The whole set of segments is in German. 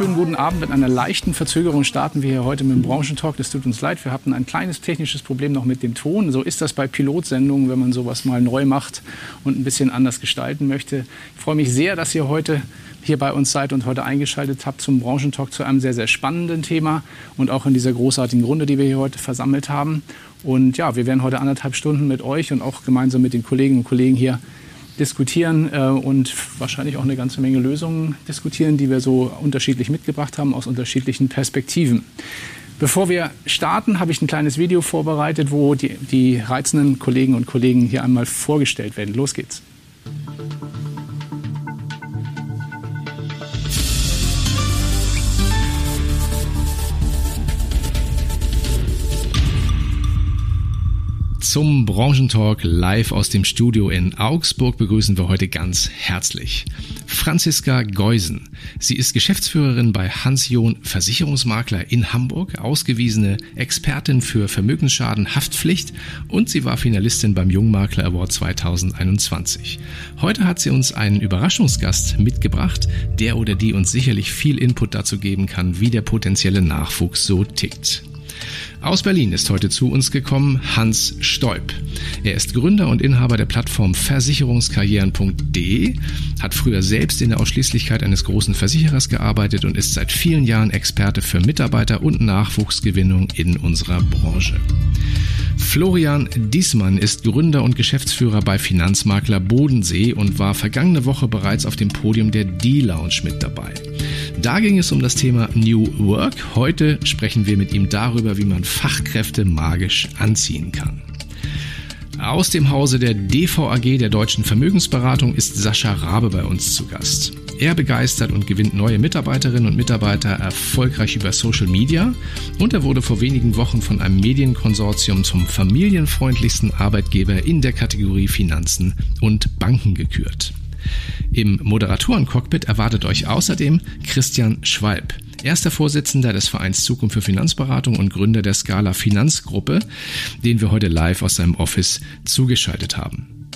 wunderschönen guten Abend. Mit einer leichten Verzögerung starten wir hier heute mit dem Branchentalk. Das tut uns leid. Wir hatten ein kleines technisches Problem noch mit dem Ton. So ist das bei Pilotsendungen, wenn man sowas mal neu macht und ein bisschen anders gestalten möchte. Ich freue mich sehr, dass ihr heute hier bei uns seid und heute eingeschaltet habt zum Branchentalk zu einem sehr, sehr spannenden Thema und auch in dieser großartigen Runde, die wir hier heute versammelt haben. Und ja, wir werden heute anderthalb Stunden mit euch und auch gemeinsam mit den Kolleginnen und Kollegen hier diskutieren äh, und wahrscheinlich auch eine ganze Menge Lösungen diskutieren, die wir so unterschiedlich mitgebracht haben aus unterschiedlichen Perspektiven. Bevor wir starten, habe ich ein kleines Video vorbereitet, wo die, die reizenden Kollegen und Kollegen hier einmal vorgestellt werden. Los geht's. Zum Branchentalk live aus dem Studio in Augsburg begrüßen wir heute ganz herzlich Franziska Geusen. Sie ist Geschäftsführerin bei Hans-John Versicherungsmakler in Hamburg, ausgewiesene Expertin für Vermögensschaden Haftpflicht und sie war Finalistin beim Jungmakler Award 2021. Heute hat sie uns einen Überraschungsgast mitgebracht, der oder die uns sicherlich viel Input dazu geben kann, wie der potenzielle Nachwuchs so tickt. Aus Berlin ist heute zu uns gekommen Hans Stoib. Er ist Gründer und Inhaber der Plattform Versicherungskarrieren.de, hat früher selbst in der Ausschließlichkeit eines großen Versicherers gearbeitet und ist seit vielen Jahren Experte für Mitarbeiter und Nachwuchsgewinnung in unserer Branche. Florian Diesmann ist Gründer und Geschäftsführer bei Finanzmakler Bodensee und war vergangene Woche bereits auf dem Podium der D-Lounge mit dabei. Da ging es um das Thema New Work. Heute sprechen wir mit ihm darüber, wie man Fachkräfte magisch anziehen kann. Aus dem Hause der DVAG der Deutschen Vermögensberatung ist Sascha Rabe bei uns zu Gast. Er begeistert und gewinnt neue Mitarbeiterinnen und Mitarbeiter erfolgreich über Social Media und er wurde vor wenigen Wochen von einem Medienkonsortium zum familienfreundlichsten Arbeitgeber in der Kategorie Finanzen und Banken gekürt. Im Moderatorencockpit erwartet euch außerdem Christian Schwalb. Erster Vorsitzender des Vereins Zukunft für Finanzberatung und Gründer der Scala Finanzgruppe, den wir heute live aus seinem Office zugeschaltet haben.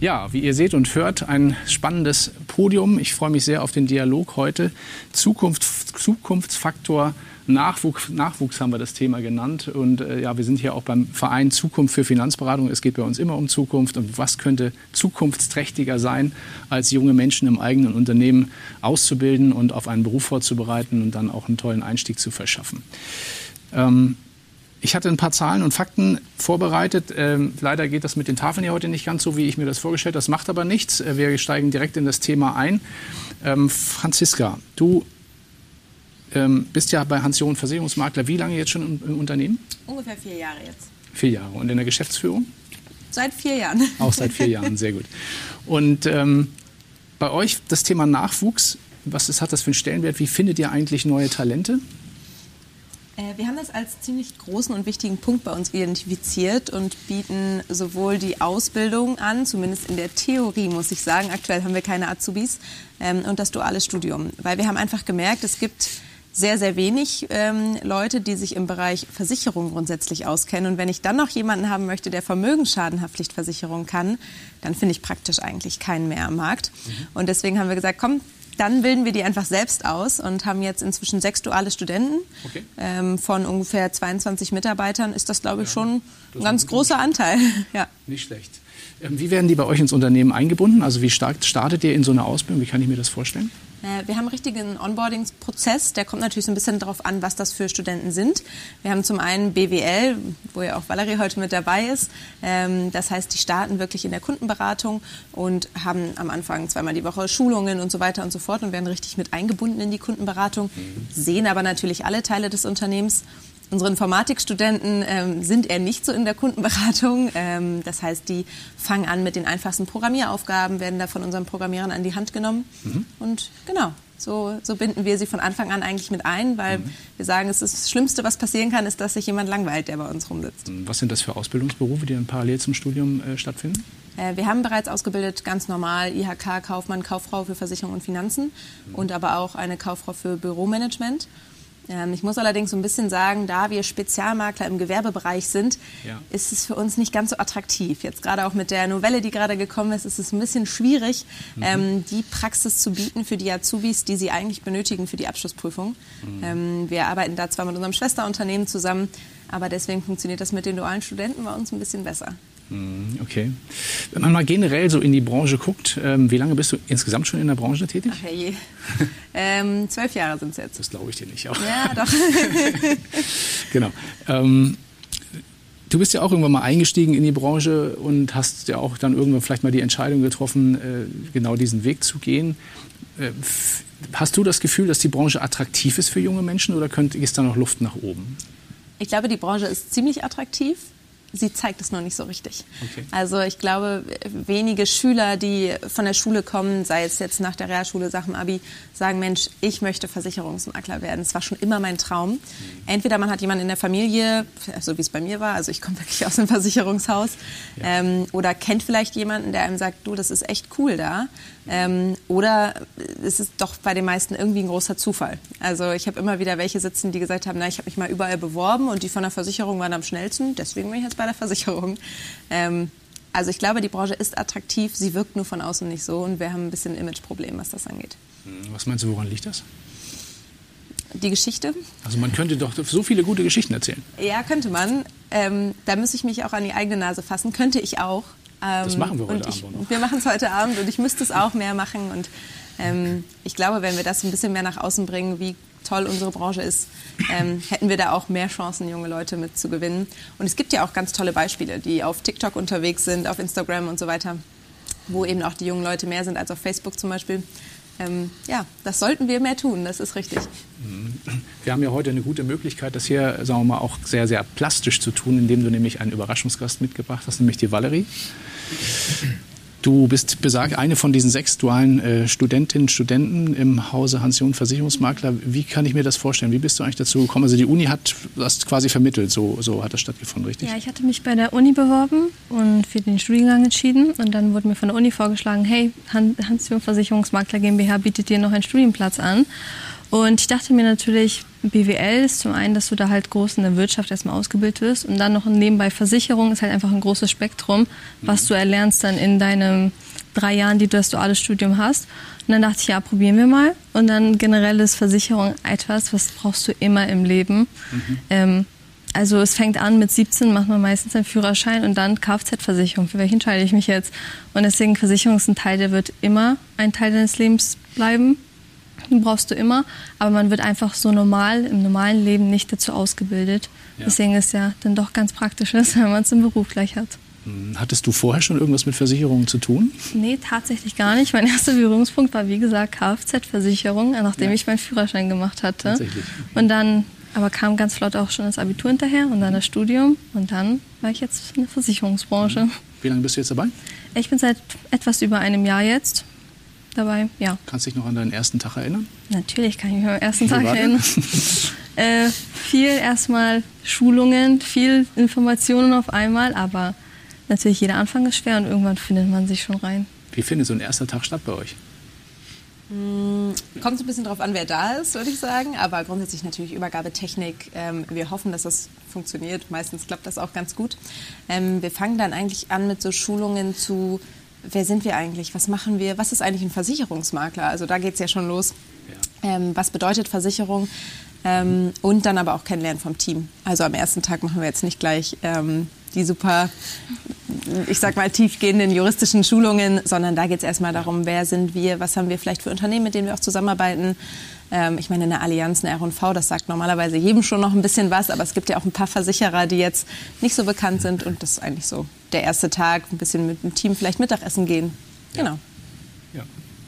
Ja, wie ihr seht und hört, ein spannendes Podium. Ich freue mich sehr auf den Dialog heute. Zukunft, Zukunftsfaktor Nachwuchs, Nachwuchs haben wir das Thema genannt. Und äh, ja, wir sind hier auch beim Verein Zukunft für Finanzberatung. Es geht bei uns immer um Zukunft. Und was könnte zukunftsträchtiger sein, als junge Menschen im eigenen Unternehmen auszubilden und auf einen Beruf vorzubereiten und dann auch einen tollen Einstieg zu verschaffen. Ähm, ich hatte ein paar Zahlen und Fakten vorbereitet. Ähm, leider geht das mit den Tafeln hier heute nicht ganz so, wie ich mir das vorgestellt habe. Das macht aber nichts. Äh, wir steigen direkt in das Thema ein. Ähm, Franziska, du ähm, bist ja bei Hans-Jochen Versicherungsmakler. Wie lange jetzt schon im, im, Unternehmen? Ungefähr vier Jahre jetzt. Vier Jahre. Und in der Geschäftsführung? Seit vier Jahren. Auch seit vier Jahren, sehr gut. Und ähm, bei euch das Thema Nachwuchs, was ist, hat das für einen Stellenwert? Wie findet ihr eigentlich neue Talente? Äh, wir haben das als ziemlich großen und wichtigen Punkt bei uns identifiziert und bieten sowohl die Ausbildung an, zumindest in der Theorie muss ich sagen, aktuell haben wir keine Azubis, ähm, und das duale Studium. Weil wir haben einfach gemerkt, es gibt sehr, sehr wenig ähm, Leute, die sich im Bereich Versicherung grundsätzlich auskennen. Und wenn ich dann noch jemanden haben möchte, der Vermögensschadenhaftpflichtversicherung kann, dann finde ich praktisch eigentlich keinen mehr am Markt. Mhm. Und deswegen haben wir gesagt, komm, dann bilden wir die einfach selbst aus und haben jetzt inzwischen sechs duale Studenten. Okay. Ähm, von ungefähr 22 Mitarbeitern ist das, glaube ich, ja, schon ein ganz großer Anteil. ja. Nicht schlecht. Ähm, wie werden die bei euch ins Unternehmen eingebunden? Also wie stark startet ihr in so einer Ausbildung? Wie kann ich mir das vorstellen? Äh, wir haben einen richtigen Onboarding-Prozess. Der kommt natürlich so ein bisschen darauf an, was das für Studenten sind. Wir haben zum einen BWL, wo ja auch Valerie heute mit dabei ist. Ähm, das heißt, die starten wirklich in der Kundenberatung und haben am Anfang zweimal die Woche Schulungen und so weiter und so fort und werden richtig mit eingebunden in die Kundenberatung, sehen aber natürlich alle Teile des Unternehmens Unsere Informatikstudenten ähm, sind eher nicht so in der Kundenberatung. Ähm, das heißt, die fangen an mit den einfachsten Programmieraufgaben, werden da von unseren Programmierern an die Hand genommen. Mhm. Und genau, so, so, binden wir sie von Anfang an eigentlich mit ein, weil mhm. wir sagen, es ist das Schlimmste, was passieren kann, ist, dass sich jemand langweilt, der bei uns rumsitzt. Was sind das für Ausbildungsberufe, die dann parallel zum Studium äh, stattfinden? Äh, wir haben bereits ausgebildet ganz normal IHK, Kaufmann, Kauffrau für Versicherung und Finanzen mhm. und aber auch eine Kauffrau für Büromanagement. Ähm, ich muss allerdings so ein bisschen sagen, da wir Spezialmakler im Gewerbebereich sind, ja. ist es für uns nicht ganz so attraktiv. Jetzt gerade auch mit der Novelle, die gerade gekommen ist, ist es ein bisschen schwierig, mhm. ähm, die Praxis zu bieten für die Azubis, die sie eigentlich benötigen für die Abschlussprüfung. Mhm. Ähm, wir arbeiten da zwar mit unserem Schwesterunternehmen zusammen, aber deswegen funktioniert das mit den dualen Studenten bei uns ein bisschen besser. Mhm, okay. Wenn man mal generell so in die Branche guckt, ähm, wie lange bist du insgesamt schon in der Branche tätig? Ach je. ähm, zwölf Jahre sind es jetzt. Das glaube ich dir nicht. Auch. Ja, doch. genau. Ähm, du bist ja auch irgendwann mal eingestiegen in die Branche und hast ja auch dann irgendwann vielleicht mal die Entscheidung getroffen, äh, genau diesen Weg zu gehen. Äh, hast du das Gefühl, dass die Branche attraktiv ist für junge Menschen oder könnt, ist da noch Luft nach oben? Ich glaube, die Branche ist ziemlich attraktiv sie zeigt es noch nicht so richtig. Okay. Also ich glaube, wenige Schüler, die von der Schule kommen, sei es jetzt nach der Realschule, nach dem Abi, sagen, Mensch, ich möchte Versicherungsmakler werden. Es war schon immer mein Traum. Mhm. Entweder man hat jemanden in der Familie, so wie es bei mir war, also ich komme wirklich aus einem Versicherungshaus, ja. ähm, oder kennt vielleicht jemanden, der einem sagt, du, das ist echt cool da. Ähm, oder es ist doch bei den meisten irgendwie ein großer Zufall. Also ich habe immer wieder welche sitzen, die gesagt haben, na, ich habe mich mal überall beworben und die von der Versicherung waren am schnellsten, deswegen bin ich jetzt bei der Versicherung. Ähm, also ich glaube, die Branche ist attraktiv, sie wirkt nur von außen nicht so und wir haben ein bisschen ein Imageproblem, was das angeht. Hm, was meinst du, woran liegt das? Die Geschichte. Also man könnte doch so viele gute Geschichten erzählen. Ja, könnte man. Ähm, da müsste ich mich auch an die eigene Nase fassen. Könnte ich auch. Ähm, das machen wir heute ich, Abend noch. Wir machen es heute Abend und ich müsste es auch mehr machen. Und ähm, ich glaube, wenn wir das ein bisschen mehr nach außen bringen, wie toll unsere Branche ist, ähm, hätten wir da auch mehr Chancen, junge Leute mit zu gewinnen. Und es gibt ja auch ganz tolle Beispiele, die auf TikTok unterwegs sind, auf Instagram und so weiter, wo eben auch die jungen Leute mehr sind als auf Facebook zum Beispiel. Ähm, ja, das sollten wir mehr tun, das ist richtig. Wir haben ja heute eine gute Möglichkeit, das hier, sagen wir mal, auch sehr, sehr plastisch zu tun, indem du nämlich einen Überraschungsgast mitgebracht hast, nämlich die Valerie. Du bist besagt eine von diesen sechs dualen äh, Studentinnen und Studenten im Hause Hans-Jung Versicherungsmakler. Wie kann ich mir das vorstellen? Wie bist du eigentlich dazu gekommen? Also die Uni hat das quasi vermittelt, so, so hat das stattgefunden, richtig? Ja, ich hatte mich bei der Uni beworben und für den Studiengang entschieden. Und dann wurde mir von der Uni vorgeschlagen, hey, Hans-Jung Versicherungsmakler GmbH bietet dir noch einen Studienplatz an. Und ich dachte mir natürlich, BWL ist zum einen, dass du da halt groß in der Wirtschaft erstmal ausgebildet wirst und dann noch nebenbei Versicherung ist halt einfach ein großes Spektrum, was du erlernst dann in deinem drei Jahren, die du das duale Studium hast. Und dann dachte ich, ja, probieren wir mal. Und dann generell ist Versicherung etwas, was brauchst du immer im Leben. Mhm. Ähm, also es fängt an mit 17, macht man meistens einen Führerschein und dann Kfz-Versicherung. Für welchen entscheide ich mich jetzt? Und deswegen Versicherung ist ein Teil, der wird immer ein Teil deines Lebens bleiben brauchst du immer, aber man wird einfach so normal im normalen Leben nicht dazu ausgebildet. Ja. Deswegen ist ja dann doch ganz praktisch, wenn man es im Beruf gleich hat. Hm, hattest du vorher schon irgendwas mit Versicherungen zu tun? Nee, tatsächlich gar nicht. Mein erster Berührungspunkt war, wie gesagt, Kfz-Versicherung, nachdem ja. ich meinen Führerschein gemacht hatte. Tatsächlich. Und dann, aber kam ganz flott auch schon das Abitur hinterher und dann das Studium. Und dann war ich jetzt in der Versicherungsbranche. Wie lange bist du jetzt dabei? Ich bin seit etwas über einem Jahr jetzt dabei, ja. Kannst du dich noch an deinen ersten Tag erinnern? Natürlich kann ich mich an den ersten Wie Tag erinnern. äh, viel erstmal Schulungen, viel Informationen auf einmal, aber natürlich jeder Anfang ist schwer und irgendwann findet man sich schon rein. Wie findet so ein erster Tag statt bei euch? Hm, kommt so ein bisschen drauf an, wer da ist, würde ich sagen. Aber grundsätzlich natürlich Übergabetechnik. Ähm, wir hoffen, dass das funktioniert. Meistens klappt das auch ganz gut. Ähm, wir fangen dann eigentlich an mit so Schulungen zu wer sind wir eigentlich, was machen wir, was ist eigentlich ein Versicherungsmakler? Also da geht es ja schon los. Ja. Ähm, was bedeutet Versicherung? Ähm, und dann aber auch Kennenlernen vom Team. Also am ersten Tag machen wir jetzt nicht gleich ähm, die super, ich sag mal, tiefgehenden juristischen Schulungen, sondern da geht es erstmal darum, wer sind wir, was haben wir vielleicht für Unternehmen, mit denen wir auch zusammenarbeiten. Ähm, ich meine, eine Allianz, eine R&V, das sagt normalerweise jedem schon noch ein bisschen was, aber es gibt ja auch ein paar Versicherer, die jetzt nicht so bekannt sind und das ist eigentlich so der erste Tag, ein bisschen mit dem Team vielleicht Mittagessen gehen. Genau. Ja, ja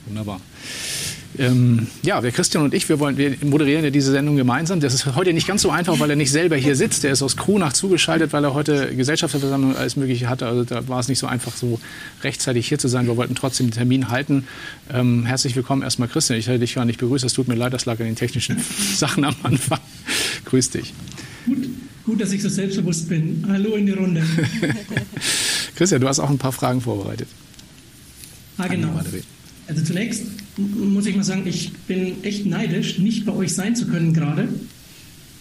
wunderbar. Ähm, ja, der Christian und ich, wir, wollen, wir moderieren ja diese Sendung gemeinsam. Das ist heute nicht ganz so einfach, weil er nicht selber hier sitzt. Der ist aus Kronach zugeschaltet, weil er heute Gesellschafterversammlung und alles Mögliche hatte. Also da war es nicht so einfach, so rechtzeitig hier zu sein. Wir wollten trotzdem den Termin halten. Ähm, herzlich willkommen erstmal, Christian. Ich hätte dich gar nicht begrüßt. Es tut mir leid, das lag an den technischen Sachen am Anfang. Grüß dich. Gut, gut, dass ich so selbstbewusst bin. Hallo in die Runde. Christian, du hast auch ein paar Fragen vorbereitet. Ah, genau. Also zunächst muss ich mal sagen, ich bin echt neidisch, nicht bei euch sein zu können gerade.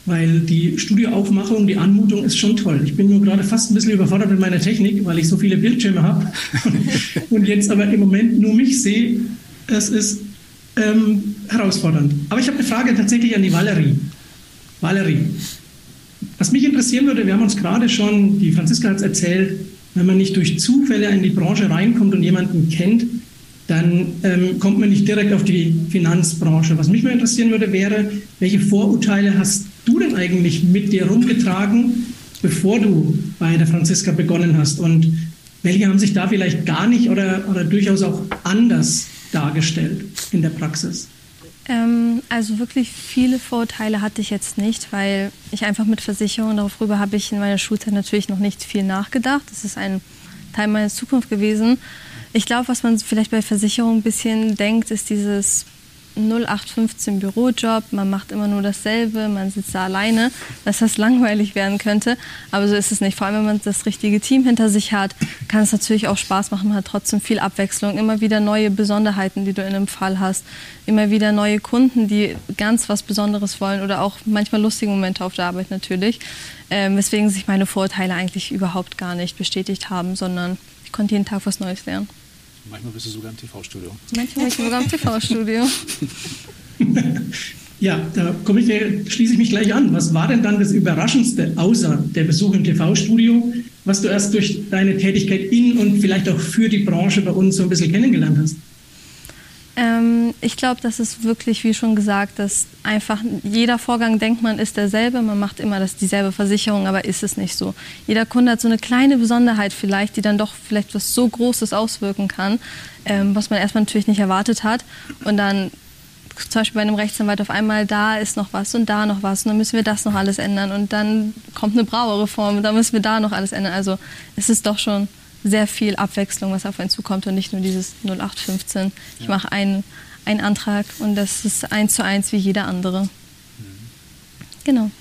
weil die Studioaufmachung, die Anmutung ist schon toll. Ich bin nur gerade fast ein bisschen überfordert mit meiner Technik, weil ich so viele Bildschirme habe und jetzt aber im Moment nur mich sehe. Es ist ähm, herausfordernd. Aber ich habe eine Frage tatsächlich an die Valerie. Valerie, was mich interessieren würde, wir haben uns gerade schon, die Franziska hat es erzählt, wenn man nicht durch Zufälle in die Branche reinkommt und jemanden kennt, dann ähm, kommt man nicht direkt auf die Finanzbranche. Was mich mal interessieren würde, wäre, welche Vorurteile hast du denn eigentlich mit dir rumgetragen, bevor du bei der Franziska begonnen hast? Und welche haben sich da vielleicht gar nicht oder, oder durchaus auch anders dargestellt in der Praxis? Ähm, also wirklich viele Vorurteile hatte ich jetzt nicht, weil ich einfach mit Versicherungen, darüber habe ich in meiner Schulzeit natürlich noch nicht viel nachgedacht. Das ist ein Teil meiner Zukunft gewesen. Ich glaube, was man vielleicht bei Versicherungen ein bisschen denkt, ist dieses 0815 Bürojob, man macht immer nur dasselbe, man sitzt da alleine, dass das langweilig werden könnte. Aber so ist es nicht. Vor allem, wenn man das richtige Team hinter sich hat, kann es natürlich auch Spaß machen. Man hat trotzdem viel Abwechslung, immer wieder neue Besonderheiten, die du in einem Fall hast, immer wieder neue Kunden, die ganz was Besonderes wollen oder auch manchmal lustige Momente auf der Arbeit natürlich. Ähm, weswegen sich meine Vorurteile eigentlich überhaupt gar nicht bestätigt haben, sondern ich konnte jeden Tag was Neues lernen. Manchmal bist du sogar im TV-Studio. Manchmal bin ich sogar im TV-Studio. ja, da komme ich, schließe ich mich gleich an. Was war denn dann das Überraschendste, außer der Besuch im TV-Studio, was du erst durch deine Tätigkeit in und vielleicht auch für die Branche bei uns so ein bisschen kennengelernt hast? Ähm, ich glaube, das ist wirklich, wie schon gesagt, dass einfach jeder Vorgang denkt man ist derselbe, man macht immer das dieselbe Versicherung, aber ist es nicht so. Jeder Kunde hat so eine kleine Besonderheit vielleicht, die dann doch vielleicht was so Großes auswirken kann, ähm, was man erstmal natürlich nicht erwartet hat. Und dann zum Beispiel bei einem Rechtsanwalt auf einmal da ist noch was und da noch was und dann müssen wir das noch alles ändern und dann kommt eine Brauerreform und dann müssen wir da noch alles ändern. Also es ist doch schon sehr viel Abwechslung, was auf einen zukommt und nicht nur dieses 0815. Ich mache einen, einen Antrag und das ist eins zu eins wie jeder andere. Mhm. Genau.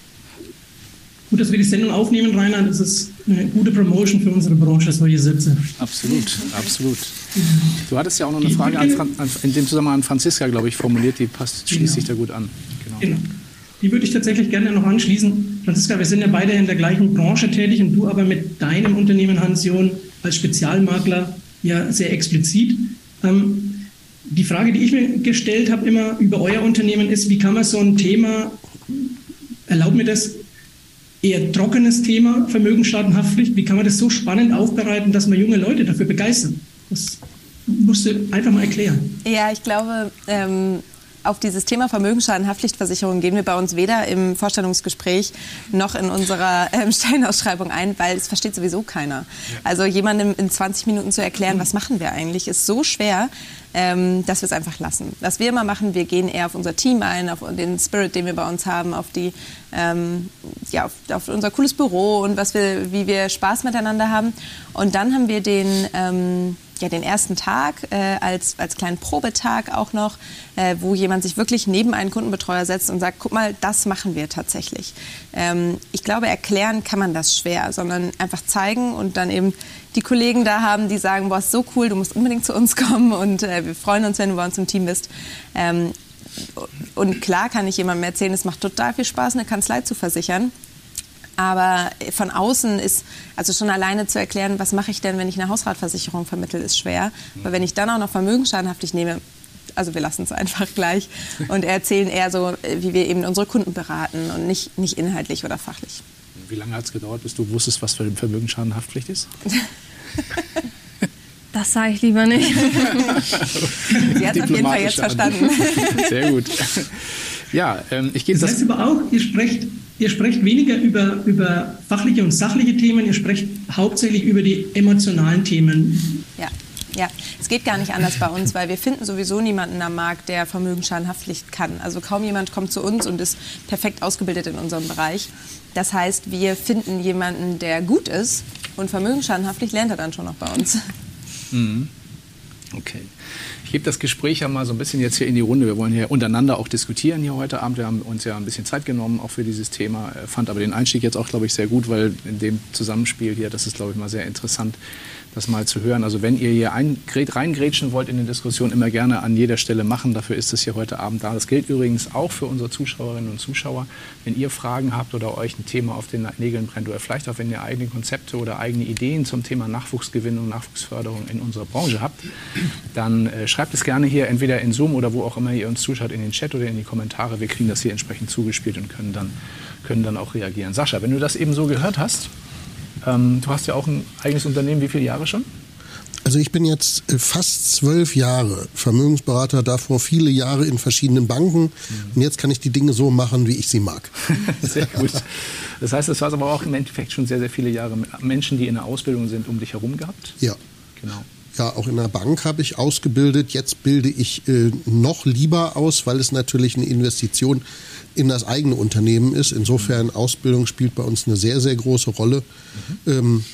Gut, dass wir die Sendung aufnehmen, Rainer. Das ist eine gute Promotion für unsere Branche, solche Sätze. Absolut, absolut. Du hattest ja auch noch eine Frage an, an, in dem Zusammenhang an Franziska, glaube ich, formuliert. Die passt, schließt genau. sich da gut an. Genau. genau. Die würde ich tatsächlich gerne noch anschließen. Franziska, wir sind ja beide in der gleichen Branche tätig und du aber mit deinem Unternehmen Hans-Jon als Spezialmakler ja sehr explizit. Ähm, die Frage, die ich mir gestellt habe immer über euer Unternehmen ist, wie kann man so ein Thema, erlaubt mir das, eher trockenes Thema, Vermögensstaatenhaftpflicht, wie kann man das so spannend aufbereiten, dass man junge Leute dafür begeistern? Das musst du einfach mal erklären. Ja, ich glaube, ähm, auf dieses Thema Vermögensschadenhaftpflichtversicherung gehen wir bei uns weder im Vorstellungsgespräch noch in unserer ähm, Stellenausschreibung ein, weil es versteht sowieso keiner. Also jemandem in 20 Minuten zu erklären, was machen wir eigentlich, ist so schwer, ähm, dass wir es einfach lassen. Was wir immer machen, wir gehen eher auf unser Team ein, auf den Spirit, den wir bei uns haben, auf die, ähm, ja, auf, auf, unser cooles Büro und was wir, wie wir Spaß miteinander haben. Und dann haben wir den ähm, ja, den ersten Tag äh, als, als kleinen Probetag auch noch, äh, wo jemand sich wirklich neben einen Kundenbetreuer setzt und sagt, guck mal, das machen wir tatsächlich. Ähm, ich glaube, erklären kann man das schwer, sondern einfach zeigen und dann eben die Kollegen da haben, die sagen, boah, ist so cool, du musst unbedingt zu uns kommen und äh, wir freuen uns, wenn du bei uns im Team bist. Ähm, und klar kann ich jemandem erzählen, es macht total viel Spaß, eine Kanzlei zu versichern. Aber von außen ist, also schon alleine zu erklären, was mache ich denn, wenn ich eine Hausratversicherung vermittle, ist schwer. Weil wenn ich dann auch noch vermögensschadenhaftig nehme, also wir lassen es einfach gleich und erzählen eher so, wie wir eben unsere Kunden beraten und nicht, nicht inhaltlich oder fachlich. Wie lange hat es gedauert, bis du wusstest, was für Vermögensschadenhaftpflicht ist? Das sage ich lieber nicht. Sie hat es auf jeden Fall jetzt verstanden. Sehr gut. Ja, ähm, ich gehe das. Das heißt aber auch, ihr sprecht Ihr sprecht weniger über, über fachliche und sachliche Themen, ihr sprecht hauptsächlich über die emotionalen Themen. Ja. Ja, es geht gar nicht anders bei uns, weil wir finden sowieso niemanden am Markt, der Vermögensschadenhaftpflicht kann. Also kaum jemand kommt zu uns und ist perfekt ausgebildet in unserem Bereich. Das heißt, wir finden jemanden, der gut ist und Vermögensschadenhaftpflicht lernt er dann schon noch bei uns. Mhm. Okay. Ich gebe das Gespräch ja mal so ein bisschen jetzt hier in die Runde. Wir wollen hier untereinander auch diskutieren hier heute Abend. Wir haben uns ja ein bisschen Zeit genommen, auch für dieses Thema. Fand aber den Einstieg jetzt auch, glaube ich, sehr gut, weil in dem Zusammenspiel hier, das ist, glaube ich, mal sehr interessant, das mal zu hören. Also wenn ihr hier reingrätschen wollt in die Diskussion, immer gerne an jeder Stelle machen. Dafür ist es hier heute Abend da. Das gilt übrigens auch für unsere Zuschauerinnen und Zuschauer. Wenn ihr Fragen habt oder euch ein Thema auf den Nägeln brennt oder vielleicht auch wenn ihr eigene Konzepte oder eigene Ideen zum Thema Nachwuchsgewinnung, Nachwuchsförderung in unserer Branche habt, dann äh, schreibt es gerne hier entweder in Zoom oder wo auch immer ihr uns zuschaut, in den Chat oder in die Kommentare. Wir kriegen das hier entsprechend zugespielt und können dann, können dann auch reagieren. Sascha, wenn du das eben so gehört hast, ähm, du hast ja auch ein eigenes Unternehmen, wie viele Jahre schon? Also ich bin jetzt äh, fast zwölf Jahre Vermögensberater, davor viele Jahre in verschiedenen Banken. Mhm. Und jetzt kann ich die Dinge so machen, wie ich sie mag. sehr gut. Das heißt, das war aber auch im Endeffekt schon sehr, sehr viele Jahre Menschen, die in der Ausbildung sind, um dich herum gehabt? Ja. Genau. Ja, auch in der Bank habe ich ausgebildet. Jetzt bilde ich äh, noch lieber aus, weil es natürlich eine Investition in das eigene Unternehmen ist. Insofern Ausbildung spielt bei uns eine sehr, sehr große Rolle. Mhm. Ähm,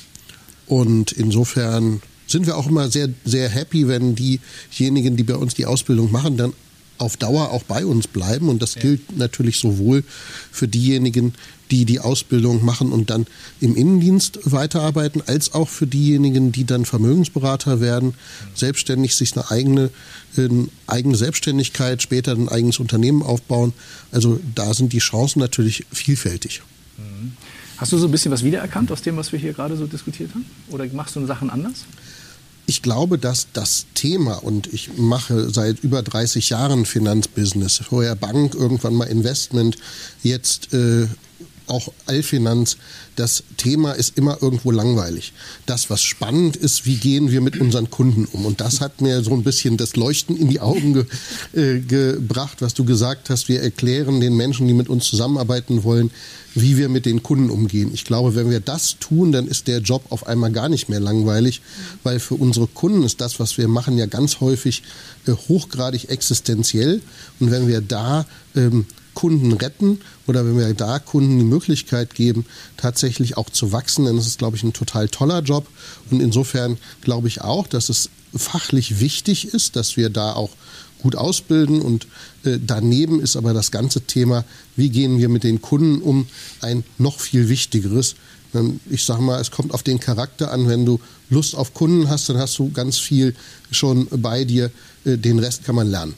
und insofern sind wir auch immer sehr, sehr happy, wenn diejenigen, die bei uns die Ausbildung machen, dann auf Dauer auch bei uns bleiben. Und das ja. gilt natürlich sowohl für diejenigen, die die Ausbildung machen und dann im Innendienst weiterarbeiten, als auch für diejenigen, die dann Vermögensberater werden, selbstständig sich eine eigene, eine eigene Selbstständigkeit, später ein eigenes Unternehmen aufbauen. Also da sind die Chancen natürlich vielfältig. Mhm. Hast du so ein bisschen was wiedererkannt aus dem, was wir hier gerade so diskutiert haben? Oder machst du Sachen anders? Ich glaube, dass das Thema, und ich mache seit über 30 Jahren Finanzbusiness, vorher Bank, irgendwann mal Investment, jetzt äh, auch Allfinanz, das Thema ist immer irgendwo langweilig. Das, was spannend ist, wie gehen wir mit unseren Kunden um? Und das hat mir so ein bisschen das Leuchten in die Augen ge, äh, gebracht, was du gesagt hast. Wir erklären den Menschen, die mit uns zusammenarbeiten wollen, wie wir mit den Kunden umgehen. Ich glaube, wenn wir das tun, dann ist der Job auf einmal gar nicht mehr langweilig, weil für unsere Kunden ist das, was wir machen, ja ganz häufig äh, hochgradig existenziell. Und wenn wir da ähm, Kunden retten oder wenn wir da Kunden die Möglichkeit geben, tatsächlich auch zu wachsen, dann ist es, glaube ich, ein total toller Job. Und insofern glaube ich auch, dass es fachlich wichtig ist, dass wir da auch gut ausbilden. Und äh, daneben ist aber das ganze Thema, wie gehen wir mit den Kunden um, ein noch viel wichtigeres. Ich sage mal, es kommt auf den Charakter an. Wenn du Lust auf Kunden hast, dann hast du ganz viel schon bei dir. Äh, den Rest kann man lernen.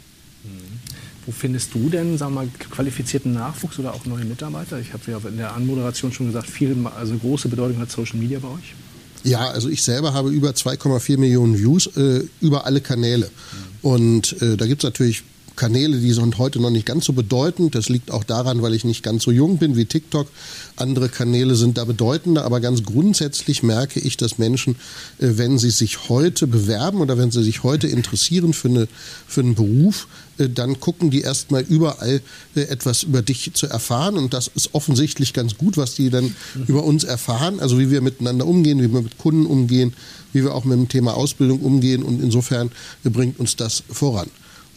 Wo findest du denn, sagen wir mal, qualifizierten Nachwuchs oder auch neue Mitarbeiter? Ich habe ja in der Anmoderation schon gesagt, viel, also große Bedeutung hat Social Media bei euch. Ja, also ich selber habe über 2,4 Millionen Views äh, über alle Kanäle. Mhm. Und äh, da gibt es natürlich Kanäle, die sind heute noch nicht ganz so bedeutend. Das liegt auch daran, weil ich nicht ganz so jung bin wie TikTok. Andere Kanäle sind da bedeutender, aber ganz grundsätzlich merke ich, dass Menschen, äh, wenn sie sich heute bewerben oder wenn sie sich heute interessieren für, eine, für einen Beruf, äh, dann gucken die erstmal überall äh, etwas über dich zu erfahren. Und das ist offensichtlich ganz gut, was die dann über uns erfahren. Also wie wir miteinander umgehen, wie wir mit Kunden umgehen, wie wir auch mit dem Thema Ausbildung umgehen. Und insofern bringt uns das voran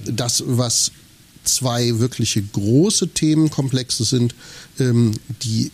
das, was zwei wirkliche große Themenkomplexe sind, ähm, die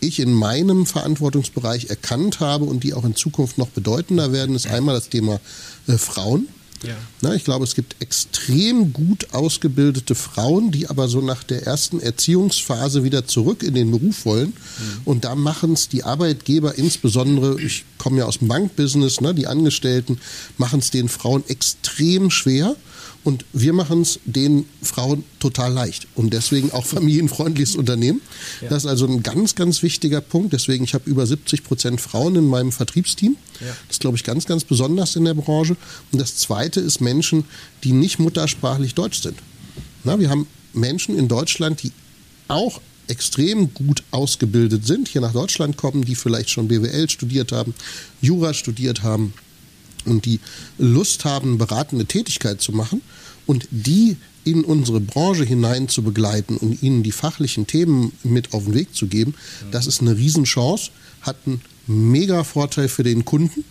ich in meinem Verantwortungsbereich erkannt habe und die auch in Zukunft noch bedeutender werden, ist einmal das Thema äh, Frauen. Ja. Na, ich glaube, es gibt extrem gut ausgebildete Frauen, die aber so nach der ersten Erziehungsphase wieder zurück in den Beruf wollen. Mhm. Und da machen es die Arbeitgeber, insbesondere, ich komme ja aus dem Bankbusiness, ne, die Angestellten, machen es den Frauen extrem schwer. Und wir machen es den Frauen total leicht und deswegen auch familienfreundliches Unternehmen. Ja. Das ist also ein ganz, ganz wichtiger Punkt. Deswegen, ich habe über 70 Prozent Frauen in meinem Vertriebsteam. Ja. Das ist, glaube ich, ganz, ganz besonders in der Branche. Und das Zweite ist Menschen, die nicht muttersprachlich Deutsch sind. Na, wir haben Menschen in Deutschland, die auch extrem gut ausgebildet sind, hier nach Deutschland kommen, die vielleicht schon BWL studiert haben, Jura studiert haben, und die Lust haben, beratende Tätigkeit zu machen und die in unsere Branche hinein zu begleiten und ihnen die fachlichen Themen mit auf den Weg zu geben, das ist eine Riesenchance, hat einen mega Vorteil für den Kunden,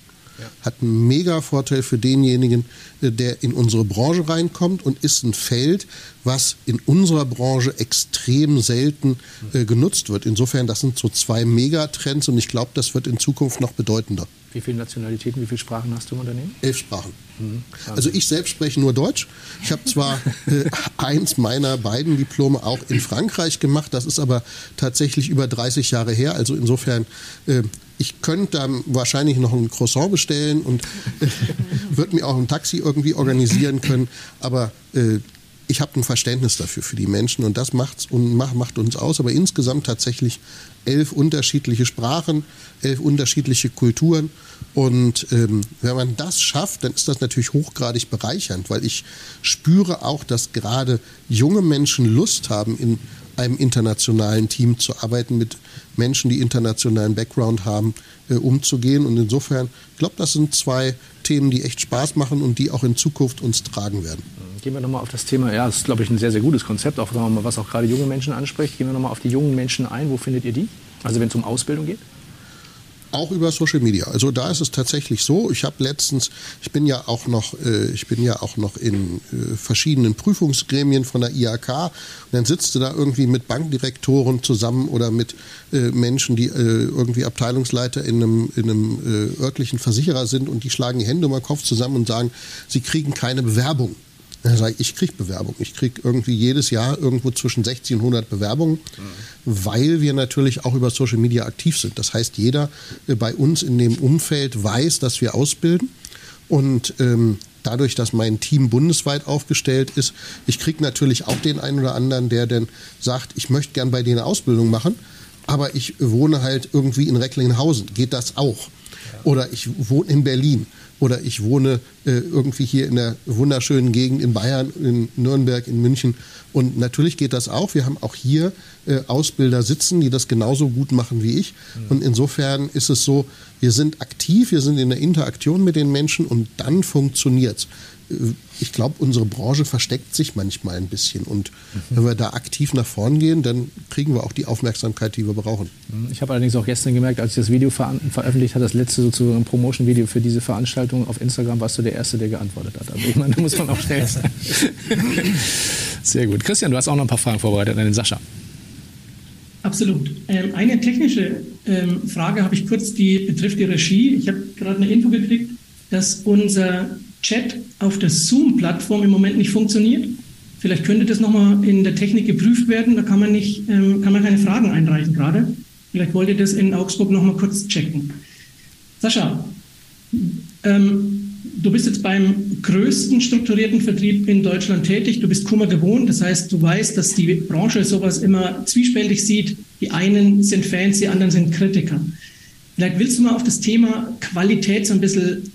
hat einen mega Vorteil für denjenigen, äh, der in unsere Branche reinkommt und ist ein Feld, was in unserer Branche extrem selten äh, genutzt wird. Insofern, das sind so zwei Megatrends und ich glaube, das wird in Zukunft noch bedeutender. Wie viele Nationalitäten, wie viele Sprachen hast du im Unternehmen? Elf Sprachen. Mhm. Also ich selbst spreche nur Deutsch. Ich habe zwar äh, eins meiner beiden Diplome auch in Frankreich gemacht, das ist aber tatsächlich über 30 Jahre her. Also insofern, äh, ich könnte dann wahrscheinlich noch ein Croissant bestellen und äh, würde mir auch ein Taxi irgendwie organisieren können. Aber äh, ich habe ein Verständnis dafür für die Menschen und das macht's und macht uns aus. Aber insgesamt tatsächlich elf unterschiedliche Sprachen, elf unterschiedliche Kulturen. Und ähm, wenn man das schafft, dann ist das natürlich hochgradig bereichernd, weil ich spüre auch, dass gerade junge Menschen Lust haben, in einem internationalen Team zu arbeiten, mit Menschen, die internationalen Background haben, äh, umzugehen. Und insofern, ich glaube, das sind zwei Themen, die echt Spaß machen und die auch in Zukunft uns tragen werden. Gehen wir nochmal auf das Thema, ja, das ist, glaube ich, ein sehr, sehr gutes Konzept, auch was auch gerade junge Menschen anspricht. Gehen wir nochmal auf die jungen Menschen ein. Wo findet ihr die? Also wenn es um Ausbildung geht? Auch über Social Media. Also da ist es tatsächlich so. Ich habe letztens, ich bin ja auch noch, äh, ich bin ja auch noch in äh, verschiedenen Prüfungsgremien von der IHK und dann sitzt du da irgendwie mit Bankdirektoren zusammen oder mit äh, Menschen, die äh, irgendwie Abteilungsleiter in einem, in einem äh, örtlichen Versicherer sind und die schlagen die Hände um den Kopf zusammen und sagen, sie kriegen keine Bewerbung. Dann sage ich, ich kriege Bewerbung. Ich kriege irgendwie jedes Jahr irgendwo zwischen 60 und 100 Bewerbungen, mhm. weil wir natürlich auch über Social Media aktiv sind. Das heißt, jeder äh, bei uns in dem Umfeld weiß, dass wir ausbilden. Und ähm, dadurch, dass mein Team bundesweit aufgestellt ist, ich kriege natürlich auch den einen oder anderen, der dann sagt, ich möchte gern bei denen eine Ausbildung machen, aber ich wohne halt irgendwie in Recklinghausen. Geht das auch? Oder ich wohne in Berlin oder ich wohne äh, irgendwie hier in der wunderschönen Gegend in Bayern, in Nürnberg, in München. Und natürlich geht das auch. Wir haben auch hier äh, Ausbilder sitzen, die das genauso gut machen wie ich. Und insofern ist es so, wir sind aktiv, wir sind in der Interaktion mit den Menschen und dann funktioniert's ich glaube, unsere Branche versteckt sich manchmal ein bisschen. Und wenn wir da aktiv nach vorn gehen, dann kriegen wir auch die Aufmerksamkeit, die wir brauchen. Ich habe allerdings auch gestern gemerkt, als ich das Video ver veröffentlicht habe, das letzte sozusagen Promotion-Video für diese Veranstaltung auf Instagram, warst du der Erste, der geantwortet hat. Also ich meine, da muss man auch schnell sein. Sehr gut. Christian, du hast auch noch ein paar Fragen vorbereitet an den Sascha. Absolut. Ähm, eine technische ähm, Frage habe ich kurz, die betrifft die Regie. Ich habe gerade eine Info gekriegt, dass unser Chat auf der Zoom-Plattform im Moment nicht funktioniert. Vielleicht könnte das nochmal in der Technik geprüft werden. Da kann man nicht, ähm, kann man keine Fragen einreichen gerade. Vielleicht wollt ihr das in Augsburg nochmal kurz checken. Sascha, ähm, du bist jetzt beim größten strukturierten Vertrieb in Deutschland tätig. Du bist Kummer gewohnt. Das heißt, du weißt, dass die Branche sowas immer zwiespältig sieht. Die einen sind Fans, die anderen sind Kritiker. Vielleicht willst du mal auf das Thema Qualität so ein bisschen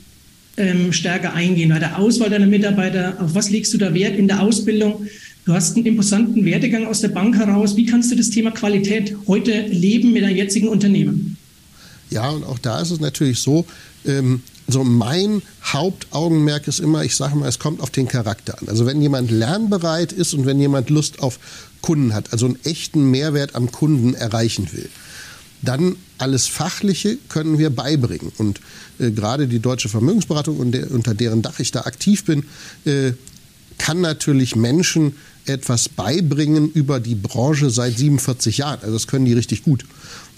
ähm, stärker eingehen. Bei der Auswahl deiner Mitarbeiter, auf was legst du da Wert in der Ausbildung? Du hast einen imposanten Werdegang aus der Bank heraus. Wie kannst du das Thema Qualität heute leben mit deinem jetzigen Unternehmen? Ja, und auch da ist es natürlich so, ähm, so mein Hauptaugenmerk ist immer, ich sage mal, es kommt auf den Charakter an. Also wenn jemand lernbereit ist und wenn jemand Lust auf Kunden hat, also einen echten Mehrwert am Kunden erreichen will, dann alles Fachliche können wir beibringen. Und äh, gerade die Deutsche Vermögensberatung, unter deren Dach ich da aktiv bin, äh, kann natürlich Menschen etwas beibringen über die Branche seit 47 Jahren. Also das können die richtig gut.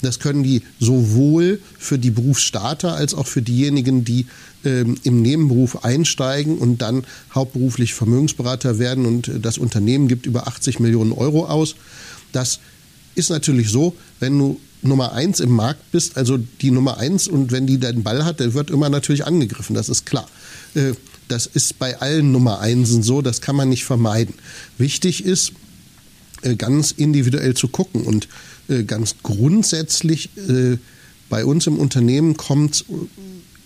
Das können die sowohl für die Berufsstarter als auch für diejenigen, die ähm, im Nebenberuf einsteigen und dann hauptberuflich Vermögensberater werden und das Unternehmen gibt über 80 Millionen Euro aus. Das ist natürlich so, wenn du Nummer eins im Markt bist, also die Nummer eins und wenn die den Ball hat, der wird immer natürlich angegriffen, das ist klar. Äh, das ist bei allen Nummer Einsen so, das kann man nicht vermeiden. Wichtig ist, äh, ganz individuell zu gucken und äh, ganz grundsätzlich bei uns im Unternehmen kommt es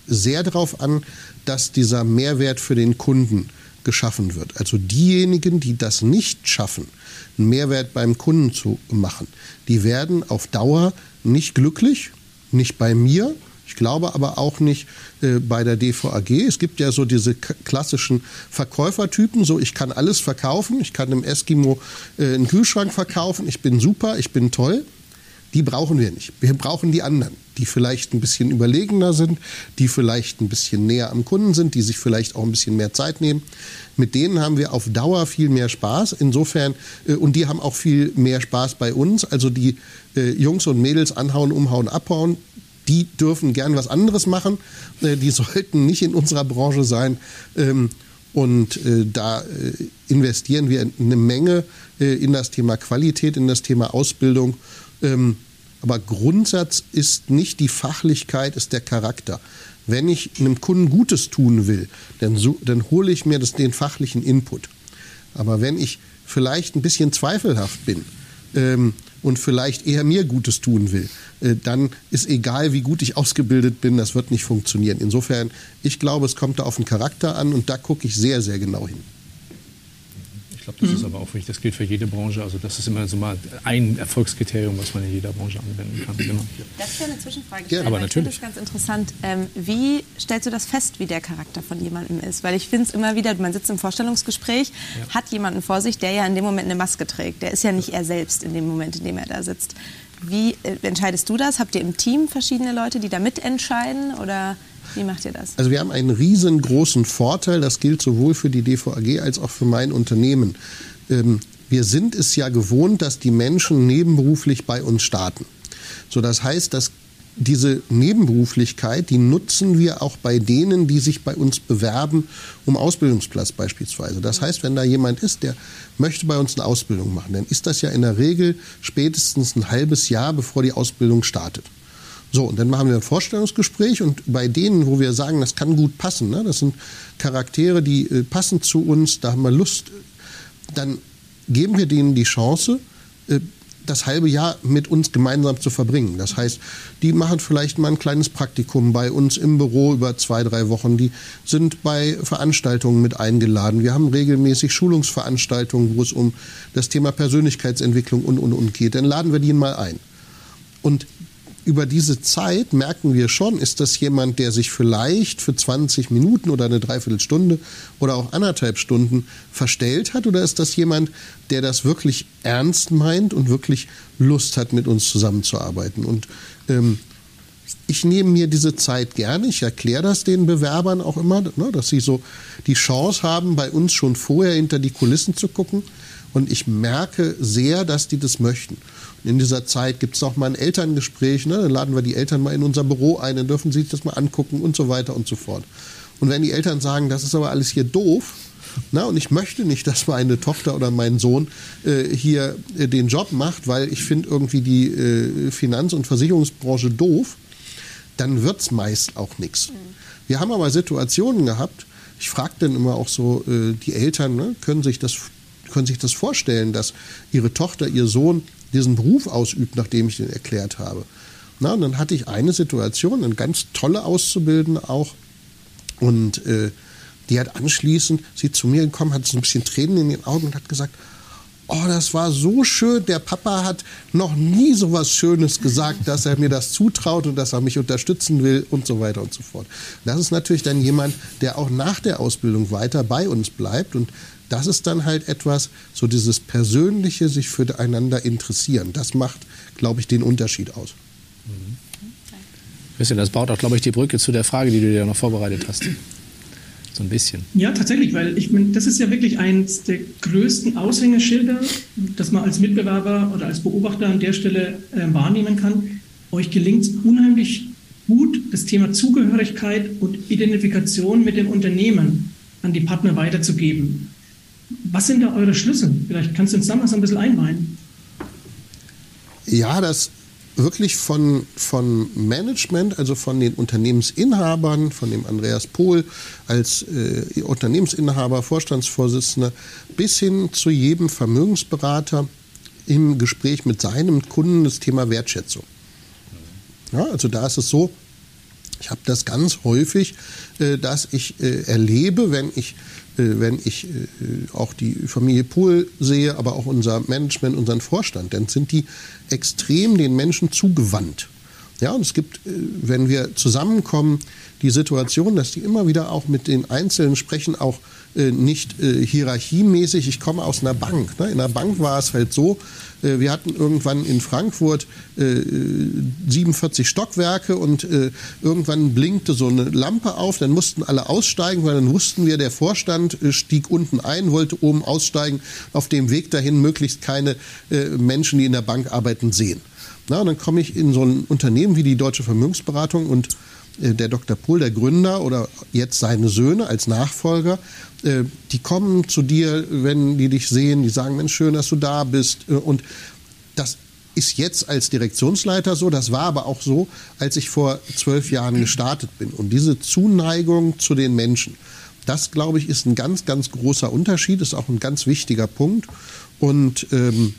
sehr darauf an, dass dieser Mehrwert für den Kunden geschaffen wird. Also diejenigen, die das nicht schaffen, einen Mehrwert beim Kunden zu machen, die werden auf Dauer nicht glücklich, nicht bei mir, ich glaube aber auch nicht äh, bei der DVAG. Es gibt ja so diese klassischen Verkäufertypen, so ich kann alles verkaufen, ich kann dem Eskimo äh, einen Kühlschrank verkaufen, ich bin super, ich bin toll. Die brauchen wir nicht. Wir brauchen die anderen, die vielleicht ein bisschen überlegener sind, die vielleicht ein bisschen näher am Kunden sind, die sich vielleicht auch ein bisschen mehr Zeit nehmen. Mit denen haben wir auf Dauer viel mehr Spaß. Insofern, äh, und die haben auch viel mehr Spaß bei uns. Also die äh, Jungs und Mädels anhauen, umhauen, abhauen, die dürfen gern was anderes machen. Äh, die sollten nicht in unserer Branche sein. Ähm, und äh, da äh, investieren wir eine Menge in das Thema Qualität, in das Thema Ausbildung. Aber Grundsatz ist nicht die Fachlichkeit, ist der Charakter. Wenn ich einem Kunden Gutes tun will, dann, so, dann hole ich mir das, den fachlichen Input. Aber wenn ich vielleicht ein bisschen zweifelhaft bin ähm, und vielleicht eher mir Gutes tun will, äh, dann ist egal, wie gut ich ausgebildet bin, das wird nicht funktionieren. Insofern, ich glaube, es kommt da auf den Charakter an und da gucke ich sehr, sehr genau hin glaube, das mhm. ist aber auch wichtig. Das gilt für jede Branche. Also das ist immer so mal ein Erfolgskriterium, was man in jeder Branche anwenden kann. Genau. Das ist ja eine Zwischenfrage. Ja, aber natürlich. Ich finde das ganz interessant. Ähm, wie stellst du das fest, wie der Charakter von jemandem ist? Weil ich finde es immer wieder, man sitzt im Vorstellungsgespräch, ja. hat jemanden vor sich, der ja in dem Moment eine Maske trägt. Der ist ja nicht er selbst in dem Moment, in dem er da sitzt. Wie äh, entscheidest du das? Habt ihr im Team verschiedene Leute, die da mitentscheiden? Oder wie macht ihr das? Also wir haben einen riesengroßen Vorteil, das gilt sowohl für die DVAG als auch für mein Unternehmen. Ähm, wir sind es ja gewohnt, dass die Menschen nebenberuflich bei uns starten. So, das heißt, dass diese Nebenberuflichkeit, die nutzen wir auch bei denen, die sich bei uns bewerben um Ausbildungsplatz beispielsweise. Das heißt, wenn da jemand ist, der möchte bei uns eine Ausbildung machen, dann ist das ja in der Regel spätestens ein halbes Jahr, bevor die Ausbildung startet. So, und dann machen wir ein Vorstellungsgespräch und bei denen, wo wir sagen, das kann gut passen, ne, das sind Charaktere, die äh, passen zu uns, da haben wir Lust, dann geben wir denen die Chance, äh, das halbe Jahr mit uns gemeinsam zu verbringen. Das heißt, die machen vielleicht mal ein kleines Praktikum bei uns im Büro über zwei, drei Wochen. Die sind bei Veranstaltungen mit eingeladen. Wir haben regelmäßig Schulungsveranstaltungen, wo es um das Thema Persönlichkeitsentwicklung und, und, und geht. Dann laden wir die mal ein. Und über diese Zeit merken wir schon, ist das jemand, der sich vielleicht für 20 Minuten oder eine Dreiviertelstunde oder auch anderthalb Stunden verstellt hat oder ist das jemand, der das wirklich ernst meint und wirklich Lust hat, mit uns zusammenzuarbeiten? Und ähm, ich nehme mir diese Zeit gerne. Ich erkläre das den Bewerbern auch immer, ne, dass sie so die Chance haben, bei uns schon vorher hinter die Kulissen zu gucken. Und ich merke sehr, dass die das möchten. In dieser Zeit gibt es auch mal ein Elterngespräch, ne? dann laden wir die Eltern mal in unser Büro ein, dann dürfen sie sich das mal angucken und so weiter und so fort. Und wenn die Eltern sagen, das ist aber alles hier doof, na, und ich möchte nicht, dass meine Tochter oder mein Sohn äh, hier äh, den Job macht, weil ich finde irgendwie die äh, Finanz- und Versicherungsbranche doof, dann wird es meist auch nichts. Wir haben aber Situationen gehabt, ich frage dann immer auch so äh, die Eltern, ne, können, sich das, können sich das vorstellen, dass ihre Tochter, ihr Sohn diesen Beruf ausübt, nachdem ich den erklärt habe. Na, und dann hatte ich eine Situation, eine ganz tolle Auszubildende auch. Und äh, die hat anschließend, sie zu mir gekommen, hat so ein bisschen Tränen in den Augen und hat gesagt, oh, das war so schön, der Papa hat noch nie so was Schönes gesagt, dass er mir das zutraut und dass er mich unterstützen will und so weiter und so fort. Das ist natürlich dann jemand, der auch nach der Ausbildung weiter bei uns bleibt und das ist dann halt etwas, so dieses persönliche sich füreinander interessieren. Das macht, glaube ich, den Unterschied aus. Mhm. Christian, das baut auch, glaube ich, die Brücke zu der Frage, die du dir noch vorbereitet hast. So ein bisschen. Ja, tatsächlich, weil ich meine, das ist ja wirklich eines der größten Aushängeschilder, das man als Mitbewerber oder als Beobachter an der Stelle äh, wahrnehmen kann. Euch gelingt es unheimlich gut, das Thema Zugehörigkeit und Identifikation mit dem Unternehmen an die Partner weiterzugeben. Was sind da eure Schlüssel? Vielleicht kannst du uns da mal so ein bisschen einweihen. Ja, das wirklich von, von Management, also von den Unternehmensinhabern, von dem Andreas Pohl als äh, Unternehmensinhaber, Vorstandsvorsitzender, bis hin zu jedem Vermögensberater im Gespräch mit seinem Kunden das Thema Wertschätzung. Ja, also da ist es so, ich habe das ganz häufig, äh, dass ich äh, erlebe, wenn ich wenn ich äh, auch die Familie Pohl sehe, aber auch unser Management, unseren Vorstand, dann sind die extrem den Menschen zugewandt. Ja, und es gibt, äh, wenn wir zusammenkommen, die Situation, dass die immer wieder auch mit den Einzelnen sprechen, auch äh, nicht hierarchiemäßig. Ich komme aus einer Bank. Ne? In der Bank war es halt so, wir hatten irgendwann in Frankfurt 47 äh, Stockwerke und äh, irgendwann blinkte so eine Lampe auf, dann mussten alle aussteigen, weil dann wussten wir, der Vorstand stieg unten ein, wollte oben aussteigen, auf dem Weg dahin möglichst keine Menschen, die in der Bank arbeiten, sehen. Na, und dann komme ich in so ein Unternehmen wie die Deutsche Vermögensberatung und äh, der Dr. Pohl, der Gründer oder jetzt seine Söhne als Nachfolger, äh, die kommen zu dir, wenn die dich sehen, die sagen, Mensch, schön, dass du da bist. Äh, und das ist jetzt als Direktionsleiter so, das war aber auch so, als ich vor zwölf Jahren gestartet bin. Und diese Zuneigung zu den Menschen, das, glaube ich, ist ein ganz, ganz großer Unterschied, ist auch ein ganz wichtiger Punkt. Und ähm,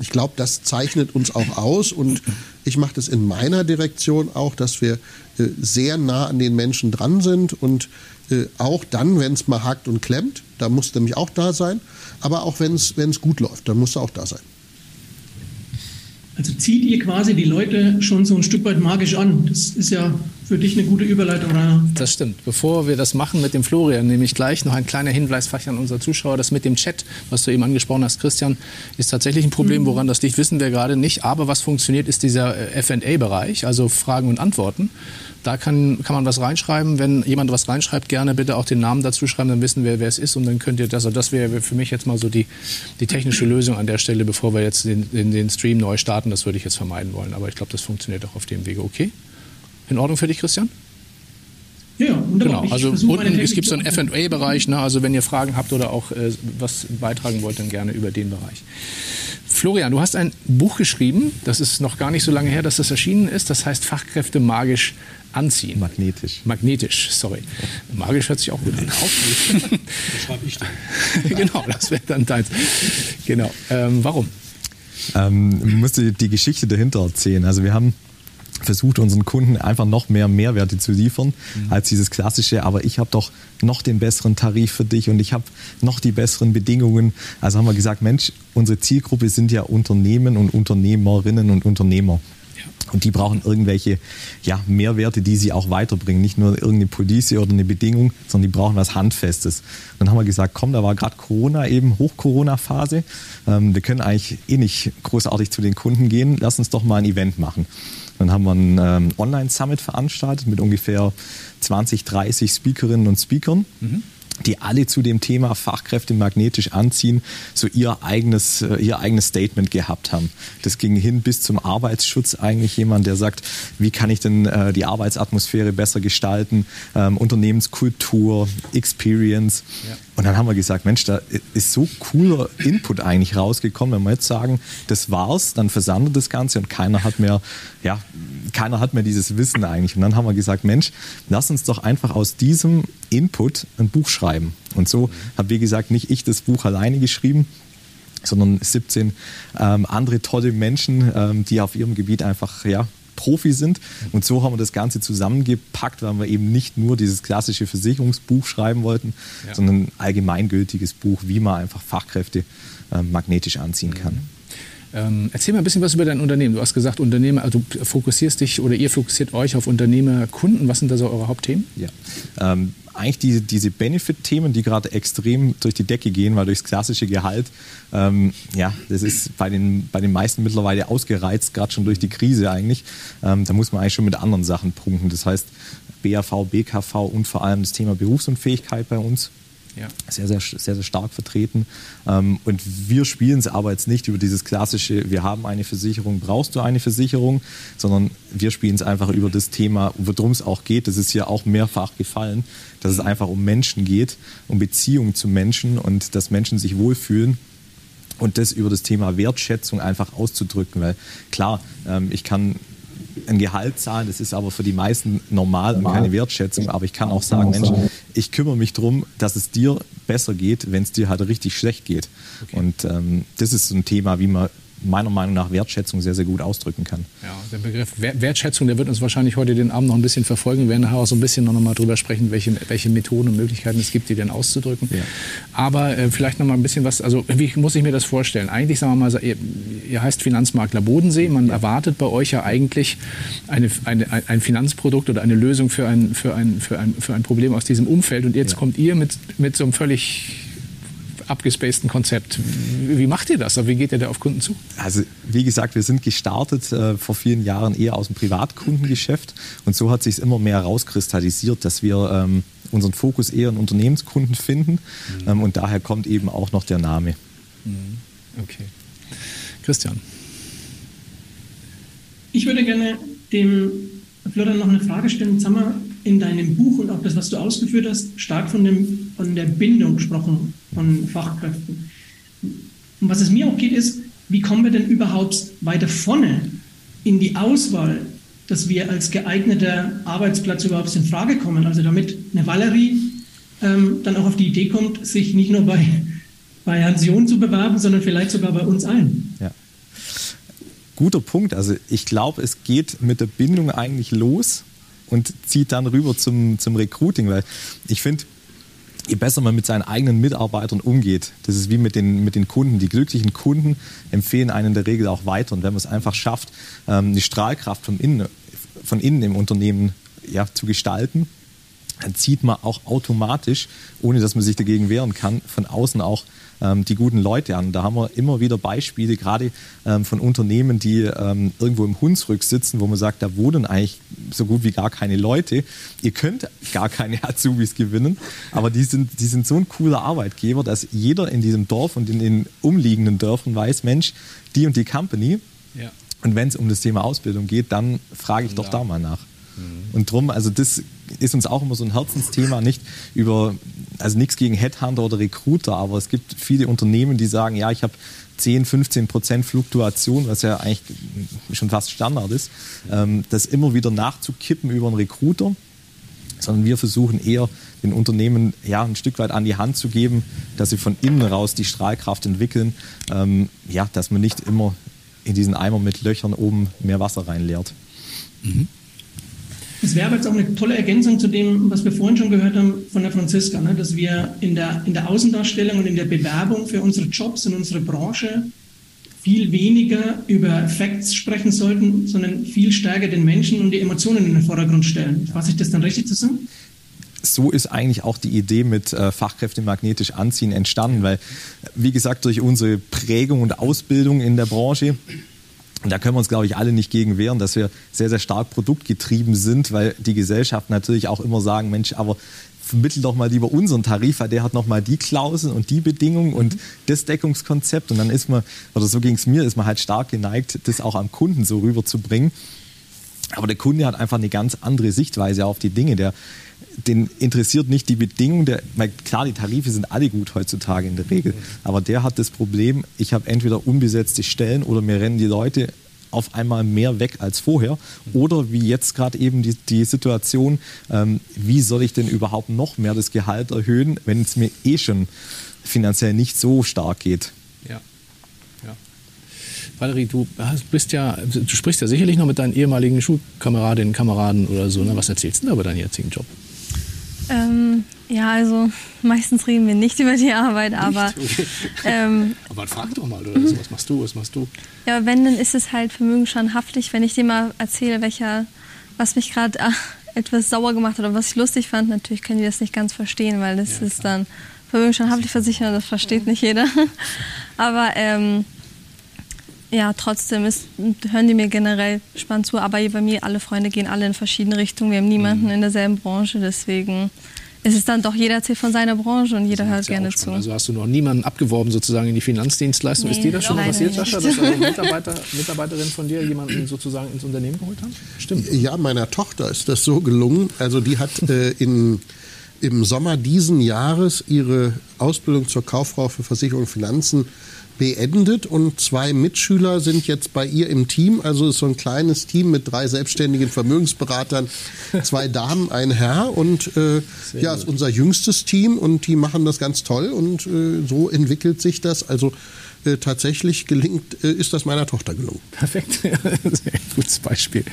ich glaube, das zeichnet uns auch aus und ich mache das in meiner Direktion auch, dass wir äh, sehr nah an den Menschen dran sind und äh, auch dann, wenn es mal hakt und klemmt, da muss nämlich auch da sein, aber auch wenn es gut läuft, dann muss er auch da sein. Also zieht ihr quasi die Leute schon so ein Stück weit magisch an. Das ist ja für dich eine gute Überleitung, Rainer. Das stimmt. Bevor wir das machen mit dem Florian, nehme ich gleich noch ein kleiner Hinweis vielleicht an unsere Zuschauer. Das mit dem Chat, was du eben angesprochen hast, Christian, ist tatsächlich ein Problem. Mhm. Woran das liegt, wissen wir gerade nicht. Aber was funktioniert, ist dieser äh, FA-Bereich, also Fragen und Antworten. Da kann, kann man was reinschreiben. Wenn jemand was reinschreibt, gerne bitte auch den Namen dazu schreiben, dann wissen wir, wer es ist und dann könnt ihr das. Also das wäre für mich jetzt mal so die, die technische Lösung an der Stelle, bevor wir jetzt den, den, den Stream neu starten. Das würde ich jetzt vermeiden wollen. Aber ich glaube, das funktioniert auch auf dem Wege okay. In Ordnung für dich, Christian? Ja, wunderbar. Genau, also unten es gibt so einen FA-Bereich, ne? also wenn ihr Fragen habt oder auch äh, was beitragen wollt, dann gerne über den Bereich. Florian, du hast ein Buch geschrieben, das ist noch gar nicht so lange her, dass das erschienen ist, das heißt Fachkräfte magisch anziehen. Magnetisch. Magnetisch, sorry. Magisch hört sich auch gut an. das schreibe ich dann. genau, das wäre dann deins. Genau. Ähm, warum? Ähm, ich musste die Geschichte dahinter erzählen. Also wir haben versucht unseren Kunden einfach noch mehr Mehrwerte zu liefern mhm. als dieses klassische, aber ich habe doch noch den besseren Tarif für dich und ich habe noch die besseren Bedingungen. Also haben wir gesagt, Mensch, unsere Zielgruppe sind ja Unternehmen und Unternehmerinnen und Unternehmer. Und die brauchen irgendwelche ja, Mehrwerte, die sie auch weiterbringen. Nicht nur irgendeine Police oder eine Bedingung, sondern die brauchen was Handfestes. Dann haben wir gesagt, komm, da war gerade Corona eben, Hoch-Corona-Phase. Ähm, wir können eigentlich eh nicht großartig zu den Kunden gehen. Lass uns doch mal ein Event machen. Dann haben wir ein ähm, Online-Summit veranstaltet mit ungefähr 20, 30 Speakerinnen und Speakern. Mhm die alle zu dem Thema Fachkräfte magnetisch anziehen, so ihr eigenes, äh, ihr eigenes Statement gehabt haben. Das ging hin bis zum Arbeitsschutz eigentlich jemand, der sagt, wie kann ich denn äh, die Arbeitsatmosphäre besser gestalten, ähm, Unternehmenskultur, Experience. Ja. Und dann haben wir gesagt, Mensch, da ist so cooler Input eigentlich rausgekommen, wenn wir jetzt sagen, das war's, dann versandet das Ganze und keiner hat mehr, ja, keiner hat mehr dieses Wissen eigentlich. Und dann haben wir gesagt, Mensch, lass uns doch einfach aus diesem Input ein Buch schreiben. Und so habe, wie gesagt, nicht ich das Buch alleine geschrieben, sondern 17 ähm, andere tolle Menschen, ähm, die auf ihrem Gebiet einfach ja, Profi sind. Und so haben wir das Ganze zusammengepackt, weil wir eben nicht nur dieses klassische Versicherungsbuch schreiben wollten, ja. sondern ein allgemeingültiges Buch, wie man einfach Fachkräfte äh, magnetisch anziehen kann. Ähm, erzähl mal ein bisschen was über dein Unternehmen. Du hast gesagt, Unternehmer, also du fokussierst dich oder ihr fokussiert euch auf Unternehmer, Kunden. Was sind da so eure Hauptthemen? Ja. Ähm, eigentlich diese, diese Benefit-Themen, die gerade extrem durch die Decke gehen, weil durchs klassische Gehalt, ähm, ja, das ist bei den, bei den meisten mittlerweile ausgereizt, gerade schon durch die Krise eigentlich. Ähm, da muss man eigentlich schon mit anderen Sachen punkten. Das heißt, BAV, BKV und vor allem das Thema Berufsunfähigkeit bei uns ja. sehr, sehr, sehr, sehr stark vertreten. Ähm, und wir spielen es aber jetzt nicht über dieses klassische, wir haben eine Versicherung, brauchst du eine Versicherung, sondern wir spielen es einfach über das Thema, worum es auch geht. Das ist hier auch mehrfach gefallen, dass es einfach um Menschen geht, um Beziehungen zu Menschen und dass Menschen sich wohlfühlen und das über das Thema Wertschätzung einfach auszudrücken. Weil klar, ähm, ich kann ein Gehalt zahlen, das ist aber für die meisten normal und keine Wertschätzung. Aber ich kann auch sagen, Mensch, ich kümmere mich darum, dass es dir besser geht, wenn es dir halt richtig schlecht geht. Okay. Und ähm, das ist so ein Thema, wie man meiner Meinung nach Wertschätzung sehr, sehr gut ausdrücken kann. Ja, der Begriff Wertschätzung, der wird uns wahrscheinlich heute den Abend noch ein bisschen verfolgen. Wir werden nachher auch so ein bisschen noch mal drüber sprechen, welche, welche Methoden und Möglichkeiten es gibt, die denn auszudrücken. Ja. Aber äh, vielleicht noch mal ein bisschen was, also wie muss ich mir das vorstellen? Eigentlich sagen wir mal, ihr, ihr heißt Finanzmakler Bodensee, man ja. erwartet bei euch ja eigentlich eine, eine, ein Finanzprodukt oder eine Lösung für ein, für ein, für ein, für ein Problem aus diesem Umfeld und jetzt ja. kommt ihr mit, mit so einem völlig abgespaceden Konzept. Wie macht ihr das? Wie geht ihr da auf Kunden zu? Also wie gesagt, wir sind gestartet äh, vor vielen Jahren eher aus dem Privatkundengeschäft und so hat sich immer mehr herauskristallisiert, dass wir ähm, unseren Fokus eher in Unternehmenskunden finden mhm. ähm, und daher kommt eben auch noch der Name. Mhm. Okay. Christian. ich würde gerne dem Florian noch eine Frage stellen. Jetzt haben wir in deinem Buch und auch das, was du ausgeführt hast, stark von, dem, von der Bindung gesprochen von Fachkräften. Und was es mir auch geht, ist, wie kommen wir denn überhaupt weiter vorne in die Auswahl, dass wir als geeigneter Arbeitsplatz überhaupt in Frage kommen? Also damit eine Valerie ähm, dann auch auf die Idee kommt, sich nicht nur bei, bei Hans John zu bewerben, sondern vielleicht sogar bei uns allen. Ja. Guter Punkt. Also ich glaube, es geht mit der Bindung eigentlich los und zieht dann rüber zum, zum Recruiting, weil ich finde, je besser man mit seinen eigenen Mitarbeitern umgeht, das ist wie mit den, mit den Kunden. Die glücklichen Kunden empfehlen einen in der Regel auch weiter. Und wenn man es einfach schafft, ähm, die Strahlkraft von innen, von innen im Unternehmen ja, zu gestalten, dann zieht man auch automatisch, ohne dass man sich dagegen wehren kann, von außen auch ähm, die guten Leute an. Da haben wir immer wieder Beispiele, gerade ähm, von Unternehmen, die ähm, irgendwo im Hunsrück sitzen, wo man sagt, da wohnen eigentlich so gut wie gar keine Leute. Ihr könnt gar keine Azubis gewinnen, aber die sind, die sind so ein cooler Arbeitgeber, dass jeder in diesem Dorf und in den umliegenden Dörfern weiß, Mensch, die und die Company. Ja. Und wenn es um das Thema Ausbildung geht, dann frage ich doch ja. da mal nach. Mhm. Und drum, also das ist uns auch immer so ein Herzensthema, nicht über, also nichts gegen Headhunter oder Recruiter, aber es gibt viele Unternehmen, die sagen, ja, ich habe 10, 15 Prozent Fluktuation, was ja eigentlich schon fast Standard ist, ähm, das immer wieder nachzukippen über einen Recruiter, sondern wir versuchen eher den Unternehmen ja, ein Stück weit an die Hand zu geben, dass sie von innen raus die Strahlkraft entwickeln, ähm, ja, dass man nicht immer in diesen Eimer mit Löchern oben mehr Wasser reinleert. Mhm. Es wäre aber jetzt auch eine tolle Ergänzung zu dem, was wir vorhin schon gehört haben von der Franziska, ne? dass wir in der, in der Außendarstellung und in der Bewerbung für unsere Jobs in unserer Branche viel weniger über Facts sprechen sollten, sondern viel stärker den Menschen und die Emotionen in den Vordergrund stellen. Fasse ich das dann richtig zusammen? so ist eigentlich auch die Idee mit äh, Fachkräfte magnetisch anziehen entstanden, weil, wie gesagt, durch unsere Prägung und Ausbildung in der Branche da können wir uns, glaube ich, alle nicht gegen wehren, dass wir sehr, sehr stark produktgetrieben sind, weil die Gesellschaft natürlich auch immer sagen, Mensch, aber vermittel doch mal lieber unseren Tarif, weil der hat noch mal die Klauseln und die Bedingungen und das Deckungskonzept. Und dann ist man, oder so ging es mir, ist man halt stark geneigt, das auch am Kunden so rüberzubringen. Aber der Kunde hat einfach eine ganz andere Sichtweise auf die Dinge. Der, den interessiert nicht die Bedingung, der, weil klar, die Tarife sind alle gut heutzutage in der Regel, aber der hat das Problem, ich habe entweder unbesetzte Stellen oder mir rennen die Leute auf einmal mehr weg als vorher. Oder wie jetzt gerade eben die, die Situation, ähm, wie soll ich denn überhaupt noch mehr das Gehalt erhöhen, wenn es mir eh schon finanziell nicht so stark geht. Ja. Valerie, du bist ja, du sprichst ja sicherlich noch mit deinen ehemaligen Schulkameradinnen, Kameraden oder so. Ne? Was erzählst du denn über deinen jetzigen Job? Ähm, ja, also meistens reden wir nicht über die Arbeit, aber. Okay. Ähm, aber frag doch mal, oder mhm. was machst du, was machst du? Ja, wenn, dann ist es halt vermögensschadhaftlich, wenn ich dir mal erzähle, welcher, was mich gerade äh, etwas sauer gemacht hat oder was ich lustig fand. Natürlich können die das nicht ganz verstehen, weil das ja, ist dann vermögensschadhaftlich versichert, das versteht nicht jeder. aber ähm, ja, trotzdem ist, hören die mir generell spannend zu, aber bei mir alle Freunde gehen alle in verschiedene Richtungen. Wir haben niemanden mhm. in derselben Branche, deswegen ist es dann doch jeder erzählt von seiner Branche und jeder hört gerne zu. Also hast du noch niemanden abgeworben sozusagen in die Finanzdienstleistung? Nee, ist dir das schon mal passiert, Sascha, dass also Mitarbeiter, Mitarbeiterin von dir jemanden sozusagen ins Unternehmen geholt haben? Stimmt. Ja, meiner Tochter ist das so gelungen. Also die hat äh, in im Sommer diesen Jahres ihre Ausbildung zur Kauffrau für Versicherung und Finanzen beendet und zwei Mitschüler sind jetzt bei ihr im Team. Also ist so ein kleines Team mit drei selbstständigen Vermögensberatern, zwei Damen, ein Herr und äh, ja, ist unser jüngstes Team und die machen das ganz toll und äh, so entwickelt sich das. Also äh, tatsächlich gelingt, äh, ist das meiner Tochter gelungen. Perfekt, sehr gutes Beispiel.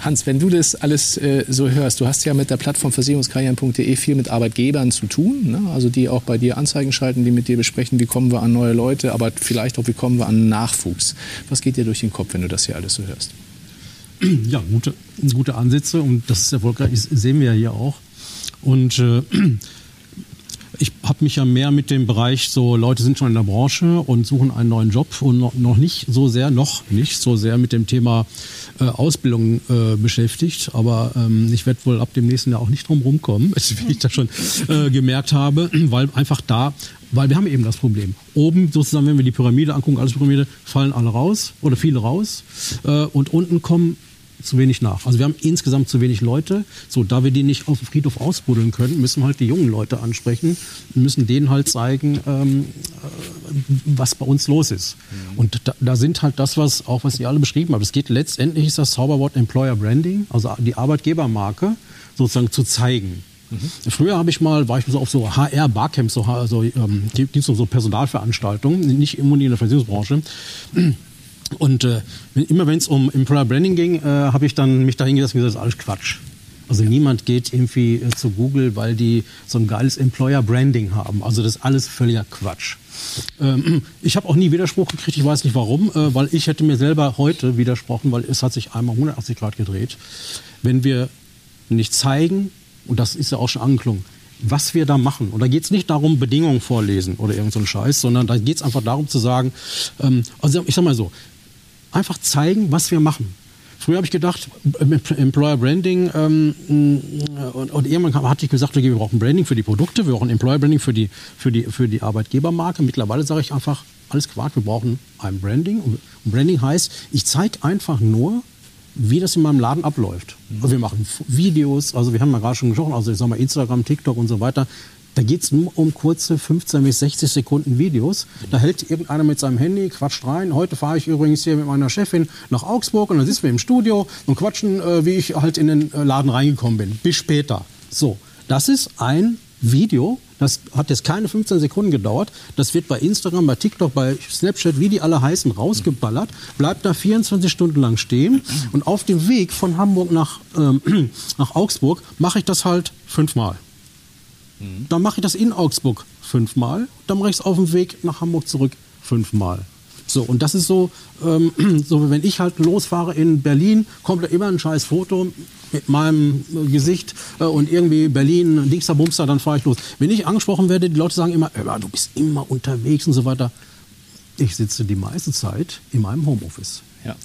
Hans, wenn du das alles äh, so hörst, du hast ja mit der Plattform versicherungskarrieren.de viel mit Arbeitgebern zu tun, ne? also die auch bei dir Anzeigen schalten, die mit dir besprechen, wie kommen wir an neue Leute, aber vielleicht auch, wie kommen wir an Nachwuchs. Was geht dir durch den Kopf, wenn du das hier alles so hörst? Ja, gute, gute Ansätze und dass es erfolgreich ist, sehen wir ja hier auch. Und äh, ich habe mich ja mehr mit dem Bereich, so Leute sind schon in der Branche und suchen einen neuen Job und noch, nicht so sehr, noch nicht so sehr mit dem Thema äh, Ausbildung äh, beschäftigt. Aber ähm, ich werde wohl ab dem nächsten Jahr auch nicht drum rumkommen, wie ich das schon äh, gemerkt habe, weil einfach da weil wir haben eben das Problem. Oben sozusagen, wenn wir die Pyramide angucken, alles Pyramide, fallen alle raus oder viele raus. Äh, und unten kommen zu wenig nach. Also wir haben insgesamt zu wenig Leute. So, da wir die nicht auf dem Friedhof ausbuddeln können, müssen wir halt die jungen Leute ansprechen und müssen denen halt zeigen, ähm, äh, was bei uns los ist. Mhm. Und da, da, sind halt das, was auch was ihr alle beschrieben habt. Es geht letztendlich ist das Zauberwort Employer Branding, also die Arbeitgebermarke sozusagen zu zeigen. Mhm. Früher habe ich mal, war ich so auf so HR-Barcamps, so, also, ähm, gibt es so Personalveranstaltungen, nicht immer in der Versicherungsbranche. Und äh, immer wenn es um Employer Branding ging, äh, habe ich dann mich dahin gesetzt und gesagt, das ist alles Quatsch. Also niemand geht irgendwie äh, zu Google, weil die so ein geiles Employer Branding haben. Also das ist alles völliger Quatsch. Ähm, ich habe auch nie Widerspruch gekriegt, ich weiß nicht warum, äh, weil ich hätte mir selber heute widersprochen, weil es hat sich einmal 180 Grad gedreht. Wenn wir nicht zeigen, und das ist ja auch schon angeklungen, was wir da machen. Und da geht es nicht darum, Bedingungen vorlesen oder irgend so Scheiß, sondern da geht es einfach darum zu sagen, ähm, also ich sag mal so, einfach zeigen, was wir machen. Früher habe ich gedacht, Employer Branding ähm, und, und, irgendwann hatte ich gesagt, okay, wir brauchen Branding für die Produkte, wir brauchen Employer Branding für die, für die, für die Arbeitgebermarke. Mittlerweile sage ich einfach, alles Quark, wir brauchen ein Branding. Und Branding heißt, ich zeige einfach nur, wie das in meinem Laden abläuft. Mhm. Wir machen Videos, also wir haben ja gerade schon gesprochen, also ich sag mal Instagram, TikTok und so weiter. Da geht es nur um kurze 15 bis 60 Sekunden Videos. Da hält irgendeiner mit seinem Handy, quatscht rein. Heute fahre ich übrigens hier mit meiner Chefin nach Augsburg und dann sitzen wir im Studio und quatschen, äh, wie ich halt in den äh, Laden reingekommen bin. Bis später. So, das ist ein Video, das hat jetzt keine 15 Sekunden gedauert. Das wird bei Instagram, bei TikTok, bei Snapchat, wie die alle heißen, rausgeballert, bleibt da 24 Stunden lang stehen. Und auf dem Weg von Hamburg nach, ähm, nach Augsburg mache ich das halt fünfmal. Mhm. Dann mache ich das in Augsburg fünfmal. Dann mache ich es auf dem Weg nach Hamburg zurück fünfmal. So, und das ist so, ähm, so, wenn ich halt losfahre in Berlin, kommt da immer ein scheiß Foto mit meinem Gesicht äh, und irgendwie Berlin, Dingster, Bumster, dann fahre ich los. Wenn ich angesprochen werde, die Leute sagen immer, du bist immer unterwegs und so weiter. Ich sitze die meiste Zeit in meinem Homeoffice. Ja.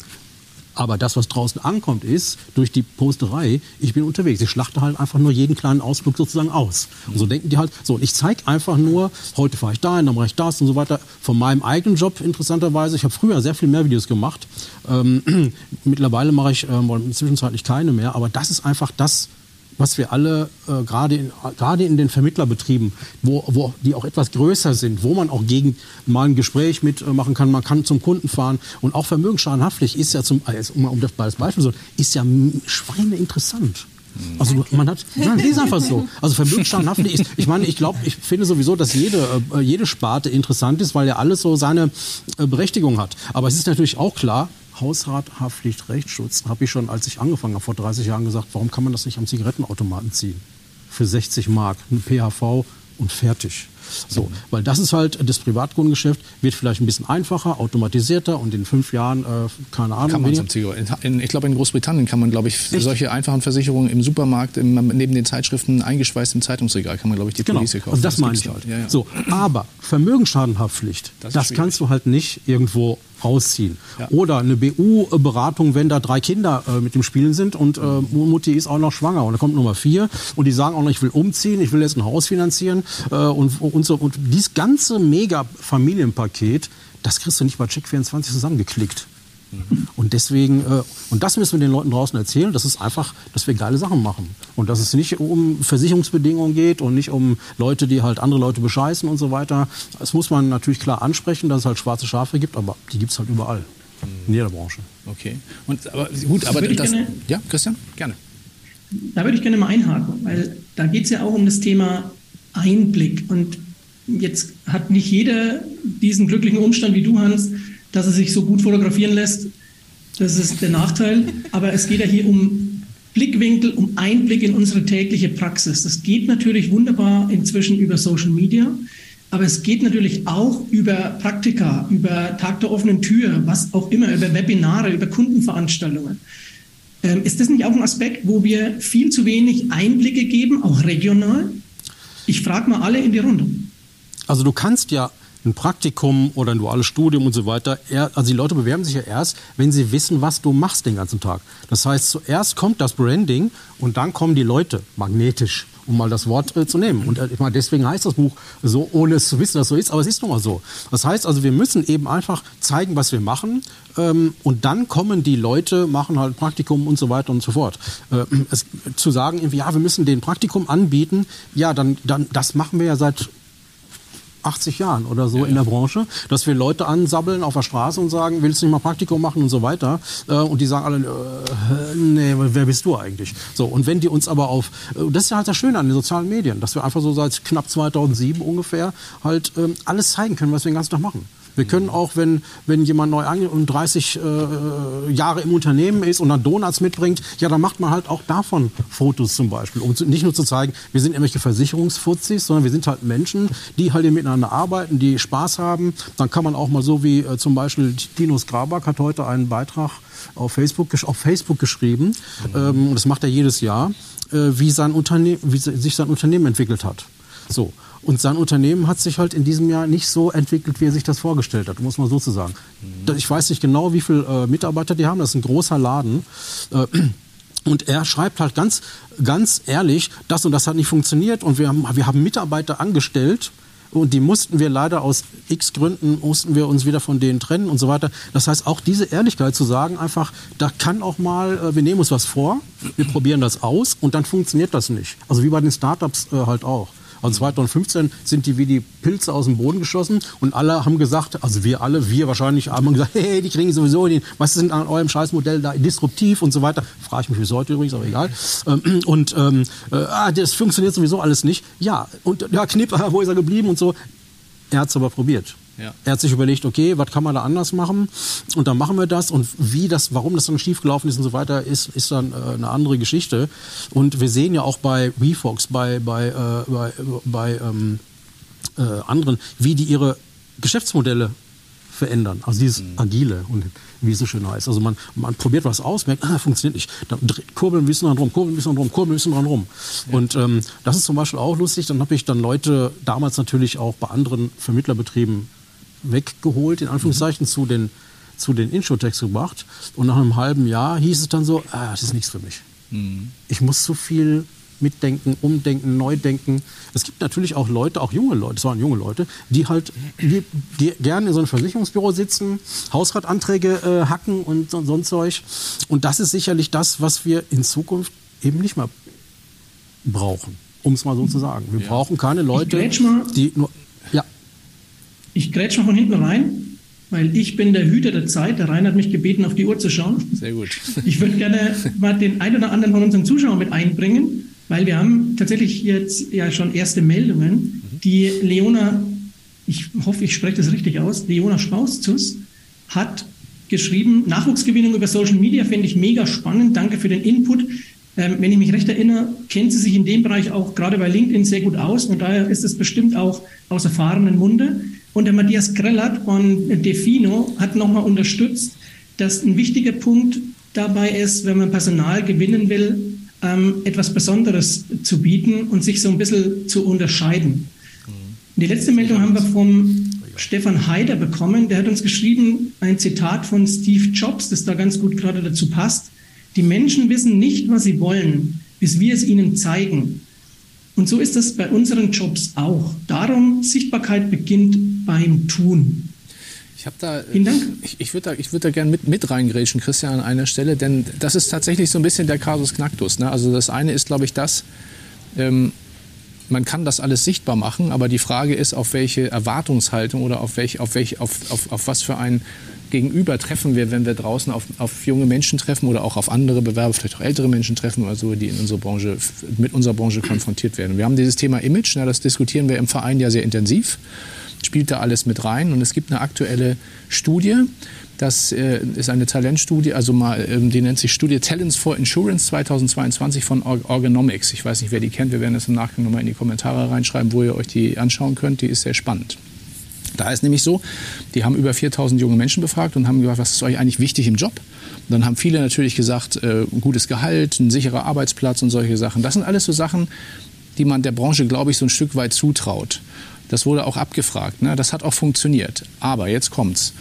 Aber das, was draußen ankommt, ist durch die Posterei, ich bin unterwegs. Ich schlachte halt einfach nur jeden kleinen Ausflug sozusagen aus. Und so denken die halt, so, und ich zeige einfach nur, heute fahre ich dahin, dann mache ich das und so weiter. Von meinem eigenen Job interessanterweise, ich habe früher sehr viel mehr Videos gemacht. Ähm, mittlerweile mache ich ähm, zwischenzeitlich keine mehr, aber das ist einfach das, was wir alle äh, gerade in, gerade in den Vermittlerbetrieben, wo, wo die auch etwas größer sind, wo man auch gegen mal ein Gespräch mitmachen kann, man kann zum Kunden fahren und auch Vermögensschadenhaftpflicht ist ja zum, also um, um das Beispiel so, ist ja schweine interessant. Also man hat, nein, ist einfach so. Also Vermögensschadenhaftpflicht ist, ich meine, ich glaube, ich finde sowieso, dass jede, äh, jede Sparte interessant ist, weil ja alles so seine äh, Berechtigung hat. Aber es ist natürlich auch klar, Hausrat, Haftpflicht, Rechtsschutz, habe ich schon, als ich angefangen habe, vor 30 Jahren gesagt, warum kann man das nicht am Zigarettenautomaten ziehen? Für 60 Mark, ein PHV und fertig. So, weil das ist halt das Privatkundengeschäft, wird vielleicht ein bisschen einfacher, automatisierter und in fünf Jahren, äh, keine Ahnung. Kann man zum in, ich glaube, in Großbritannien kann man, glaube ich, Echt? solche einfachen Versicherungen im Supermarkt, im, neben den Zeitschriften eingeschweißt im Zeitungsregal, kann man, glaube ich, die genau. Police kaufen. Also das, das meine ich halt. Ja, ja. So, aber Vermögensschadenhaftpflicht, das, das kannst du halt nicht irgendwo rausziehen. Ja. Oder eine BU-Beratung, wenn da drei Kinder äh, mit dem Spielen sind und äh, Mutti ist auch noch schwanger und da kommt Nummer vier und die sagen auch noch, ich will umziehen, ich will jetzt ein Haus finanzieren äh, und, und so. Und dieses ganze Mega-Familienpaket, das kriegst du nicht bei Check24 zusammengeklickt. Und deswegen, äh, und das müssen wir den Leuten draußen erzählen, dass es einfach, dass wir geile Sachen machen. Und dass es nicht um Versicherungsbedingungen geht und nicht um Leute, die halt andere Leute bescheißen und so weiter. Das muss man natürlich klar ansprechen, dass es halt schwarze Schafe gibt, aber die gibt es halt überall. In jeder Branche. Okay. Und, aber gut, aber das, gerne, ja, Christian, gerne. Da würde ich gerne mal einhaken, weil da geht es ja auch um das Thema Einblick. Und jetzt hat nicht jeder diesen glücklichen Umstand wie du, Hans, dass er sich so gut fotografieren lässt. Das ist der Nachteil. Aber es geht ja hier um Blickwinkel, um Einblick in unsere tägliche Praxis. Das geht natürlich wunderbar inzwischen über Social Media. Aber es geht natürlich auch über Praktika, über Tag der offenen Tür, was auch immer, über Webinare, über Kundenveranstaltungen. Ähm, ist das nicht auch ein Aspekt, wo wir viel zu wenig Einblicke geben, auch regional? Ich frage mal alle in die Runde. Also du kannst ja ein Praktikum oder ein duales Studium und so weiter. Also die Leute bewerben sich ja erst, wenn sie wissen, was du machst den ganzen Tag. Das heißt, zuerst kommt das Branding und dann kommen die Leute magnetisch, um mal das Wort äh, zu nehmen. Und äh, ich meine, deswegen heißt das Buch so, ohne es zu wissen, dass es so ist, aber es ist nun mal so. Das heißt also, wir müssen eben einfach zeigen, was wir machen ähm, und dann kommen die Leute, machen halt Praktikum und so weiter und so fort. Äh, es, zu sagen, ja, wir müssen den Praktikum anbieten, ja, dann, dann das machen wir ja seit 80 Jahren oder so ja, in der Branche, dass wir Leute ansabbeln auf der Straße und sagen, willst du nicht mal Praktikum machen und so weiter. Äh, und die sagen alle, äh, nee, wer bist du eigentlich? So, und wenn die uns aber auf, äh, das ist ja halt das Schöne an den sozialen Medien, dass wir einfach so seit knapp 2007 ungefähr halt ähm, alles zeigen können, was wir den ganzen Tag machen. Wir können auch, wenn, wenn jemand neu ange und 30 äh, Jahre im Unternehmen ist und dann Donuts mitbringt, ja, dann macht man halt auch davon Fotos zum Beispiel, um zu, nicht nur zu zeigen, wir sind irgendwelche Versicherungsfuzis, sondern wir sind halt Menschen, die halt miteinander arbeiten, die Spaß haben. Dann kann man auch mal so wie äh, zum Beispiel Dinos Grabak hat heute einen Beitrag auf Facebook, auf Facebook geschrieben, ähm, das macht er jedes Jahr, äh, wie, sein wie sich sein Unternehmen entwickelt hat. So. Und sein Unternehmen hat sich halt in diesem Jahr nicht so entwickelt, wie er sich das vorgestellt hat, muss man so zu sagen. Mhm. Ich weiß nicht genau, wie viele äh, Mitarbeiter die haben. Das ist ein großer Laden. Äh, und er schreibt halt ganz, ganz ehrlich, das und das hat nicht funktioniert und wir haben, wir haben Mitarbeiter angestellt, und die mussten wir leider aus x Gründen, mussten wir uns wieder von denen trennen und so weiter. Das heißt, auch diese Ehrlichkeit zu sagen, einfach, da kann auch mal, äh, wir nehmen uns was vor, wir probieren das aus und dann funktioniert das nicht. Also wie bei den Startups äh, halt auch. Also 2015 sind die wie die Pilze aus dem Boden geschossen und alle haben gesagt, also wir alle, wir wahrscheinlich, haben gesagt, hey, die kriegen sowieso den, was denn an eurem Scheißmodell da disruptiv und so weiter. Frage ich mich bis heute übrigens, aber egal. Ähm, und ähm, äh, ah, das funktioniert sowieso alles nicht. Ja, und ja, Knipp, wo ist er geblieben und so. Er hat es aber probiert. Ja. Er hat sich überlegt, okay, was kann man da anders machen? Und dann machen wir das. Und wie das, warum das dann schiefgelaufen ist und so weiter, ist, ist dann äh, eine andere Geschichte. Und wir sehen ja auch bei WeFox, bei, bei, äh, bei, bei ähm, äh, anderen, wie die ihre Geschäftsmodelle verändern. Also dieses mhm. Agile und wie es so schön heißt. Also man, man probiert was aus, merkt, ah, funktioniert nicht. Dann kurbeln ein bisschen dran rum, kurbeln ein bisschen dran rum, kurbeln ein bisschen dran rum. Ja. Und ähm, das ist zum Beispiel auch lustig. Dann habe ich dann Leute damals natürlich auch bei anderen Vermittlerbetrieben weggeholt, in Anführungszeichen, mhm. zu den, zu den Introtext gebracht. Und nach einem halben Jahr hieß es dann so, ah, das ist nichts für mich. Mhm. Ich muss zu viel mitdenken, umdenken, neu denken. Es gibt natürlich auch Leute, auch junge Leute, das waren junge Leute, die halt die, die gerne in so einem Versicherungsbüro sitzen, Hausratanträge äh, hacken und so, so ein Zeug. Und das ist sicherlich das, was wir in Zukunft eben nicht mehr brauchen, um es mal so zu sagen. Wir ja. brauchen keine Leute, die nur ich grätsch mal von hinten rein, weil ich bin der Hüter der Zeit. Der Rhein hat mich gebeten, auf die Uhr zu schauen. Sehr gut. Ich würde gerne mal den einen oder anderen von unseren Zuschauern mit einbringen, weil wir haben tatsächlich jetzt ja schon erste Meldungen. Die Leona, ich hoffe, ich spreche das richtig aus, Leona Spauszus hat geschrieben, Nachwuchsgewinnung über Social Media finde ich mega spannend. Danke für den Input. Ähm, wenn ich mich recht erinnere, kennt sie sich in dem Bereich auch gerade bei LinkedIn sehr gut aus und daher ist es bestimmt auch aus erfahrenen Munde. Und der Matthias Grellert von Defino hat nochmal unterstützt, dass ein wichtiger Punkt dabei ist, wenn man Personal gewinnen will, ähm, etwas Besonderes zu bieten und sich so ein bisschen zu unterscheiden. Die letzte Meldung haben wir vom Stefan Haider bekommen. Der hat uns geschrieben, ein Zitat von Steve Jobs, das da ganz gut gerade dazu passt. Die Menschen wissen nicht, was sie wollen, bis wir es ihnen zeigen. Und so ist das bei unseren Jobs auch. Darum, Sichtbarkeit beginnt beim Tun. Ich habe da, ich, ich würde da, ich würd da gerne mit, mit reingrätschen, Christian, an einer Stelle, denn das ist tatsächlich so ein bisschen der Kasus Knacktus. Ne? Also das eine ist, glaube ich, das, ähm, man kann das alles sichtbar machen, aber die Frage ist, auf welche Erwartungshaltung oder auf, welch, auf, welch, auf, auf, auf was für ein Gegenüber treffen wir, wenn wir draußen auf, auf junge Menschen treffen oder auch auf andere Bewerber, vielleicht auch ältere Menschen treffen oder so, die in unserer Branche, mit unserer Branche konfrontiert werden. Wir haben dieses Thema Image, na, das diskutieren wir im Verein ja sehr intensiv, spielt da alles mit rein und es gibt eine aktuelle Studie, das äh, ist eine Talentstudie, also mal, ähm, die nennt sich Studie Talents for Insurance 2022 von Organomics. Ich weiß nicht, wer die kennt. Wir werden das im Nachgang nochmal in die Kommentare reinschreiben, wo ihr euch die anschauen könnt. Die ist sehr spannend. Da ist nämlich so, die haben über 4000 junge Menschen befragt und haben gefragt, was ist euch eigentlich wichtig im Job? Und dann haben viele natürlich gesagt, äh, gutes Gehalt, ein sicherer Arbeitsplatz und solche Sachen. Das sind alles so Sachen, die man der Branche, glaube ich, so ein Stück weit zutraut. Das wurde auch abgefragt. Ne? Das hat auch funktioniert. Aber jetzt kommt's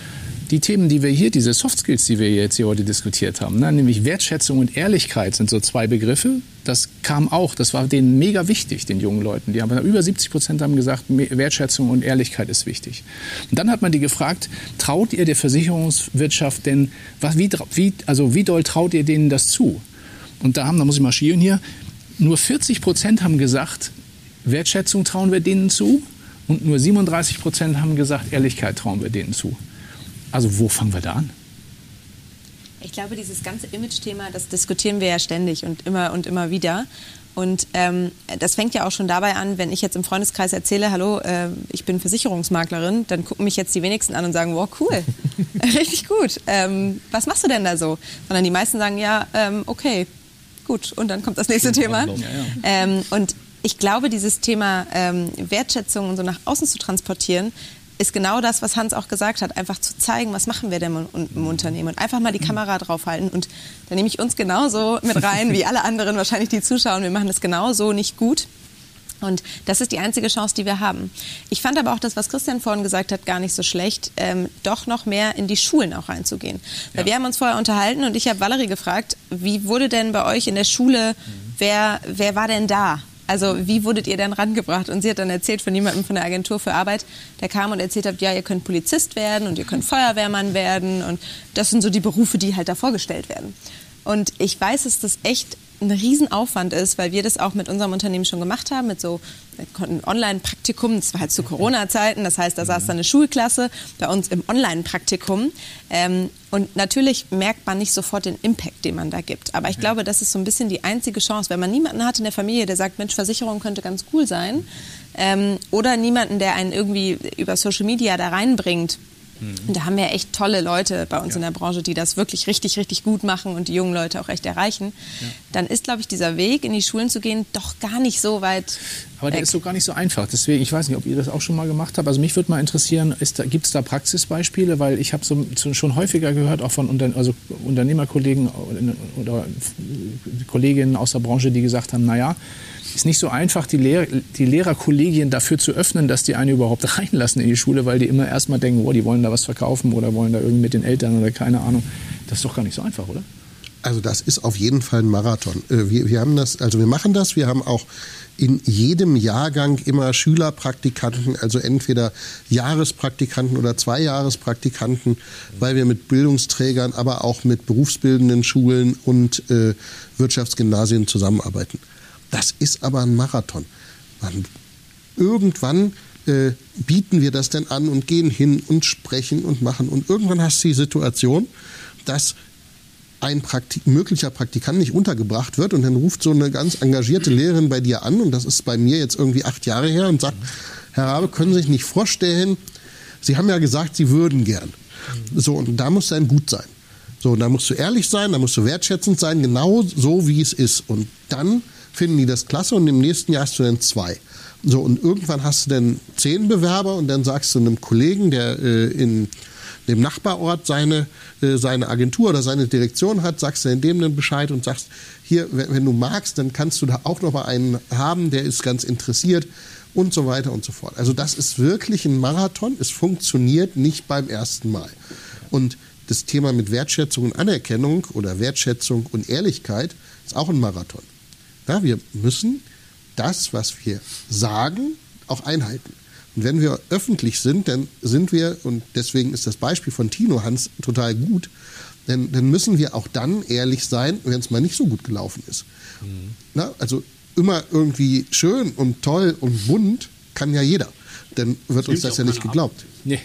die Themen, die wir hier, diese Soft Skills, die wir jetzt hier heute diskutiert haben, ne, nämlich Wertschätzung und Ehrlichkeit sind so zwei Begriffe. Das kam auch, das war denen mega wichtig, den jungen Leuten. Die haben über 70 Prozent haben gesagt, Wertschätzung und Ehrlichkeit ist wichtig. Und dann hat man die gefragt, traut ihr der Versicherungswirtschaft denn, was, wie, wie, also wie doll traut ihr denen das zu? Und da haben, da muss ich marschieren hier, nur 40 Prozent haben gesagt, Wertschätzung trauen wir denen zu und nur 37 Prozent haben gesagt, Ehrlichkeit trauen wir denen zu. Also wo fangen wir da an? Ich glaube, dieses ganze Image-Thema, das diskutieren wir ja ständig und immer und immer wieder. Und ähm, das fängt ja auch schon dabei an, wenn ich jetzt im Freundeskreis erzähle, hallo, äh, ich bin Versicherungsmaklerin, dann gucken mich jetzt die wenigsten an und sagen, wow, cool, richtig gut. Ähm, was machst du denn da so? Sondern die meisten sagen, ja, ähm, okay, gut. Und dann kommt das nächste Thema. Ja, ja. Ähm, und ich glaube, dieses Thema ähm, Wertschätzung und so nach außen zu transportieren, ist genau das, was Hans auch gesagt hat, einfach zu zeigen, was machen wir denn im Unternehmen und einfach mal die Kamera draufhalten und da nehme ich uns genauso mit rein, wie alle anderen wahrscheinlich, die zuschauen. Wir machen das genauso nicht gut. Und das ist die einzige Chance, die wir haben. Ich fand aber auch das, was Christian vorhin gesagt hat, gar nicht so schlecht, ähm, doch noch mehr in die Schulen auch reinzugehen. Weil ja. wir haben uns vorher unterhalten und ich habe Valerie gefragt, wie wurde denn bei euch in der Schule, wer, wer war denn da? Also wie wurdet ihr denn rangebracht? Und sie hat dann erzählt von jemandem von der Agentur für Arbeit, der kam und erzählt hat, ja, ihr könnt Polizist werden und ihr könnt Feuerwehrmann werden und das sind so die Berufe, die halt da vorgestellt werden. Und ich weiß, dass das echt ein Riesenaufwand ist, weil wir das auch mit unserem Unternehmen schon gemacht haben, mit so Online-Praktikum. Das war halt zu Corona-Zeiten, das heißt, da saß dann eine Schulklasse bei uns im Online-Praktikum. Ähm, und natürlich merkt man nicht sofort den Impact, den man da gibt. Aber ich ja. glaube, das ist so ein bisschen die einzige Chance, wenn man niemanden hat in der Familie, der sagt, Mensch, Versicherung könnte ganz cool sein. Ähm, oder niemanden, der einen irgendwie über Social Media da reinbringt und da haben wir echt tolle Leute bei uns ja. in der Branche, die das wirklich richtig, richtig gut machen und die jungen Leute auch echt erreichen. Ja. Dann ist, glaube ich, dieser Weg in die Schulen zu gehen doch gar nicht so weit. Aber der ist so gar nicht so einfach. Deswegen, ich weiß nicht, ob ihr das auch schon mal gemacht habt. Also mich würde mal interessieren, gibt es da Praxisbeispiele? Weil ich habe so, so, schon häufiger gehört, auch von Unter also Unternehmerkollegen oder Kolleginnen aus der Branche, die gesagt haben, naja, ist nicht so einfach, die, Lehr die Lehrerkollegien dafür zu öffnen, dass die eine überhaupt reinlassen in die Schule, weil die immer erstmal denken, oh, die wollen da was verkaufen oder wollen da irgendwie mit den Eltern oder keine Ahnung. Das ist doch gar nicht so einfach, oder? Also das ist auf jeden Fall ein Marathon. Äh, wir, wir haben das, also wir machen das. Wir haben auch in jedem Jahrgang immer Schülerpraktikanten, also entweder Jahrespraktikanten oder Zweijahrespraktikanten, weil wir mit Bildungsträgern, aber auch mit berufsbildenden Schulen und äh, Wirtschaftsgymnasien zusammenarbeiten. Das ist aber ein Marathon. Man, irgendwann äh, bieten wir das denn an und gehen hin und sprechen und machen. Und irgendwann hast du die Situation, dass ein Praktik möglicher Praktikant nicht untergebracht wird und dann ruft so eine ganz engagierte Lehrerin bei dir an und das ist bei mir jetzt irgendwie acht Jahre her und sagt, Herr Rabe, können Sie sich nicht vorstellen, Sie haben ja gesagt, Sie würden gern. So, und da muss dann gut sein. So, da musst du ehrlich sein, da musst du wertschätzend sein, genau so wie es ist. Und dann finden die das klasse und im nächsten Jahr hast du dann zwei. So, und irgendwann hast du dann zehn Bewerber und dann sagst du einem Kollegen, der äh, in dem Nachbarort seine, äh, seine Agentur oder seine Direktion hat, sagst du dem dann Bescheid und sagst, hier, wenn, wenn du magst, dann kannst du da auch noch mal einen haben, der ist ganz interessiert und so weiter und so fort. Also das ist wirklich ein Marathon. Es funktioniert nicht beim ersten Mal. Und das Thema mit Wertschätzung und Anerkennung oder Wertschätzung und Ehrlichkeit ist auch ein Marathon. Ja, wir müssen das, was wir sagen, auch einhalten. Und wenn wir öffentlich sind, dann sind wir, und deswegen ist das Beispiel von Tino Hans total gut, denn, dann müssen wir auch dann ehrlich sein, wenn es mal nicht so gut gelaufen ist. Mhm. Na, also immer irgendwie schön und toll und bunt kann ja jeder. Dann wird das uns das ja nicht geglaubt. Nee.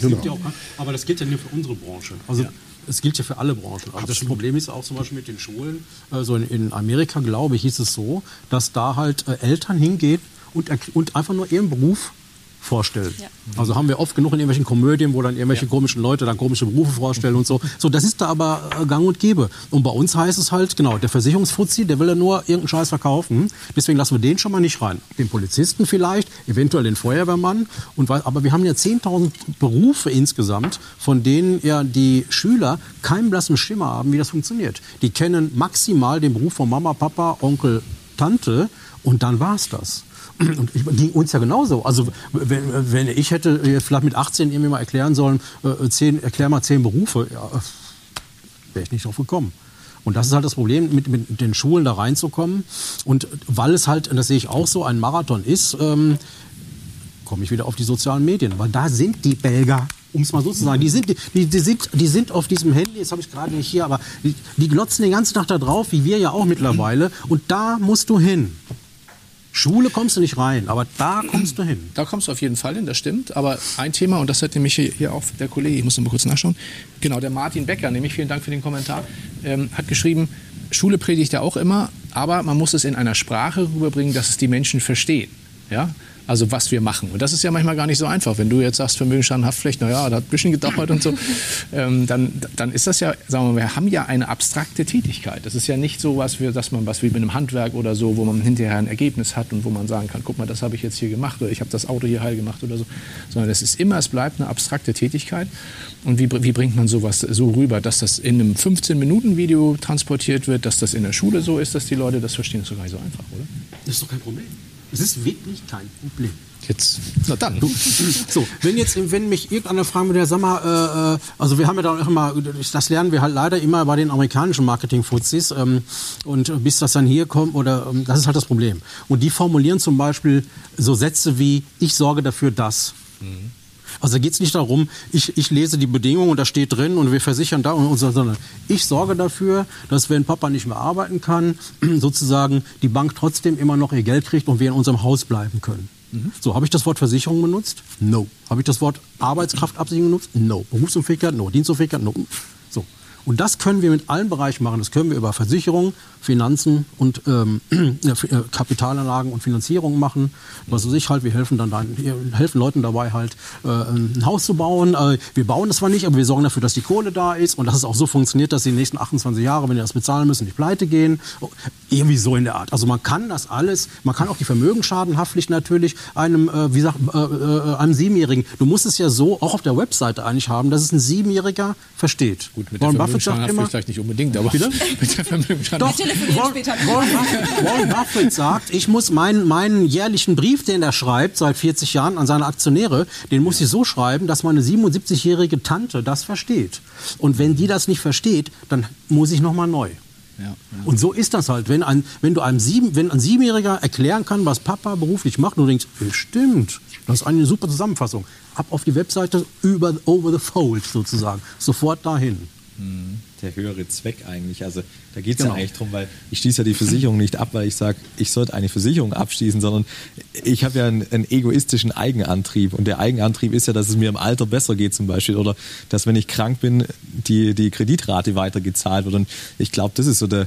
Genau. Ja auch, aber das gilt ja nur für unsere Branche. Also ja es gilt ja für alle Branchen. Also das Problem ist auch zum Beispiel mit den Schulen. Also in, in Amerika, glaube ich, hieß es so, dass da halt äh, Eltern hingehen und, und einfach nur ihren Beruf vorstellen. Ja. Also haben wir oft genug in irgendwelchen Komödien, wo dann irgendwelche ja. komischen Leute dann komische Berufe vorstellen und so. So, das ist da aber äh, gang und gäbe. Und bei uns heißt es halt, genau, der Versicherungsfuzzi, der will ja nur irgendeinen Scheiß verkaufen. Deswegen lassen wir den schon mal nicht rein. Den Polizisten vielleicht, eventuell den Feuerwehrmann. Und, aber wir haben ja 10.000 Berufe insgesamt, von denen ja die Schüler keinen blassen Schimmer haben, wie das funktioniert. Die kennen maximal den Beruf von Mama, Papa, Onkel, Tante Und dann war es das. Und ging uns ja genauso. Also wenn, wenn ich hätte vielleicht mit 18 irgendwie mal erklären sollen, äh, zehn, erklär mal zehn Berufe, ja, wäre ich nicht drauf gekommen. Und das ist halt das Problem, mit, mit den Schulen da reinzukommen. Und weil es halt, und das sehe ich auch so, ein Marathon ist, ähm, komme ich wieder auf die sozialen Medien. Weil da sind die Belger, um es mal so zu sagen, die sind, die, die, sind, die sind auf diesem Handy, das habe ich gerade nicht hier, aber die, die glotzen den ganzen Tag da drauf, wie wir ja auch mittlerweile. Und da musst du hin. Schule kommst du nicht rein, aber da kommst du hin. Da kommst du auf jeden Fall hin, das stimmt. Aber ein Thema, und das hat nämlich hier auch der Kollege, ich muss noch mal kurz nachschauen, genau, der Martin Becker, nämlich vielen Dank für den Kommentar, ähm, hat geschrieben, Schule predigt ja auch immer, aber man muss es in einer Sprache rüberbringen, dass es die Menschen verstehen. Ja? Also was wir machen. Und das ist ja manchmal gar nicht so einfach. Wenn du jetzt sagst, Vermögensschaden, Haftpflicht, naja, das hat ein bisschen gedauert und so, ähm, dann, dann ist das ja, sagen wir mal, wir haben ja eine abstrakte Tätigkeit. Das ist ja nicht so was, wie, dass man was wie mit einem Handwerk oder so, wo man hinterher ein Ergebnis hat und wo man sagen kann, guck mal, das habe ich jetzt hier gemacht oder ich habe das Auto hier heil gemacht oder so. Sondern es ist immer, es bleibt eine abstrakte Tätigkeit. Und wie, wie bringt man sowas so rüber, dass das in einem 15-Minuten-Video transportiert wird, dass das in der Schule so ist, dass die Leute das verstehen? Das ist doch gar nicht so einfach, oder? Das ist doch kein Problem. Es ist wirklich kein Problem. Jetzt, na dann. So, wenn jetzt, wenn mich irgendeiner fragen würde, sag mal, äh, also wir haben ja da auch immer, das lernen wir halt leider immer bei den amerikanischen Marketing-Fuzis ähm, und bis das dann hier kommt, oder ähm, das ist halt das Problem. Und die formulieren zum Beispiel so Sätze wie, ich sorge dafür, dass. Mhm. Also da geht es nicht darum, ich, ich lese die Bedingungen und da steht drin und wir versichern da und so, sondern ich sorge dafür, dass wenn Papa nicht mehr arbeiten kann, sozusagen die Bank trotzdem immer noch ihr Geld kriegt und wir in unserem Haus bleiben können. Mhm. So, habe ich das Wort Versicherung benutzt? No. Habe ich das Wort Arbeitskraftabsicherung benutzt? No. Berufsunfähigkeit? No. Dienstunfähigkeit? No. Und das können wir mit allen Bereichen machen. Das können wir über Versicherung, Finanzen und ähm, äh, Kapitalanlagen und Finanzierung machen. Was weiß ich halt, wir helfen dann, dann wir helfen Leuten dabei halt äh, ein Haus zu bauen. Äh, wir bauen es zwar nicht, aber wir sorgen dafür, dass die Kohle da ist und dass es auch so funktioniert, dass sie die nächsten 28 Jahre, wenn die das bezahlen müssen, nicht pleite gehen. Irgendwie so in der Art. Also man kann das alles, man kann auch die Vermögensschadenhaftpflicht natürlich einem, äh, wie sagt, äh, äh, einem Siebenjährigen. Du musst es ja so auch auf der Webseite eigentlich haben, dass es ein Siebenjähriger versteht. Gut, mit Warren der Vermögensschadenhaftpflicht vielleicht nicht unbedingt, aber Bitte? mit der Vermögensschadenhaftpflicht Warren, Warren, Warren Buffett sagt, ich muss meinen, meinen jährlichen Brief, den er schreibt seit 40 Jahren an seine Aktionäre, den muss ich so schreiben, dass meine 77-jährige Tante das versteht. Und wenn die das nicht versteht, dann muss ich nochmal neu. Ja, ja. Und so ist das halt. Wenn ein, wenn du einem sieben, wenn ein Siebenjähriger erklären kann, was Papa beruflich macht, und du denkst, stimmt, das ist eine super Zusammenfassung. Ab auf die Webseite über over the fold sozusagen. Sofort dahin. Der höhere Zweck eigentlich. Also da geht es genau. ja eigentlich drum, weil ich schließe ja die Versicherung nicht ab, weil ich sage, ich sollte eine Versicherung abschließen, sondern ich habe ja einen, einen, egoistischen Eigenantrieb. Und der Eigenantrieb ist ja, dass es mir im Alter besser geht zum Beispiel. Oder dass, wenn ich krank bin, die, die Kreditrate weitergezahlt wird. Und ich glaube, das ist so der,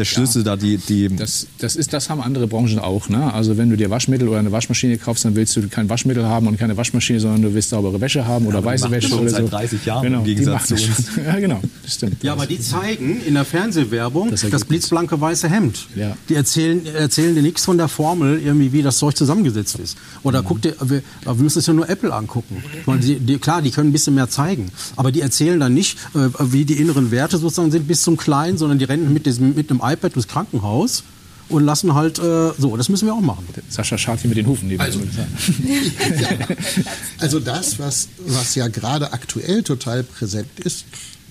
der Schlüssel ja, da, die, die das, das, ist, das haben andere Branchen auch. Ne? Also wenn du dir Waschmittel oder eine Waschmaschine kaufst, dann willst du kein Waschmittel haben und keine Waschmaschine, sondern du willst saubere Wäsche haben oder ja, weiße Wäsche oder seit 30 Jahren genau, im Gegensatz zu uns. ja, genau, das stimmt. Ja, aber die zeigen in der Fernsehwerbung das, das blitzblanke weiße Hemd. Ja. Die erzählen, erzählen dir nichts von der Formel, irgendwie, wie das Zeug zusammengesetzt ist. Oder mhm. guck dir, wir, wir müssen es ja nur Apple angucken. Die, die, klar, die können ein bisschen mehr zeigen, aber die erzählen dann nicht, äh, wie die inneren Werte sozusagen sind bis zum Kleinen, sondern die rennen mit, diesem, mit einem iPad durchs Krankenhaus Krankenhaus und lassen halt äh, so, das müssen wir auch machen. Sascha schaut hier mit den Hufen neben also, ja. also das, was, was ja gerade aktuell total präsent ist,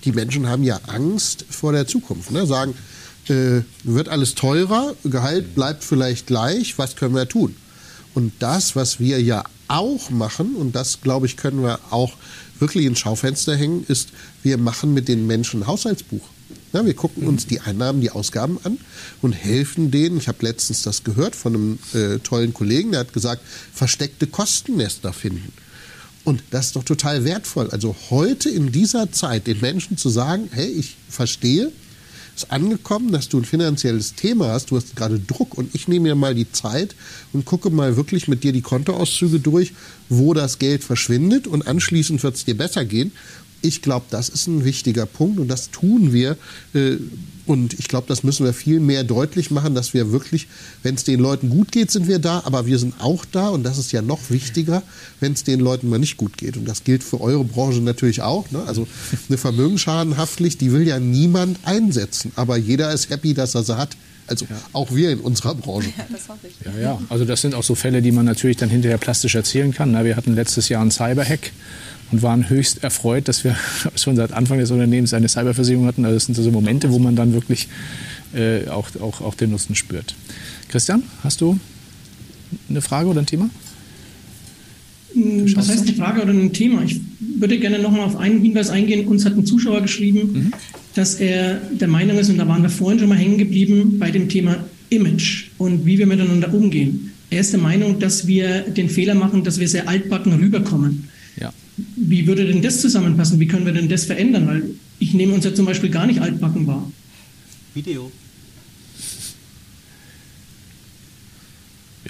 die Menschen haben ja Angst vor der Zukunft. Ne? Sagen, äh, wird alles teurer, Gehalt bleibt vielleicht gleich, was können wir tun? Und das, was wir ja auch machen, und das, glaube ich, können wir auch wirklich ins Schaufenster hängen, ist, wir machen mit den Menschen ein Haushaltsbuch. Ja, wir gucken uns die Einnahmen, die Ausgaben an und helfen denen. Ich habe letztens das gehört von einem äh, tollen Kollegen, der hat gesagt, versteckte Kostennester finden. Und das ist doch total wertvoll. Also heute in dieser Zeit den Menschen zu sagen, hey, ich verstehe, ist angekommen, dass du ein finanzielles Thema hast, du hast gerade Druck und ich nehme mir mal die Zeit und gucke mal wirklich mit dir die Kontoauszüge durch, wo das Geld verschwindet und anschließend wird es dir besser gehen ich glaube, das ist ein wichtiger Punkt und das tun wir. Äh, und ich glaube, das müssen wir viel mehr deutlich machen, dass wir wirklich, wenn es den Leuten gut geht, sind wir da, aber wir sind auch da und das ist ja noch wichtiger, wenn es den Leuten mal nicht gut geht. Und das gilt für eure Branche natürlich auch. Ne? Also eine Vermögensschadenhaftpflicht, die will ja niemand einsetzen, aber jeder ist happy, dass er sie hat. Also auch wir in unserer Branche. Ja, das hoffe ich. Ja, ja. Also das sind auch so Fälle, die man natürlich dann hinterher plastisch erzählen kann. Na, wir hatten letztes Jahr einen Cyberhack und waren höchst erfreut, dass wir schon seit Anfang des Unternehmens eine Cyberversicherung hatten. Also das sind so Momente, wo man dann wirklich äh, auch, auch, auch den Nutzen spürt. Christian, hast du eine Frage oder ein Thema? Was heißt eine Frage oder ein Thema? Ich würde gerne nochmal auf einen Hinweis eingehen. Uns hat ein Zuschauer geschrieben, mhm. dass er der Meinung ist, und da waren wir vorhin schon mal hängen geblieben, bei dem Thema Image und wie wir miteinander umgehen. Er ist der Meinung, dass wir den Fehler machen, dass wir sehr altbacken rüberkommen. Wie würde denn das zusammenpassen? Wie können wir denn das verändern? Weil ich nehme uns ja zum Beispiel gar nicht altbacken wahr. Video.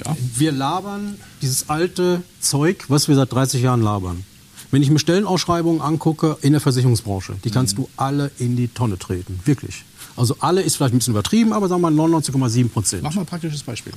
Ja. Wir labern dieses alte Zeug, was wir seit 30 Jahren labern. Wenn ich mir Stellenausschreibungen angucke in der Versicherungsbranche, die kannst mhm. du alle in die Tonne treten. Wirklich. Also alle ist vielleicht ein bisschen übertrieben, aber sagen wir mal 99,7 Prozent. Mach mal ein praktisches Beispiel.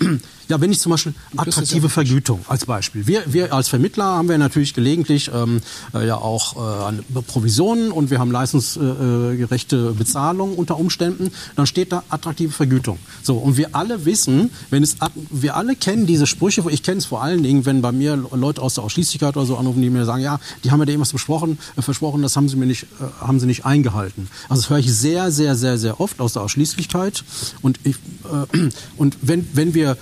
Ja, wenn ich zum Beispiel attraktive Vergütung als Beispiel. Wir, wir als Vermittler haben wir natürlich gelegentlich ähm, äh, ja auch äh, Provisionen und wir haben leistungsgerechte Bezahlung unter Umständen. Dann steht da attraktive Vergütung. So und wir alle wissen, wenn es wir alle kennen diese Sprüche. Ich kenne es vor allen Dingen, wenn bei mir Leute aus der Ausschließlichkeit oder so anrufen, die mir sagen, ja, die haben mir da irgendwas besprochen, äh, versprochen, das haben sie mir nicht, äh, haben sie nicht eingehalten. Also das höre ich sehr, sehr, sehr, sehr oft aus der Ausschließlichkeit und ich, äh, und wenn wenn wir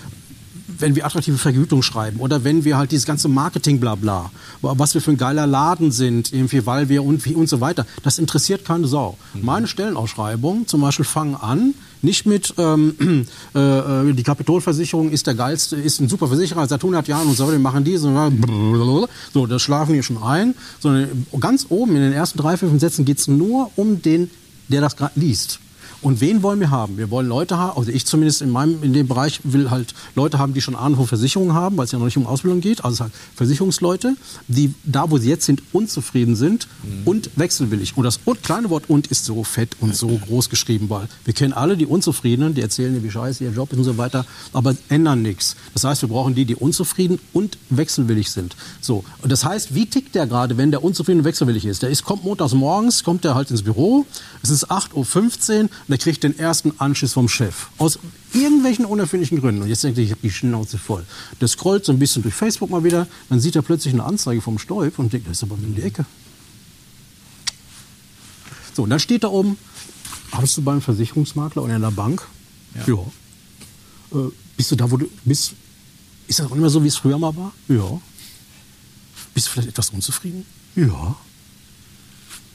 wenn wir attraktive Vergütung schreiben oder wenn wir halt dieses ganze Marketing blabla, was wir für ein geiler Laden sind, irgendwie, weil wir und und so weiter, das interessiert keine Sau. Mhm. Meine Stellenausschreibungen zum Beispiel fangen an, nicht mit ähm, äh, äh, die Kapitolversicherung ist der geilste, ist ein super Versicherer seit 100 Jahren und so, wir machen die, so, so das schlafen wir schon ein, sondern ganz oben in den ersten drei, fünf Sätzen geht es nur um den, der das gerade liest. Und wen wollen wir haben? Wir wollen Leute haben, also ich zumindest in meinem, in dem Bereich will halt Leute haben, die schon Ahnung von Versicherungen haben, weil es ja noch nicht um Ausbildung geht. Also halt Versicherungsleute, die da, wo sie jetzt sind, unzufrieden sind mhm. und wechselwillig. Und das und, kleine Wort und ist so fett und so groß geschrieben, weil wir kennen alle die Unzufriedenen, die erzählen dir, wie scheiße ihr Job ist und so weiter, aber ändern nichts. Das heißt, wir brauchen die, die unzufrieden und wechselwillig sind. So. Und das heißt, wie tickt der gerade, wenn der unzufrieden und wechselwillig ist? Der ist, kommt montags morgens, kommt der halt ins Büro, es ist 8.15 Uhr, der kriegt den ersten Anschiss vom Chef. Aus irgendwelchen unerfindlichen Gründen. Und jetzt denkt er, ich habe die Schnauze voll. Der scrollt so ein bisschen durch Facebook mal wieder, dann sieht er plötzlich eine Anzeige vom Stolp und denkt, das ist aber in die Ecke. So, und dann steht da oben, arbeitest du beim Versicherungsmakler oder in der Bank? Ja. ja. Äh, bist du da, wo du bist? Ist das auch immer so, wie es früher mal war? Ja. Bist du vielleicht etwas unzufrieden? Ja.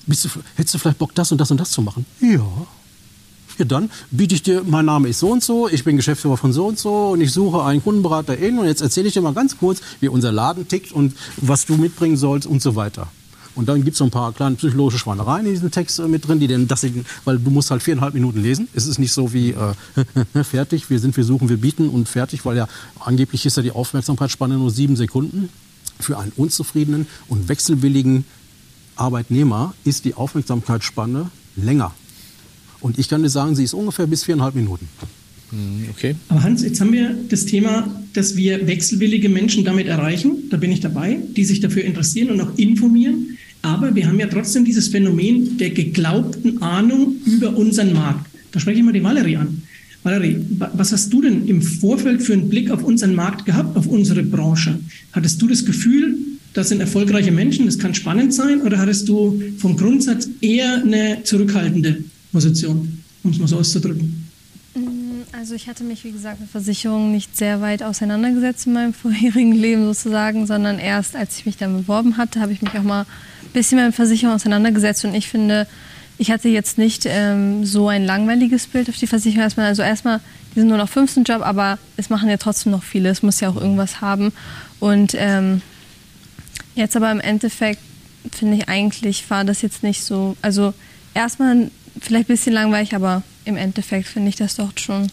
Bist du, hättest du vielleicht Bock, das und das und das zu machen? Ja. Ja, dann biete ich dir, mein Name ist so und so, ich bin Geschäftsführer von so und so und ich suche einen Kundenberater in und jetzt erzähle ich dir mal ganz kurz, wie unser Laden tickt und was du mitbringen sollst und so weiter. Und dann gibt es so ein paar kleine psychologische Schweinereien in diesem Text äh, mit drin, die denn, das, weil du musst halt viereinhalb Minuten lesen. Es ist nicht so wie äh, fertig, wir sind, wir suchen, wir bieten und fertig, weil ja angeblich ist ja die Aufmerksamkeitsspanne nur sieben Sekunden. Für einen unzufriedenen und wechselwilligen Arbeitnehmer ist die Aufmerksamkeitsspanne länger. Und ich kann dir sagen, sie ist ungefähr bis viereinhalb Minuten. Hm, okay. Aber Hans, jetzt haben wir das Thema, dass wir wechselwillige Menschen damit erreichen. Da bin ich dabei, die sich dafür interessieren und auch informieren. Aber wir haben ja trotzdem dieses Phänomen der geglaubten Ahnung über unseren Markt. Da spreche ich mal die Valerie an. Valerie, was hast du denn im Vorfeld für einen Blick auf unseren Markt gehabt, auf unsere Branche? Hattest du das Gefühl, das sind erfolgreiche Menschen, das kann spannend sein, oder hattest du vom Grundsatz eher eine zurückhaltende Position, um es mal so auszudrücken? Mm, also ich hatte mich, wie gesagt, mit Versicherungen nicht sehr weit auseinandergesetzt in meinem vorherigen Leben sozusagen, sondern erst als ich mich dann beworben hatte, habe ich mich auch mal ein bisschen mit Versicherungen auseinandergesetzt und ich finde, ich hatte jetzt nicht ähm, so ein langweiliges Bild auf die Versicherung erstmal. Also erstmal, die sind nur noch 15 Job, aber es machen ja trotzdem noch viele. Es muss ja auch irgendwas haben. Und ähm, jetzt aber im Endeffekt finde ich eigentlich war das jetzt nicht so. Also erstmal vielleicht ein bisschen langweilig, aber im Endeffekt finde ich das doch schon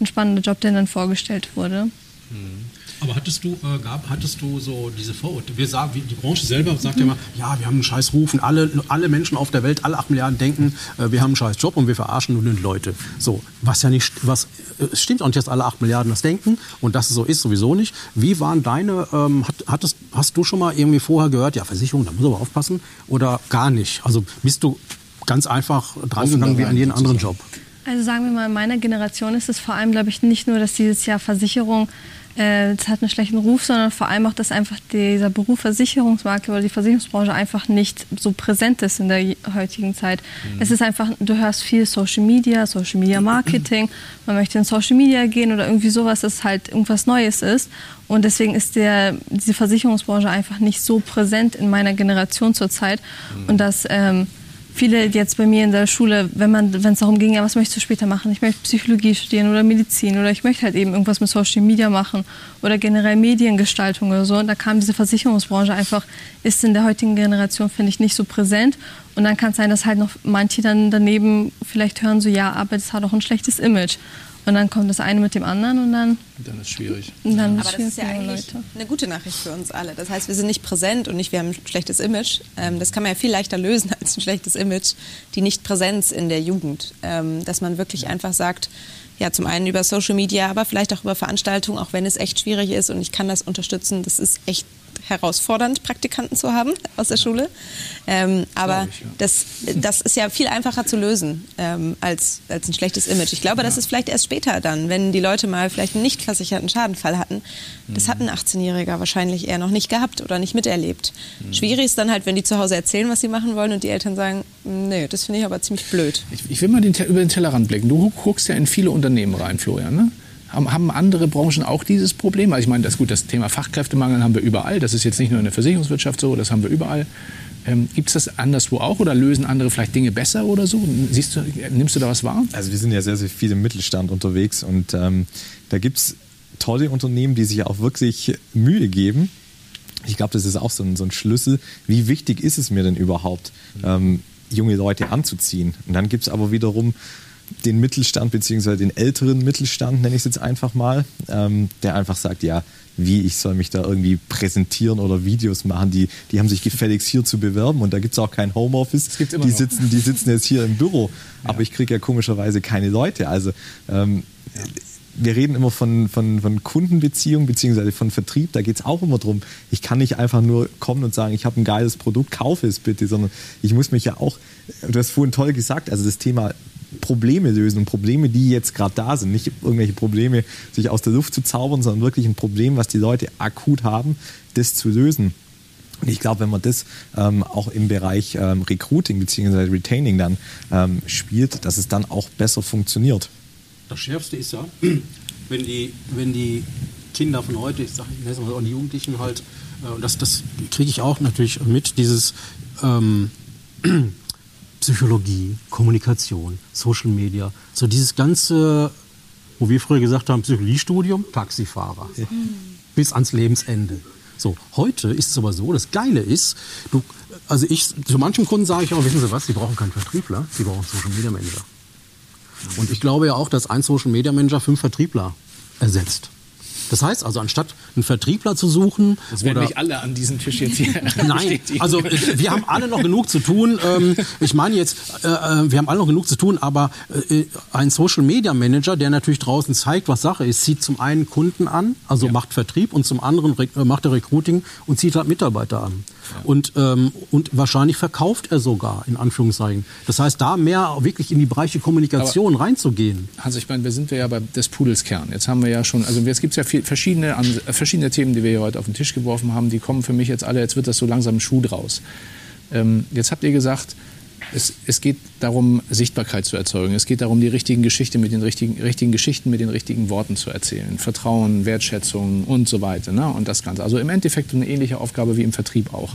ein spannender Job, der dann vorgestellt wurde. Mhm. Aber hattest du, äh, gab, hattest du so diese Vorurteile? Wir sagen, die Branche selber sagt mhm. ja immer, ja, wir haben einen scheiß Ruf und alle, alle Menschen auf der Welt, alle acht Milliarden denken, äh, wir haben einen scheiß Job und wir verarschen nur Leute. So, was ja nicht, was äh, stimmt auch nicht, dass alle acht Milliarden das denken und dass es so ist, sowieso nicht. Wie waren deine, ähm, hat, hattest, hast du schon mal irgendwie vorher gehört, ja, Versicherung, da muss aber aufpassen oder gar nicht? Also bist du ganz einfach drangegangen wie an jeden anderen Job? Also sagen wir mal, in meiner Generation ist es vor allem, glaube ich, nicht nur, dass dieses Jahr Versicherung äh, es hat einen schlechten Ruf, sondern vor allem auch, dass einfach dieser Beruf Versicherungsmakler oder die Versicherungsbranche einfach nicht so präsent ist in der heutigen Zeit. Mhm. Es ist einfach, du hörst viel Social Media, Social Media Marketing, man möchte in Social Media gehen oder irgendwie sowas, das halt irgendwas Neues ist. Und deswegen ist der, diese Versicherungsbranche einfach nicht so präsent in meiner Generation zurzeit. Mhm. Und das ähm, viele jetzt bei mir in der Schule, wenn man, wenn es darum ging, ja, was möchtest du später machen? Ich möchte Psychologie studieren oder Medizin oder ich möchte halt eben irgendwas mit Social Media machen oder generell Mediengestaltung oder so. Und da kam diese Versicherungsbranche einfach, ist in der heutigen Generation, finde ich, nicht so präsent. Und dann kann es sein, dass halt noch manche dann daneben vielleicht hören so, ja, aber das hat auch ein schlechtes Image. Und dann kommt das eine mit dem anderen und dann. Dann ist es schwierig. Dann Aber das ist ja eigentlich Leute. eine gute Nachricht für uns alle. Das heißt, wir sind nicht präsent und nicht, wir haben ein schlechtes Image. Ähm, das kann man ja viel leichter lösen als ein schlechtes Image. Die Nichtpräsenz in der Jugend. Ähm, dass man wirklich einfach sagt, ja, zum einen über Social Media, aber vielleicht auch über Veranstaltungen, auch wenn es echt schwierig ist und ich kann das unterstützen. Das ist echt herausfordernd, Praktikanten zu haben aus der Schule. Ähm, aber ich, ja. das, das ist ja viel einfacher zu lösen ähm, als, als ein schlechtes Image. Ich glaube, ja. das ist vielleicht erst später dann, wenn die Leute mal vielleicht einen nicht versicherten Schadenfall hatten. Das mhm. hat ein 18-Jähriger wahrscheinlich eher noch nicht gehabt oder nicht miterlebt. Mhm. Schwierig ist dann halt, wenn die zu Hause erzählen, was sie machen wollen und die Eltern sagen, nee, das finde ich aber ziemlich blöd. Ich, ich will mal den, über den Tellerrand blicken. Du guckst ja in viele Unternehmen rein, Florian, ne? Haben andere Branchen auch dieses Problem? Also ich meine, das gut, das Thema Fachkräftemangel haben wir überall. Das ist jetzt nicht nur in der Versicherungswirtschaft so, das haben wir überall. Ähm, Gibt es das anderswo auch oder lösen andere vielleicht Dinge besser oder so? Siehst du, nimmst du da was wahr? Also wir sind ja sehr, sehr viel im Mittelstand unterwegs und ähm, da gibt es tolle Unternehmen, die sich auch wirklich Mühe geben. Ich glaube, das ist auch so ein, so ein, Schlüssel. Wie wichtig ist es mir denn überhaupt, ähm, junge Leute anzuziehen? Und dann gibt es aber wiederum den Mittelstand, beziehungsweise den älteren Mittelstand, nenne ich es jetzt einfach mal, ähm, der einfach sagt, ja, wie ich soll mich da irgendwie präsentieren oder Videos machen. Die, die haben sich gefälligst hier zu bewerben und da gibt es auch kein Homeoffice. Die sitzen, die sitzen jetzt hier im Büro, ja. aber ich kriege ja komischerweise keine Leute. Also ähm, wir reden immer von, von, von Kundenbeziehung beziehungsweise von Vertrieb. Da geht es auch immer darum, ich kann nicht einfach nur kommen und sagen, ich habe ein geiles Produkt, kaufe es bitte, sondern ich muss mich ja auch, du hast vorhin toll gesagt, also das Thema Probleme lösen und Probleme, die jetzt gerade da sind. Nicht irgendwelche Probleme sich aus der Luft zu zaubern, sondern wirklich ein Problem, was die Leute akut haben, das zu lösen. Und ich glaube, wenn man das ähm, auch im Bereich ähm, Recruiting bzw. Retaining dann ähm, spielt, dass es dann auch besser funktioniert. Das Schärfste ist ja, wenn die, wenn die Kinder von heute, ich sage mal, und die Jugendlichen halt, äh, das, das kriege ich auch natürlich mit, dieses ähm, Psychologie, Kommunikation, Social Media, so dieses ganze, wo wir früher gesagt haben, Psychologiestudium, Taxifahrer, mhm. bis ans Lebensende. So, heute ist es aber so, das Geile ist, du, also ich, zu manchen Kunden sage ich auch, wissen Sie was, Sie brauchen keinen Vertriebler, Sie brauchen Social Media Manager. Und ich glaube ja auch, dass ein Social Media Manager fünf Vertriebler ersetzt. Das heißt also, anstatt einen Vertriebler zu suchen. Das werden nicht alle an diesem Tisch jetzt hier. Nein, also äh, wir haben alle noch genug zu tun. Ähm, ich meine jetzt, äh, äh, wir haben alle noch genug zu tun, aber ein Social Media Manager, der natürlich draußen zeigt, was Sache ist, zieht zum einen Kunden an, also ja. macht Vertrieb und zum anderen macht er Recruiting und zieht halt Mitarbeiter an. Und, ähm, und wahrscheinlich verkauft er sogar, in Anführungszeichen. Das heißt, da mehr wirklich in die Bereiche Kommunikation Aber, reinzugehen. Also ich meine, wir sind ja bei des Pudels Kern. Jetzt haben wir ja schon, also jetzt gibt es ja viel, verschiedene, verschiedene Themen, die wir hier heute auf den Tisch geworfen haben. Die kommen für mich jetzt alle, jetzt wird das so langsam ein Schuh draus. Ähm, jetzt habt ihr gesagt, es, es, geht darum, Sichtbarkeit zu erzeugen. Es geht darum, die richtigen Geschichten mit den richtigen, richtigen Geschichten mit den richtigen Worten zu erzählen. Vertrauen, Wertschätzung und so weiter. Ne? Und das Ganze. Also im Endeffekt eine ähnliche Aufgabe wie im Vertrieb auch.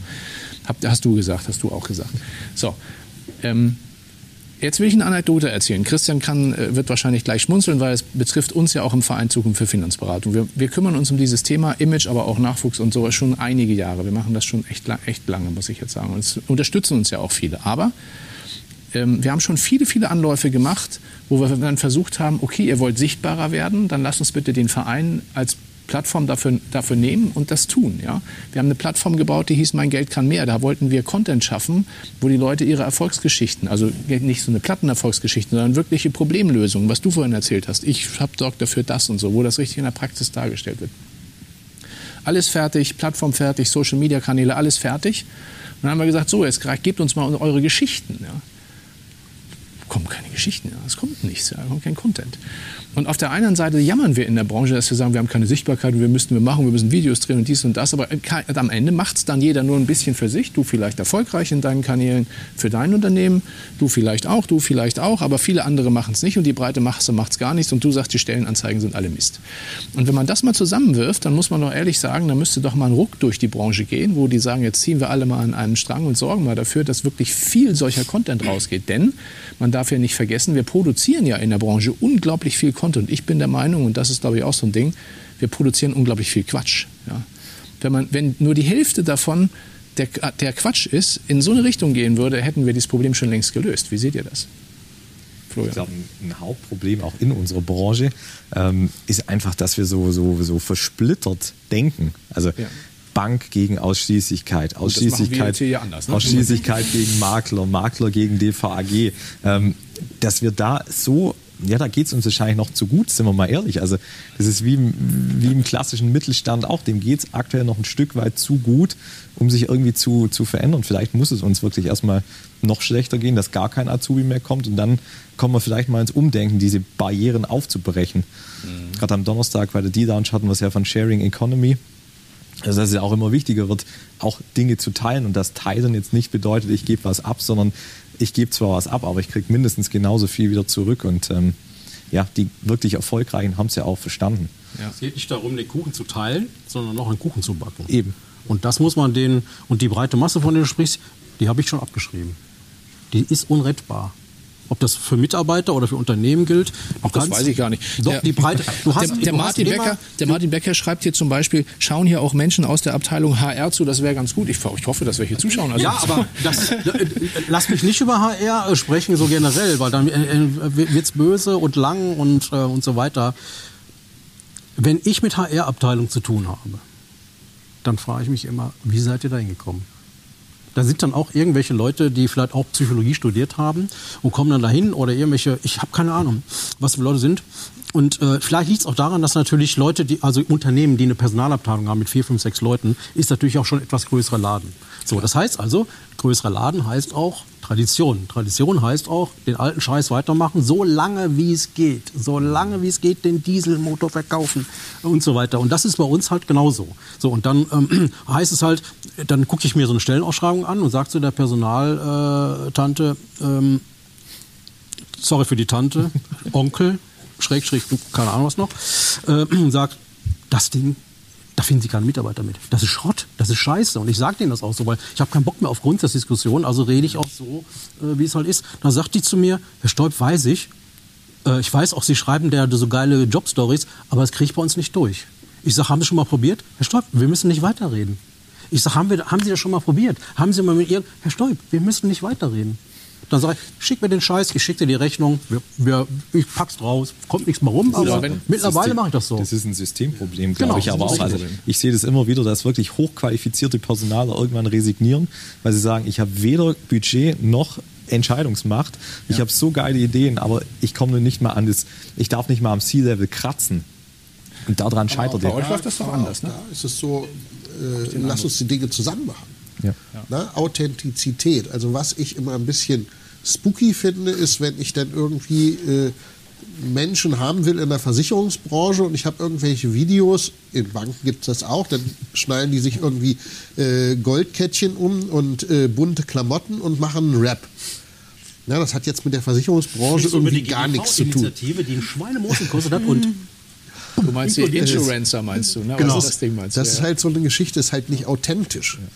Hab, hast du gesagt, hast du auch gesagt. So. Ähm, Jetzt will ich eine Anekdote erzählen. Christian kann, äh, wird wahrscheinlich gleich schmunzeln, weil es betrifft uns ja auch im Verein Zukunft für Finanzberatung. Wir, wir kümmern uns um dieses Thema Image, aber auch Nachwuchs und sowas schon einige Jahre. Wir machen das schon echt, echt lange, muss ich jetzt sagen. Und es unterstützen uns ja auch viele. Aber ähm, wir haben schon viele, viele Anläufe gemacht, wo wir dann versucht haben, okay, ihr wollt sichtbarer werden, dann lasst uns bitte den Verein als Plattform dafür, dafür nehmen und das tun. Ja? Wir haben eine Plattform gebaut, die hieß Mein Geld kann mehr. Da wollten wir Content schaffen, wo die Leute ihre Erfolgsgeschichten, also nicht so eine Plattenerfolgsgeschichte, sondern wirkliche Problemlösungen, was du vorhin erzählt hast. Ich habe sorgt dafür das und so, wo das richtig in der Praxis dargestellt wird. Alles fertig, Plattform fertig, Social Media Kanäle, alles fertig. Und dann haben wir gesagt, so, jetzt gebt uns mal eure Geschichten. Ja? kommen keine Geschichten, ja. es kommt nichts, ja. kommt kein Content. Und auf der einen Seite jammern wir in der Branche, dass wir sagen, wir haben keine Sichtbarkeit, wir müssten wir machen, wir müssen Videos drehen und dies und das, aber am Ende macht es dann jeder nur ein bisschen für sich. Du vielleicht erfolgreich in deinen Kanälen für dein Unternehmen, du vielleicht auch, du vielleicht auch, aber viele andere machen es nicht und die breite Masse macht es gar nichts und du sagst, die Stellenanzeigen sind alle Mist. Und wenn man das mal zusammenwirft, dann muss man doch ehrlich sagen, da müsste doch mal ein Ruck durch die Branche gehen, wo die sagen, jetzt ziehen wir alle mal an einen Strang und sorgen mal dafür, dass wirklich viel solcher Content rausgeht. Denn man darf ja nicht vergessen, wir produzieren ja in der Branche unglaublich viel Content Content. Ich bin der Meinung, und das ist, glaube ich, auch so ein Ding, wir produzieren unglaublich viel Quatsch. Ja. Wenn, man, wenn nur die Hälfte davon der, der Quatsch ist, in so eine Richtung gehen würde, hätten wir dieses Problem schon längst gelöst. Wie seht ihr das? Florian. Ich glaube, ein Hauptproblem auch in unserer Branche ähm, ist einfach, dass wir so, so, so versplittert denken. Also ja. Bank gegen Ausschließlichkeit, Ausschließlichkeit, anders, ne? Ausschließlichkeit gegen Makler, Makler gegen DVAG. Ähm, dass wir da so ja, da geht es uns wahrscheinlich noch zu gut, sind wir mal ehrlich. Also das ist wie, wie im klassischen Mittelstand auch, dem geht es aktuell noch ein Stück weit zu gut, um sich irgendwie zu, zu verändern. Vielleicht muss es uns wirklich erstmal noch schlechter gehen, dass gar kein Azubi mehr kommt und dann kommen wir vielleicht mal ins Umdenken, diese Barrieren aufzubrechen. Mhm. Gerade am Donnerstag bei der D-Lounge hatten wir es ja von Sharing Economy. Also dass es ja auch immer wichtiger wird, auch Dinge zu teilen und das Teilen jetzt nicht bedeutet, ich gebe was ab, sondern ich gebe zwar was ab, aber ich kriege mindestens genauso viel wieder zurück. Und ähm, ja, die wirklich Erfolgreichen haben es ja auch verstanden. Ja. Es geht nicht darum, den Kuchen zu teilen, sondern noch einen Kuchen zu backen. Eben. Und das muss man denen, und die breite Masse, von der du sprichst, die habe ich schon abgeschrieben. Die ist unrettbar. Ob das für Mitarbeiter oder für Unternehmen gilt. Auch das weiß ich gar nicht. Doch, der, die Breite. Du hast, der, der du Martin Becker, der Martin Becker schreibt hier zum Beispiel, schauen hier auch Menschen aus der Abteilung HR zu, das wäre ganz gut. Ich, ich, hoffe, dass wir hier zuschauen. Also ja, aber das, äh, lass mich nicht über HR sprechen, so generell, weil dann äh, äh wird es böse und lang und, äh, und so weiter. Wenn ich mit HR-Abteilung zu tun habe, dann frage ich mich immer, wie seid ihr da hingekommen? Da sind dann auch irgendwelche Leute, die vielleicht auch Psychologie studiert haben und kommen dann dahin oder irgendwelche, ich habe keine Ahnung, was für Leute sind. Und äh, vielleicht liegt es auch daran, dass natürlich Leute, die, also Unternehmen, die eine Personalabteilung haben mit vier, fünf, sechs Leuten, ist natürlich auch schon etwas größerer Laden. So, das heißt also, größerer Laden heißt auch Tradition. Tradition heißt auch, den alten Scheiß weitermachen, so lange wie es geht. So lange wie es geht, den Dieselmotor verkaufen und so weiter. Und das ist bei uns halt genauso. So, und dann ähm, heißt es halt, dann gucke ich mir so eine Stellenausschreibung an und sage zu der Personaltante, äh, ähm, sorry für die Tante, Onkel, Schrägstrich, keine Ahnung was noch, äh, sagt, das Ding da finden Sie keine Mitarbeiter mit. Das ist Schrott, das ist Scheiße. Und ich sage denen das auch so, weil ich habe keinen Bock mehr auf Grundsatzdiskussion, also rede ich auch so, äh, wie es halt ist. Dann sagt die zu mir, Herr Stolp, weiß ich, äh, ich weiß auch, Sie schreiben der so geile Jobstories, aber das kriege ich bei uns nicht durch. Ich sage, haben Sie schon mal probiert? Herr Stolp, wir müssen nicht weiterreden. Ich sage, haben, haben Sie das schon mal probiert? Haben Sie mal mit Ihrem, Herr Stolp, wir müssen nicht weiterreden. Dann sage ich, schick mir den Scheiß, ich schicke dir die Rechnung, wir, wir, ich pack's draus, kommt nichts mehr rum, aber ja, mittlerweile mache ich das so. Das ist ein Systemproblem, glaube genau, ich aber auch. Also ich sehe das immer wieder, dass wirklich hochqualifizierte Personaler irgendwann resignieren, weil sie sagen, ich habe weder Budget noch Entscheidungsmacht. Ich ja. habe so geile Ideen, aber ich komme nicht mal an das, ich darf nicht mal am C-Level kratzen. Und daran scheitert er. Bei euch läuft das doch anders, ne? Da ist es so, äh, lass uns die Dinge zusammen machen. Ja. Na, Authentizität. Also was ich immer ein bisschen spooky finde, ist, wenn ich dann irgendwie äh, Menschen haben will in der Versicherungsbranche und ich habe irgendwelche Videos, in Banken gibt es das auch, dann schnallen die sich irgendwie äh, Goldkettchen um und äh, bunte Klamotten und machen einen Rap. Ja, das hat jetzt mit der Versicherungsbranche irgendwie gar nichts zu tun. Initiative, die einen Schweinemoos gekostet hat und Du meinst die Insurancer, meinst du, ne? Genau. das Ding meinst Das ist halt so eine Geschichte, ist halt nicht authentisch. Ja.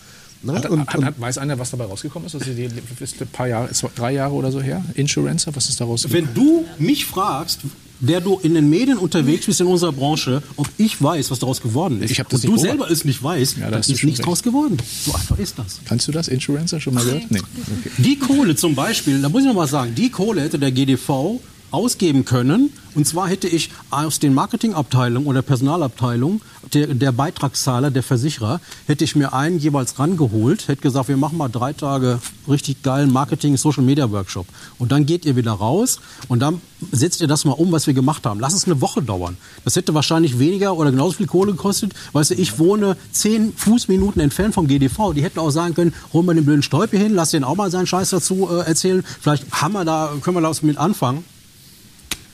Ne? Hat, und, hat, hat, weiß einer, was dabei rausgekommen ist? Also die, ist ein paar Jahre, drei Jahre oder so her? Insurancer, was ist daraus Wenn du mich fragst, der du in den Medien unterwegs bist in unserer Branche, ob ich weiß, was daraus geworden ist, ich das und du selber es nicht weißt, ja, dann ist nichts recht. draus geworden. So einfach ist das. Kannst du das, Insurancer, schon mal gehört? Nee. Okay. Die Kohle zum Beispiel, da muss ich noch mal sagen, die Kohle hätte der GDV ausgeben können. Und zwar hätte ich aus den Marketingabteilungen oder Personalabteilungen, der, der Beitragszahler, der Versicherer, hätte ich mir einen jeweils rangeholt, hätte gesagt, wir machen mal drei Tage richtig geilen Marketing-Social-Media-Workshop. Und dann geht ihr wieder raus und dann setzt ihr das mal um, was wir gemacht haben. Lass es eine Woche dauern. Das hätte wahrscheinlich weniger oder genauso viel Kohle gekostet. Weißt du, ich wohne zehn Fußminuten entfernt vom GDV. Die hätten auch sagen können, hol mal den blöden Stolpe hin, lass den auch mal seinen Scheiß dazu äh, erzählen. Vielleicht haben wir da, können wir da was mit anfangen.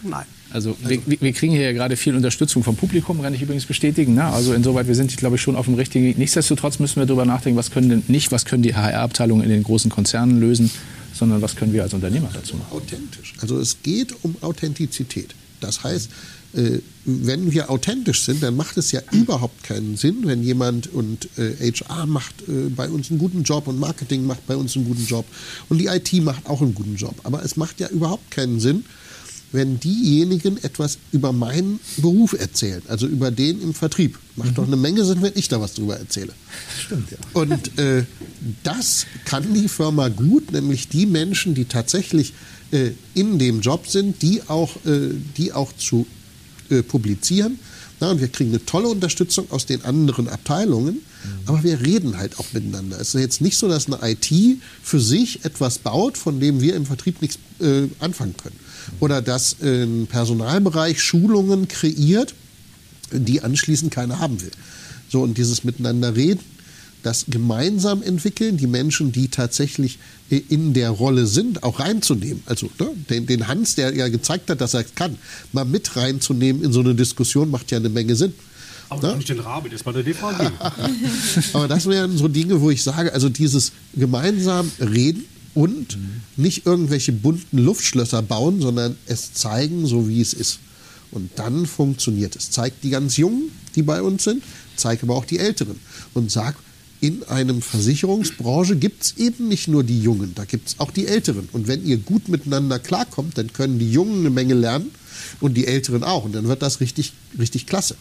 Nein. Also wir, wir, kriegen hier ja gerade viel Unterstützung vom Publikum, kann ich übrigens bestätigen. Ne? Also insoweit, wir sind, glaube ich, schon auf dem richtigen Weg. Nichtsdestotrotz müssen wir darüber nachdenken, was können denn nicht, was können die HR-Abteilungen in den großen Konzernen lösen, sondern was können wir als Unternehmer dazu machen. Authentisch. Also es geht um Authentizität. Das heißt, äh, wenn wir authentisch sind, dann macht es ja überhaupt keinen Sinn, wenn jemand und äh, HR macht äh, bei uns einen guten Job und Marketing macht bei uns einen guten Job und die IT macht auch einen guten Job. Aber es macht ja überhaupt keinen Sinn, wenn diejenigen etwas über meinen Beruf erzählen, also über den im Vertrieb. Macht mhm. doch eine Menge Sinn, wenn ich da was drüber erzähle. Stimmt, ja. Und äh, das kann die Firma gut, nämlich die Menschen, die tatsächlich äh, in dem Job sind, die auch, äh, die auch zu äh, publizieren. Na, und wir kriegen eine tolle Unterstützung aus den anderen Abteilungen, mhm. aber wir reden halt auch miteinander. Es ist jetzt nicht so, dass eine IT für sich etwas baut, von dem wir im Vertrieb nichts äh, anfangen können oder dass ein Personalbereich Schulungen kreiert, die anschließend keiner haben will. So, und dieses Miteinander reden, das gemeinsam entwickeln, die Menschen, die tatsächlich in der Rolle sind, auch reinzunehmen. Also ne, den, den, Hans, der ja gezeigt hat, dass er es kann, mal mit reinzunehmen in so eine Diskussion, macht ja eine Menge Sinn. Aber ne? nicht den Rabe, das war der DVG. Aber das wären so Dinge, wo ich sage, also dieses gemeinsam reden, und mhm. nicht irgendwelche bunten Luftschlösser bauen, sondern es zeigen, so wie es ist. Und dann funktioniert es. Zeigt die ganz Jungen, die bei uns sind, zeigt aber auch die Älteren und sagt, in einem Versicherungsbranche gibt es eben nicht nur die Jungen, da gibt es auch die Älteren. Und wenn ihr gut miteinander klarkommt, dann können die Jungen eine Menge lernen und die Älteren auch. Und dann wird das richtig, richtig klasse.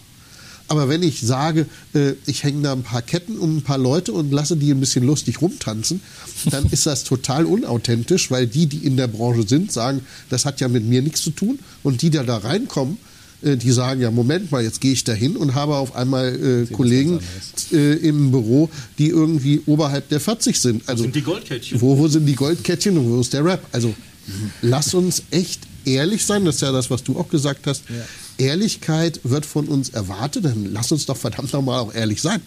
Aber wenn ich sage, äh, ich hänge da ein paar Ketten um ein paar Leute und lasse die ein bisschen lustig rumtanzen, dann ist das total unauthentisch, weil die, die in der Branche sind, sagen, das hat ja mit mir nichts zu tun. Und die, die da reinkommen, äh, die sagen, ja, Moment mal, jetzt gehe ich da hin und habe auf einmal äh, Kollegen äh, im Büro, die irgendwie oberhalb der 40 sind. Also, wo sind die Goldkettchen? Wo, wo sind die Goldkettchen und wo ist der Rap? Also lass uns echt ehrlich sein, das ist ja das, was du auch gesagt hast. Ja. Ehrlichkeit wird von uns erwartet, dann lass uns doch verdammt nochmal auch ehrlich sein.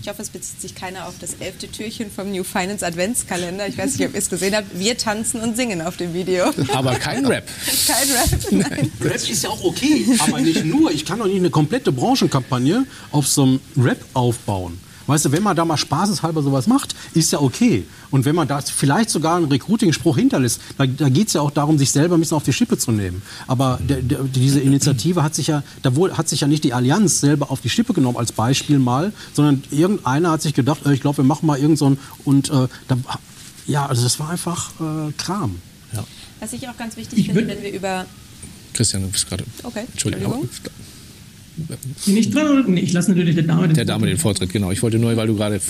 Ich hoffe, es bezieht sich keiner auf das elfte Türchen vom New Finance Adventskalender. Ich weiß nicht, ob ihr es gesehen habt. Wir tanzen und singen auf dem Video. Aber kein Rap. kein Rap, nein. Rap ist ja auch okay, aber nicht nur. Ich kann doch nicht eine komplette Branchenkampagne auf so einem Rap aufbauen. Weißt du, wenn man da mal spaßeshalber sowas macht, ist ja okay. Und wenn man da vielleicht sogar einen Recruiting-Spruch hinterlässt, da, da geht es ja auch darum, sich selber ein bisschen auf die Schippe zu nehmen. Aber der, der, diese Initiative hat sich ja, da wohl, hat sich ja nicht die Allianz selber auf die Schippe genommen als Beispiel mal, sondern irgendeiner hat sich gedacht, äh, ich glaube, wir machen mal irgend so ein, und äh, da, ja, also das war einfach äh, Kram. Ja. Was ich auch ganz wichtig ich finde, wenn wir über Christian, du bist gerade. Okay. Entschuldigung. Entschuldigung. Bin ich dran oder? Nee, ich lasse natürlich der Dame den Der Dame den Vortritt, genau. Ich wollte nur, weil du gerade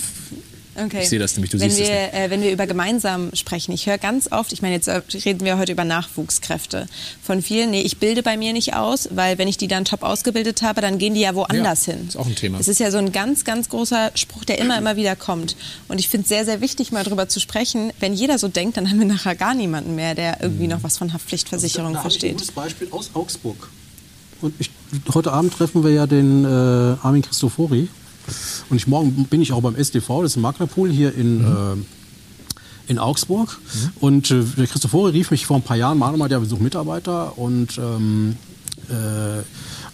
Okay. Ich sehe das nämlich, du wenn siehst wir, es äh, wenn wir über gemeinsam sprechen, ich höre ganz oft, ich meine, jetzt äh, reden wir heute über Nachwuchskräfte. Von vielen, nee, ich bilde bei mir nicht aus, weil wenn ich die dann top ausgebildet habe, dann gehen die ja woanders ja, hin. Ist auch ein Thema. Das ist ja so ein ganz, ganz großer Spruch, der immer, immer wieder kommt. Und ich finde es sehr, sehr wichtig, mal darüber zu sprechen. Wenn jeder so denkt, dann haben wir nachher gar niemanden mehr, der irgendwie mhm. noch was von Haftpflichtversicherung also, da versteht. Ein gutes Beispiel aus Augsburg. Und ich, heute Abend treffen wir ja den äh, Armin Christofori. Und ich, morgen bin ich auch beim SDV, das ist ein Maklerpool hier in, mhm. äh, in Augsburg. Mhm. Und äh, der Christofori rief mich vor ein paar Jahren mal an, der besucht Mitarbeiter und ähm, äh,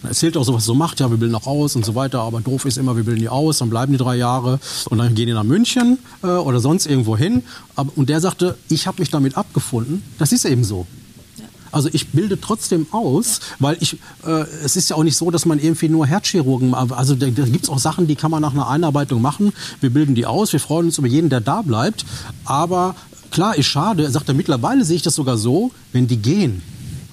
erzählt auch so, was er so macht, ja, wir bilden auch aus und so weiter, aber doof ist immer, wir bilden die aus, dann bleiben die drei Jahre und dann gehen die nach München äh, oder sonst irgendwo hin. Aber, und der sagte, ich habe mich damit abgefunden, das ist eben so. Also ich bilde trotzdem aus, weil ich, äh, es ist ja auch nicht so, dass man irgendwie nur Herzchirurgen, also da, da gibt es auch Sachen, die kann man nach einer Einarbeitung machen. Wir bilden die aus, wir freuen uns über jeden, der da bleibt. Aber klar, ist schade, er sagt er, mittlerweile sehe ich das sogar so, wenn die gehen,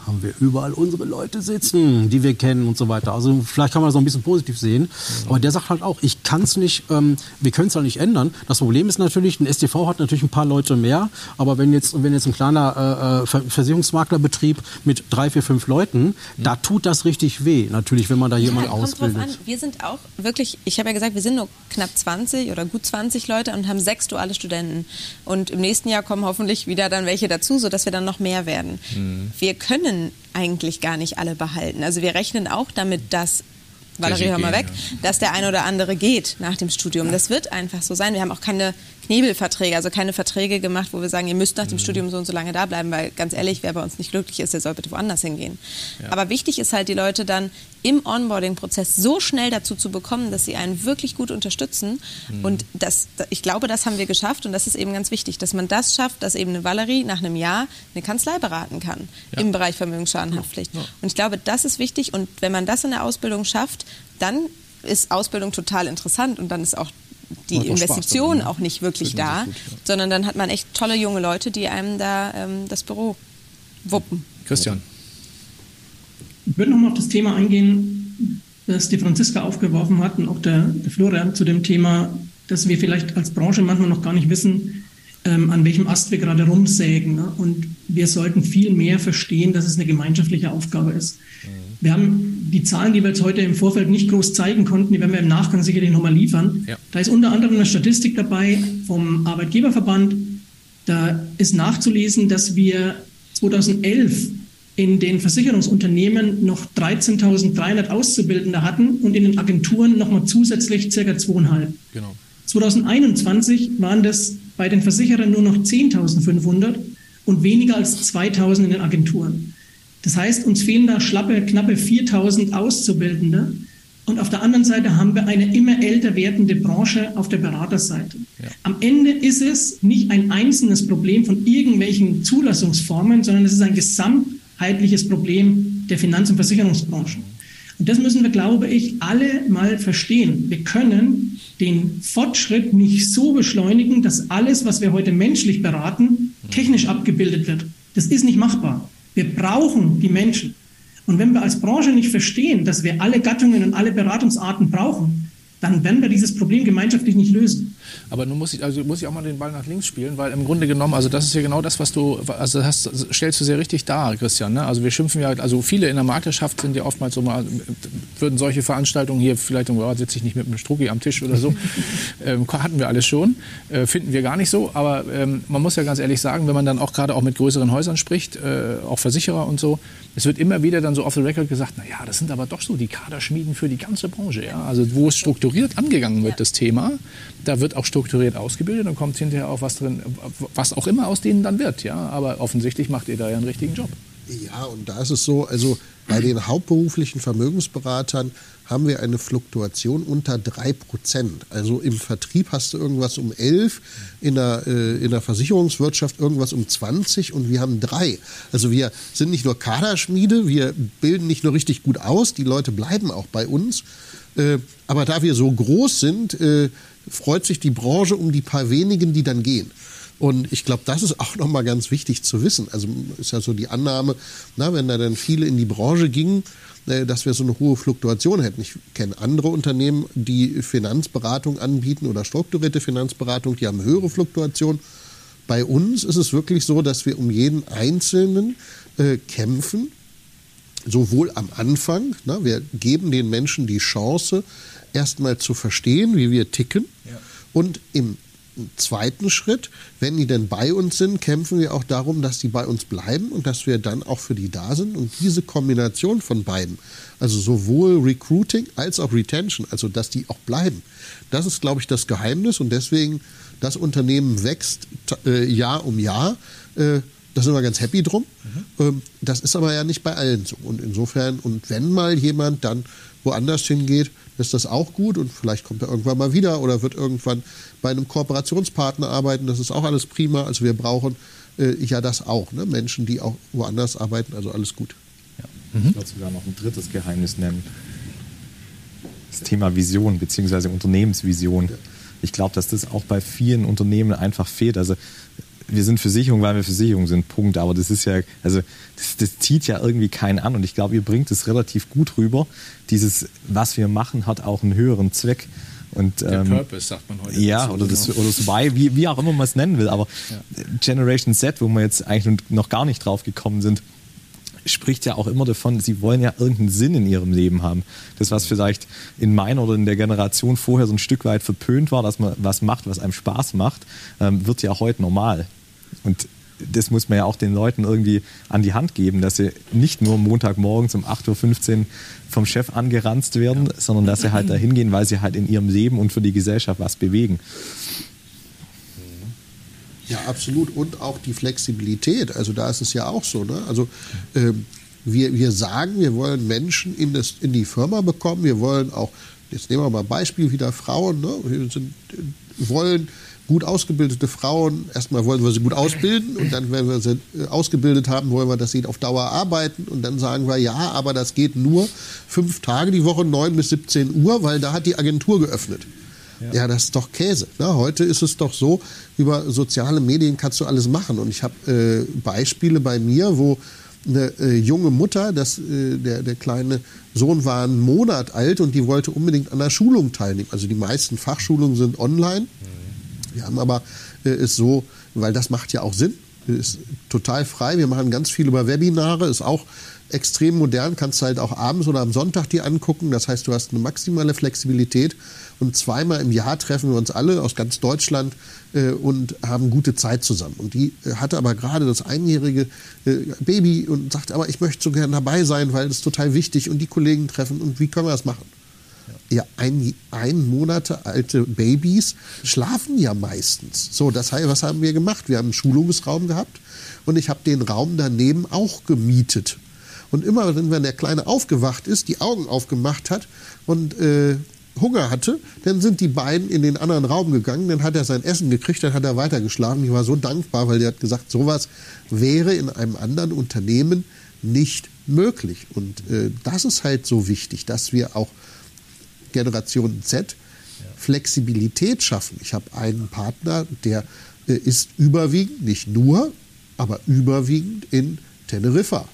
haben wir überall unsere Leute sitzen, die wir kennen und so weiter. Also vielleicht kann man das noch ein bisschen positiv sehen. Aber der sagt halt auch, ich kann es nicht, ähm, wir können es halt nicht ändern. Das Problem ist natürlich, ein STV hat natürlich ein paar Leute mehr, aber wenn jetzt, wenn jetzt ein kleiner äh, äh Versicherungsmaklerbetrieb mit drei, vier, fünf Leuten, mhm. da tut das richtig weh, natürlich, wenn man da jemanden ja, ausbildet. Wir sind auch wirklich, ich habe ja gesagt, wir sind nur knapp 20 oder gut 20 Leute und haben sechs duale Studenten. Und im nächsten Jahr kommen hoffentlich wieder dann welche dazu, sodass wir dann noch mehr werden. Mhm. Wir können eigentlich gar nicht alle behalten. Also wir rechnen auch damit, dass Valerie, hör mal weg, dass der eine oder andere geht nach dem Studium. Das wird einfach so sein. Wir haben auch keine Knebelverträge, also keine Verträge gemacht, wo wir sagen, ihr müsst nach dem mhm. Studium so und so lange da bleiben, weil ganz ehrlich, wer bei uns nicht glücklich ist, der soll bitte woanders hingehen. Ja. Aber wichtig ist halt, die Leute dann im Onboarding-Prozess so schnell dazu zu bekommen, dass sie einen wirklich gut unterstützen. Mhm. Und das, ich glaube, das haben wir geschafft und das ist eben ganz wichtig, dass man das schafft, dass eben eine Valerie nach einem Jahr eine Kanzlei beraten kann ja. im Bereich Vermögensschadenhaftpflicht. Ja. Und ich glaube, das ist wichtig und wenn man das in der Ausbildung schafft, dann ist Ausbildung total interessant und dann ist auch die Investition auch nicht wirklich da, gut, ja. sondern dann hat man echt tolle junge Leute, die einem da ähm, das Büro wuppen. Christian. Ich würde nochmal auf das Thema eingehen, das die Franziska aufgeworfen hat und auch der, der Florian zu dem Thema, dass wir vielleicht als Branche manchmal noch gar nicht wissen, ähm, an welchem Ast wir gerade rumsägen. Ne? Und wir sollten viel mehr verstehen, dass es eine gemeinschaftliche Aufgabe ist. Mhm. Wir haben die Zahlen, die wir jetzt heute im Vorfeld nicht groß zeigen konnten, die werden wir im Nachgang sicherlich nochmal liefern. Ja. Da ist unter anderem eine Statistik dabei vom Arbeitgeberverband. Da ist nachzulesen, dass wir 2011 in den Versicherungsunternehmen noch 13.300 Auszubildende hatten und in den Agenturen nochmal zusätzlich circa zweieinhalb. Genau. 2021 waren das bei den Versicherern nur noch 10.500 und weniger als 2.000 in den Agenturen. Das heißt, uns fehlen da schlappe, knappe 4000 Auszubildende. Und auf der anderen Seite haben wir eine immer älter werdende Branche auf der Beraterseite. Ja. Am Ende ist es nicht ein einzelnes Problem von irgendwelchen Zulassungsformen, sondern es ist ein gesamtheitliches Problem der Finanz- und Versicherungsbranche. Und das müssen wir, glaube ich, alle mal verstehen. Wir können den Fortschritt nicht so beschleunigen, dass alles, was wir heute menschlich beraten, technisch abgebildet wird. Das ist nicht machbar. Wir brauchen die Menschen. Und wenn wir als Branche nicht verstehen, dass wir alle Gattungen und alle Beratungsarten brauchen, dann werden wir dieses Problem gemeinschaftlich nicht lösen. Aber nun muss ich, also muss ich auch mal den Ball nach links spielen, weil im Grunde genommen, also das ist ja genau das, was du, also das stellst du sehr richtig dar, Christian. Ne? Also wir schimpfen ja, also viele in der Maklerschaft sind ja oftmals so mal, würden solche Veranstaltungen hier, vielleicht oh, sitze ich nicht mit einem Strucki am Tisch oder so, ähm, hatten wir alles schon, äh, finden wir gar nicht so, aber ähm, man muss ja ganz ehrlich sagen, wenn man dann auch gerade auch mit größeren Häusern spricht, äh, auch Versicherer und so, es wird immer wieder dann so off the record gesagt, naja, das sind aber doch so die Kaderschmieden für die ganze Branche. Ja? Also wo es strukturiert angegangen wird, das Thema, da wird auch strukturiert ausgebildet und kommt hinterher auch was drin, was auch immer aus denen dann wird. Ja? Aber offensichtlich macht ihr da ja einen richtigen Job. Ja, und da ist es so, also bei den hauptberuflichen Vermögensberatern haben wir eine Fluktuation unter 3%. Also im Vertrieb hast du irgendwas um 11, in der, äh, in der Versicherungswirtschaft irgendwas um 20 und wir haben drei. Also wir sind nicht nur Kaderschmiede, wir bilden nicht nur richtig gut aus, die Leute bleiben auch bei uns. Äh, aber da wir so groß sind, äh, freut sich die Branche um die paar wenigen, die dann gehen. Und ich glaube, das ist auch nochmal ganz wichtig zu wissen. Also ist ja so die Annahme, na, wenn da dann viele in die Branche gingen, äh, dass wir so eine hohe Fluktuation hätten. Ich kenne andere Unternehmen, die Finanzberatung anbieten oder strukturierte Finanzberatung, die haben höhere Fluktuation. Bei uns ist es wirklich so, dass wir um jeden Einzelnen äh, kämpfen, sowohl am Anfang, na, wir geben den Menschen die Chance, erstmal zu verstehen, wie wir ticken, ja. und im zweiten Schritt, wenn die denn bei uns sind, kämpfen wir auch darum, dass die bei uns bleiben und dass wir dann auch für die da sind. Und diese Kombination von beiden, also sowohl Recruiting als auch Retention, also dass die auch bleiben, das ist, glaube ich, das Geheimnis. Und deswegen, das Unternehmen wächst äh, Jahr um Jahr. Äh, da sind wir ganz happy drum. Mhm. Ähm, das ist aber ja nicht bei allen so. Und insofern, und wenn mal jemand dann woanders hingeht, ist das auch gut und vielleicht kommt er irgendwann mal wieder oder wird irgendwann bei einem Kooperationspartner arbeiten. Das ist auch alles prima. Also wir brauchen äh, ja das auch, ne? Menschen, die auch woanders arbeiten. Also alles gut. Ja. Mhm. Ich würde sogar noch ein drittes Geheimnis nennen. Das Thema Vision bzw. Unternehmensvision. Ja. Ich glaube, dass das auch bei vielen Unternehmen einfach fehlt. Also wir sind Versicherung, weil wir Versicherung sind, Punkt. Aber das ist ja, also das, das zieht ja irgendwie keinen an und ich glaube, ihr bringt es relativ gut rüber. Dieses, was wir machen, hat auch einen höheren Zweck. Und, Der ähm, Purpose sagt man heute. Ja, dazu, oder das, genau. oder das Y, wie, wie auch immer man es nennen will. Aber Generation Z, wo wir jetzt eigentlich noch gar nicht drauf gekommen sind, spricht ja auch immer davon, sie wollen ja irgendeinen Sinn in ihrem Leben haben. Das, was vielleicht in meiner oder in der Generation vorher so ein Stück weit verpönt war, dass man was macht, was einem Spaß macht, ähm, wird ja heute normal. Und das muss man ja auch den Leuten irgendwie an die Hand geben, dass sie nicht nur Montagmorgens um 8.15 Uhr vom Chef angeranzt werden, sondern dass sie halt da hingehen, weil sie halt in ihrem Leben und für die Gesellschaft was bewegen. Ja, absolut. Und auch die Flexibilität. Also da ist es ja auch so. Ne? Also ähm, wir, wir sagen, wir wollen Menschen in, das, in die Firma bekommen. Wir wollen auch, jetzt nehmen wir mal Beispiel wieder Frauen. Ne? Wir sind, wollen gut ausgebildete Frauen, erstmal wollen wir sie gut ausbilden und dann, wenn wir sie äh, ausgebildet haben, wollen wir, dass sie auf Dauer arbeiten und dann sagen wir, ja, aber das geht nur fünf Tage die Woche, 9 bis 17 Uhr, weil da hat die Agentur geöffnet. Ja, das ist doch Käse. Ne? Heute ist es doch so, über soziale Medien kannst du alles machen. Und ich habe äh, Beispiele bei mir, wo eine äh, junge Mutter, das, äh, der, der kleine Sohn war einen Monat alt und die wollte unbedingt an der Schulung teilnehmen. Also die meisten Fachschulungen sind online. Wir haben aber äh, es so, weil das macht ja auch Sinn, ist total frei. Wir machen ganz viel über Webinare, ist auch extrem modern, kannst du halt auch abends oder am Sonntag die angucken. Das heißt, du hast eine maximale Flexibilität und zweimal im Jahr treffen wir uns alle aus ganz Deutschland äh, und haben gute Zeit zusammen. Und die äh, hatte aber gerade das einjährige äh, Baby und sagte, aber ich möchte so gerne dabei sein, weil das ist total wichtig und die Kollegen treffen und wie können wir das machen? Ja, ein, ein Monate alte Babys schlafen ja meistens. So, das heißt, was haben wir gemacht? Wir haben einen Schulungsraum gehabt und ich habe den Raum daneben auch gemietet. Und immer, wenn der Kleine aufgewacht ist, die Augen aufgemacht hat und äh, Hunger hatte, dann sind die beiden in den anderen Raum gegangen, dann hat er sein Essen gekriegt, dann hat er weitergeschlafen. Ich war so dankbar, weil der hat gesagt, sowas wäre in einem anderen Unternehmen nicht möglich. Und äh, das ist halt so wichtig, dass wir auch Generation Z Flexibilität schaffen. Ich habe einen Partner, der äh, ist überwiegend, nicht nur, aber überwiegend in Teneriffa.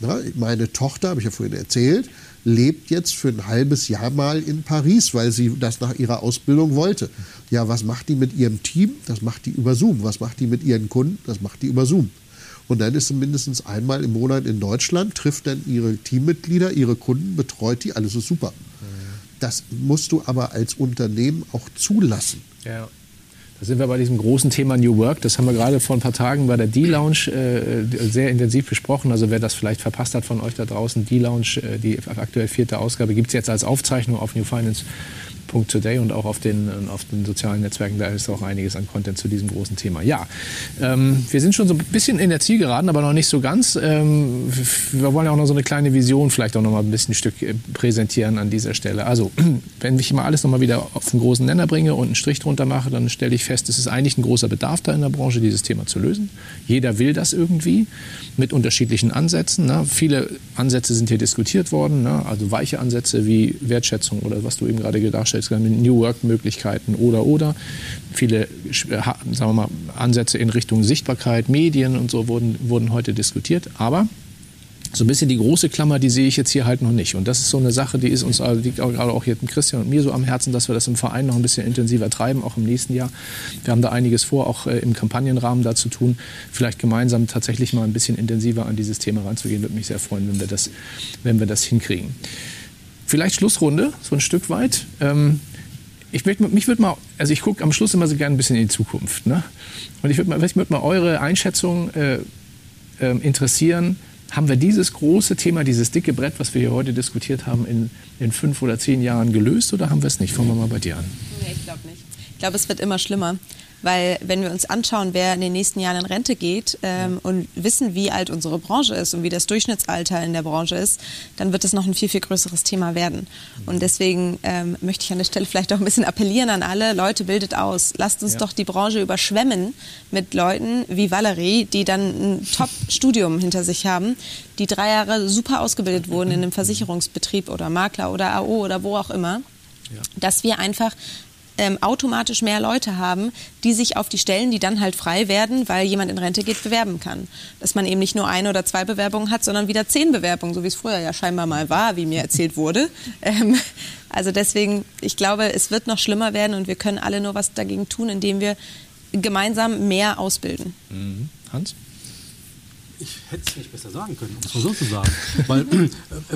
Na, meine Tochter, habe ich ja vorhin erzählt, lebt jetzt für ein halbes Jahr mal in Paris, weil sie das nach ihrer Ausbildung wollte. Ja, was macht die mit ihrem Team? Das macht die über Zoom. Was macht die mit ihren Kunden? Das macht die über Zoom. Und dann ist sie mindestens einmal im Monat in Deutschland, trifft dann ihre Teammitglieder, ihre Kunden, betreut die, alles ist super. Das musst du aber als Unternehmen auch zulassen. Ja. Da sind wir bei diesem großen Thema New Work. Das haben wir gerade vor ein paar Tagen bei der D-Lounge äh, sehr intensiv besprochen. Also wer das vielleicht verpasst hat von euch da draußen, D-Lounge, äh, die aktuell vierte Ausgabe, gibt es jetzt als Aufzeichnung auf newfinance.today und auch auf den, äh, auf den sozialen Netzwerken. Da ist auch einiges an Content zu diesem großen Thema. Ja, ähm, wir sind schon so ein bisschen in der Zielgeraden, aber noch nicht so ganz. Ähm, wir wollen ja auch noch so eine kleine Vision vielleicht auch noch mal ein bisschen ein Stück äh, präsentieren an dieser Stelle. Also, wenn ich mal alles noch mal wieder auf einen großen Nenner bringe und einen Strich drunter mache, dann stelle ich fest, es ist eigentlich ein großer Bedarf da in der Branche, dieses Thema zu lösen. Jeder will das irgendwie mit unterschiedlichen Ansätzen. Ne? Viele Ansätze sind hier diskutiert worden, ne? also weiche Ansätze wie Wertschätzung oder was du eben gerade darstellst, New Work-Möglichkeiten oder oder. Viele sagen wir mal, Ansätze in Richtung Sichtbarkeit, Medien und so wurden, wurden heute diskutiert. Aber so ein bisschen die große Klammer, die sehe ich jetzt hier halt noch nicht. Und das ist so eine Sache, die ist uns liegt auch gerade auch hier Christian und mir so am Herzen, dass wir das im Verein noch ein bisschen intensiver treiben, auch im nächsten Jahr. Wir haben da einiges vor, auch äh, im Kampagnenrahmen da zu tun, vielleicht gemeinsam tatsächlich mal ein bisschen intensiver an dieses Thema ranzugehen. Würde mich sehr freuen, wenn wir das, wenn wir das hinkriegen. Vielleicht Schlussrunde, so ein Stück weit. Ähm, ich möchte, mich würde mal, also ich gucke am Schluss immer so gerne ein bisschen in die Zukunft. Ne? Und ich würde mal, würd mal eure Einschätzung äh, äh, interessieren haben wir dieses große Thema, dieses dicke Brett, was wir hier heute diskutiert haben, in, in fünf oder zehn Jahren gelöst oder haben wir es nicht? Fangen wir mal bei dir an. Nee, ich glaube nicht. Ich glaube, es wird immer schlimmer. Weil wenn wir uns anschauen, wer in den nächsten Jahren in Rente geht ähm, und wissen, wie alt unsere Branche ist und wie das Durchschnittsalter in der Branche ist, dann wird es noch ein viel, viel größeres Thema werden. Und deswegen ähm, möchte ich an der Stelle vielleicht auch ein bisschen appellieren an alle, Leute, bildet aus. Lasst uns ja. doch die Branche überschwemmen mit Leuten wie Valerie, die dann ein Top-Studium hinter sich haben, die drei Jahre super ausgebildet wurden in einem Versicherungsbetrieb oder Makler oder AO oder wo auch immer. Ja. Dass wir einfach ähm, automatisch mehr Leute haben, die sich auf die Stellen, die dann halt frei werden, weil jemand in Rente geht, bewerben kann. Dass man eben nicht nur eine oder zwei Bewerbungen hat, sondern wieder zehn Bewerbungen, so wie es früher ja scheinbar mal war, wie mir erzählt wurde. Ähm, also deswegen, ich glaube, es wird noch schlimmer werden und wir können alle nur was dagegen tun, indem wir gemeinsam mehr ausbilden. Mhm. Hans? Ich hätte es nicht besser sagen können, um es mal so zu sagen. Weil, äh,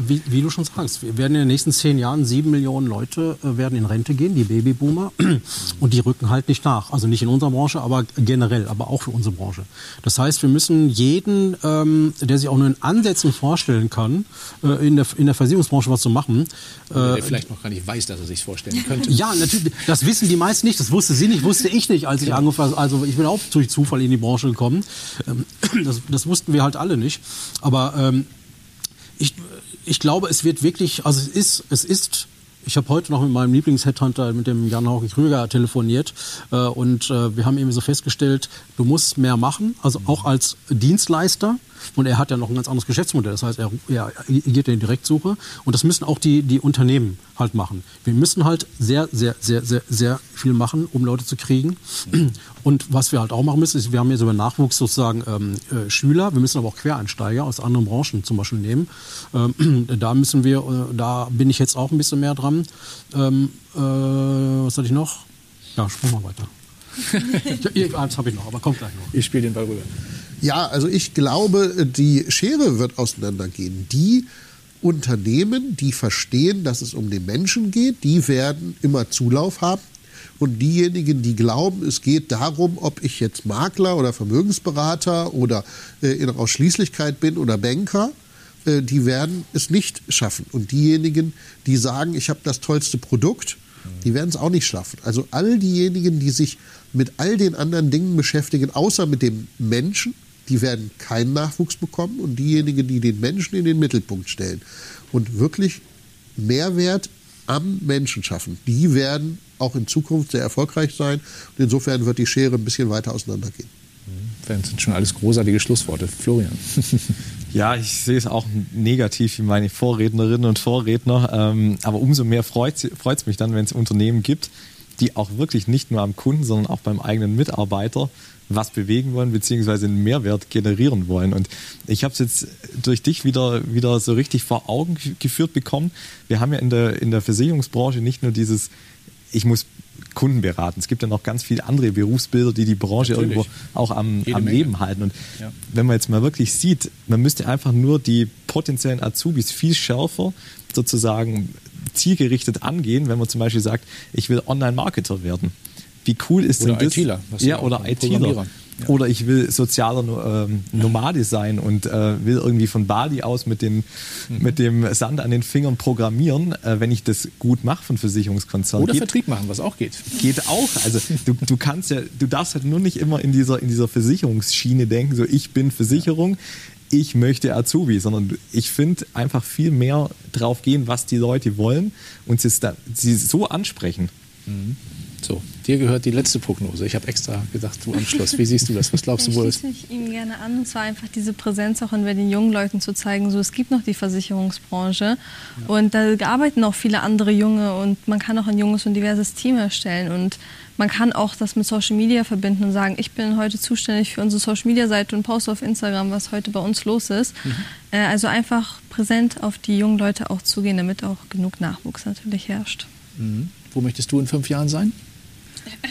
wie, wie, du schon sagst, wir werden in den nächsten zehn Jahren sieben Millionen Leute äh, werden in Rente gehen, die Babyboomer, und die rücken halt nicht nach. Also nicht in unserer Branche, aber generell, aber auch für unsere Branche. Das heißt, wir müssen jeden, ähm, der sich auch nur in Ansätzen vorstellen kann, äh, in, der, in der Versicherungsbranche was zu machen. Äh, der vielleicht noch gar nicht weiß, dass er sich vorstellen könnte. Ja, natürlich. Das wissen die meisten nicht. Das wusste sie nicht, wusste ich nicht, als ich genau. angefangen Also ich bin auch durch Zufall in die Branche gekommen. Ähm, das, das wussten wir halt alle nicht. Aber ähm, ich, ich glaube, es wird wirklich, also es ist, es ist ich habe heute noch mit meinem Lieblings-Headhunter, mit dem Jan-Hauke Krüger, telefoniert äh, und äh, wir haben eben so festgestellt, du musst mehr machen, also auch als Dienstleister. Und er hat ja noch ein ganz anderes Geschäftsmodell. Das heißt, er, er geht in die Direktsuche. Und das müssen auch die, die Unternehmen halt machen. Wir müssen halt sehr, sehr, sehr, sehr, sehr viel machen, um Leute zu kriegen. Und was wir halt auch machen müssen, ist, wir haben jetzt über Nachwuchs sozusagen ähm, äh, Schüler. Wir müssen aber auch Quereinsteiger aus anderen Branchen zum Beispiel nehmen. Ähm, da müssen wir, äh, da bin ich jetzt auch ein bisschen mehr dran. Ähm, äh, was hatte ich noch? Ja, springen wir weiter. Eins habe ich noch, aber kommt gleich noch. Ich spiele den Ball rüber. Ja, also ich glaube, die Schere wird auseinandergehen. Die Unternehmen, die verstehen, dass es um den Menschen geht, die werden immer Zulauf haben. Und diejenigen, die glauben, es geht darum, ob ich jetzt Makler oder Vermögensberater oder äh, in Ausschließlichkeit bin oder Banker, äh, die werden es nicht schaffen. Und diejenigen, die sagen, ich habe das tollste Produkt, die werden es auch nicht schaffen. Also all diejenigen, die sich mit all den anderen Dingen beschäftigen, außer mit dem Menschen, die werden keinen Nachwuchs bekommen und diejenigen, die den Menschen in den Mittelpunkt stellen und wirklich Mehrwert am Menschen schaffen, die werden auch in Zukunft sehr erfolgreich sein. Und insofern wird die Schere ein bisschen weiter auseinandergehen. Das sind schon alles großartige Schlussworte. Florian. Ja, ich sehe es auch negativ wie meine Vorrednerinnen und Vorredner. Ähm, aber umso mehr freut es mich dann, wenn es Unternehmen gibt, die auch wirklich nicht nur am Kunden, sondern auch beim eigenen Mitarbeiter was bewegen wollen, beziehungsweise einen Mehrwert generieren wollen. Und ich habe es jetzt durch dich wieder, wieder so richtig vor Augen geführt bekommen. Wir haben ja in der, in der Versicherungsbranche nicht nur dieses, ich muss Kunden beraten. Es gibt ja noch ganz viele andere Berufsbilder, die die Branche Natürlich. irgendwo auch am, am Leben halten. Und ja. wenn man jetzt mal wirklich sieht, man müsste einfach nur die potenziellen Azubis viel schärfer sozusagen zielgerichtet angehen, wenn man zum Beispiel sagt, ich will Online-Marketer werden wie cool ist oder denn das? ITler, ja, oder ITler. Ja. Oder ich will sozialer ähm, Nomade sein und äh, will irgendwie von Bali aus mit, den, mhm. mit dem Sand an den Fingern programmieren, äh, wenn ich das gut mache von Versicherungskonzernen. Oder geht, Vertrieb machen, was auch geht. Geht auch. Also du, du kannst ja, du darfst halt nur nicht immer in dieser, in dieser Versicherungsschiene denken, so ich bin Versicherung. Ich möchte Azubi, sondern ich finde einfach viel mehr drauf gehen, was die Leute wollen und sie, sie so ansprechen. Mhm. So, dir gehört die letzte Prognose. Ich habe extra gedacht, du am Schluss. Wie siehst du das? Was glaubst du wohl? Ich schließe mich ihm gerne an. Und zwar einfach diese Präsenz auch in den jungen Leuten zu zeigen, so es gibt noch die Versicherungsbranche ja. und da arbeiten auch viele andere Junge und man kann auch ein junges und diverses Team erstellen und man kann auch das mit Social Media verbinden und sagen, ich bin heute zuständig für unsere Social Media Seite und poste auf Instagram, was heute bei uns los ist. Mhm. Äh, also einfach präsent auf die jungen Leute auch zugehen, damit auch genug Nachwuchs natürlich herrscht. Mhm. Wo möchtest du in fünf Jahren sein?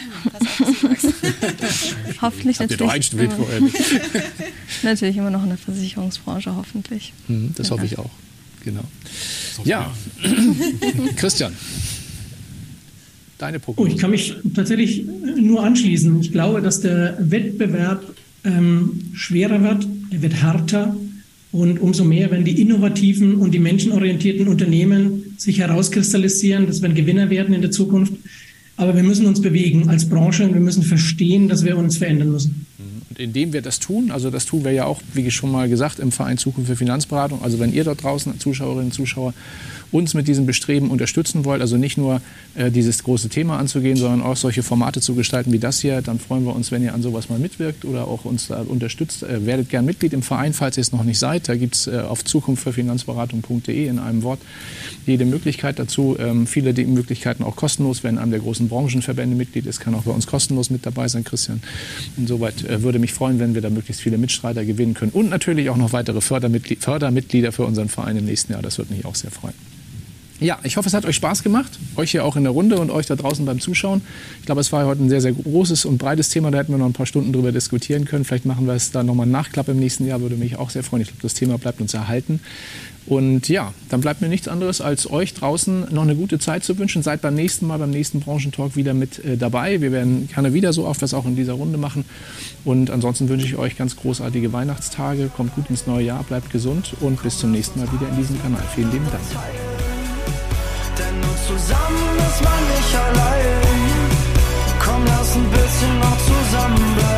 hoffentlich Habt natürlich. Ihr doch vorher natürlich immer noch in der Versicherungsbranche, hoffentlich. Mhm, das ja. hoffe ich auch. Genau. Ja, Christian. Deine Prognose. Oh, ich kann mich tatsächlich nur anschließen. Ich glaube, dass der Wettbewerb ähm, schwerer wird, er wird härter und umso mehr werden die innovativen und die menschenorientierten Unternehmen sich herauskristallisieren, dass wir Gewinner werden in der Zukunft. Aber wir müssen uns bewegen als Branche und wir müssen verstehen, dass wir uns verändern müssen. Mhm. Und Und indem wir das tun, also das tun wir ja auch, wie schon mal gesagt, im Verein Zukunft für Finanzberatung. Also wenn ihr dort draußen, Zuschauerinnen und Zuschauer, uns mit diesem Bestreben unterstützen wollt, also nicht nur äh, dieses große Thema anzugehen, sondern auch solche Formate zu gestalten wie das hier, dann freuen wir uns, wenn ihr an sowas mal mitwirkt oder auch uns da unterstützt. Äh, werdet gern Mitglied im Verein, falls ihr es noch nicht seid. Da gibt es äh, auf zukunftfürfinanzberatung.de in einem Wort jede Möglichkeit dazu. Ähm, viele die Möglichkeiten auch kostenlos. Wer in einem der großen Branchenverbände Mitglied ist, kann auch bei uns kostenlos mit dabei sein, Christian. Insoweit äh, würde mich freuen, wenn wir da möglichst viele Mitstreiter gewinnen können und natürlich auch noch weitere Fördermitglied Fördermitglieder für unseren Verein im nächsten Jahr. Das würde mich auch sehr freuen. Ja, ich hoffe, es hat euch Spaß gemacht. Euch hier auch in der Runde und euch da draußen beim Zuschauen. Ich glaube, es war heute ein sehr, sehr großes und breites Thema. Da hätten wir noch ein paar Stunden drüber diskutieren können. Vielleicht machen wir es da nochmal einen Nachklapp im nächsten Jahr. Würde mich auch sehr freuen. Ich glaube, das Thema bleibt uns erhalten. Und ja, dann bleibt mir nichts anderes, als euch draußen noch eine gute Zeit zu wünschen. Seid beim nächsten Mal, beim nächsten Branchentalk wieder mit äh, dabei. Wir werden gerne wieder so oft was auch in dieser Runde machen. Und ansonsten wünsche ich euch ganz großartige Weihnachtstage. Kommt gut ins neue Jahr, bleibt gesund und bis zum nächsten Mal wieder in diesem Kanal. Vielen lieben Dank. Denn nur zusammen ist man nicht allein. Komm, lass ein bisschen noch zusammen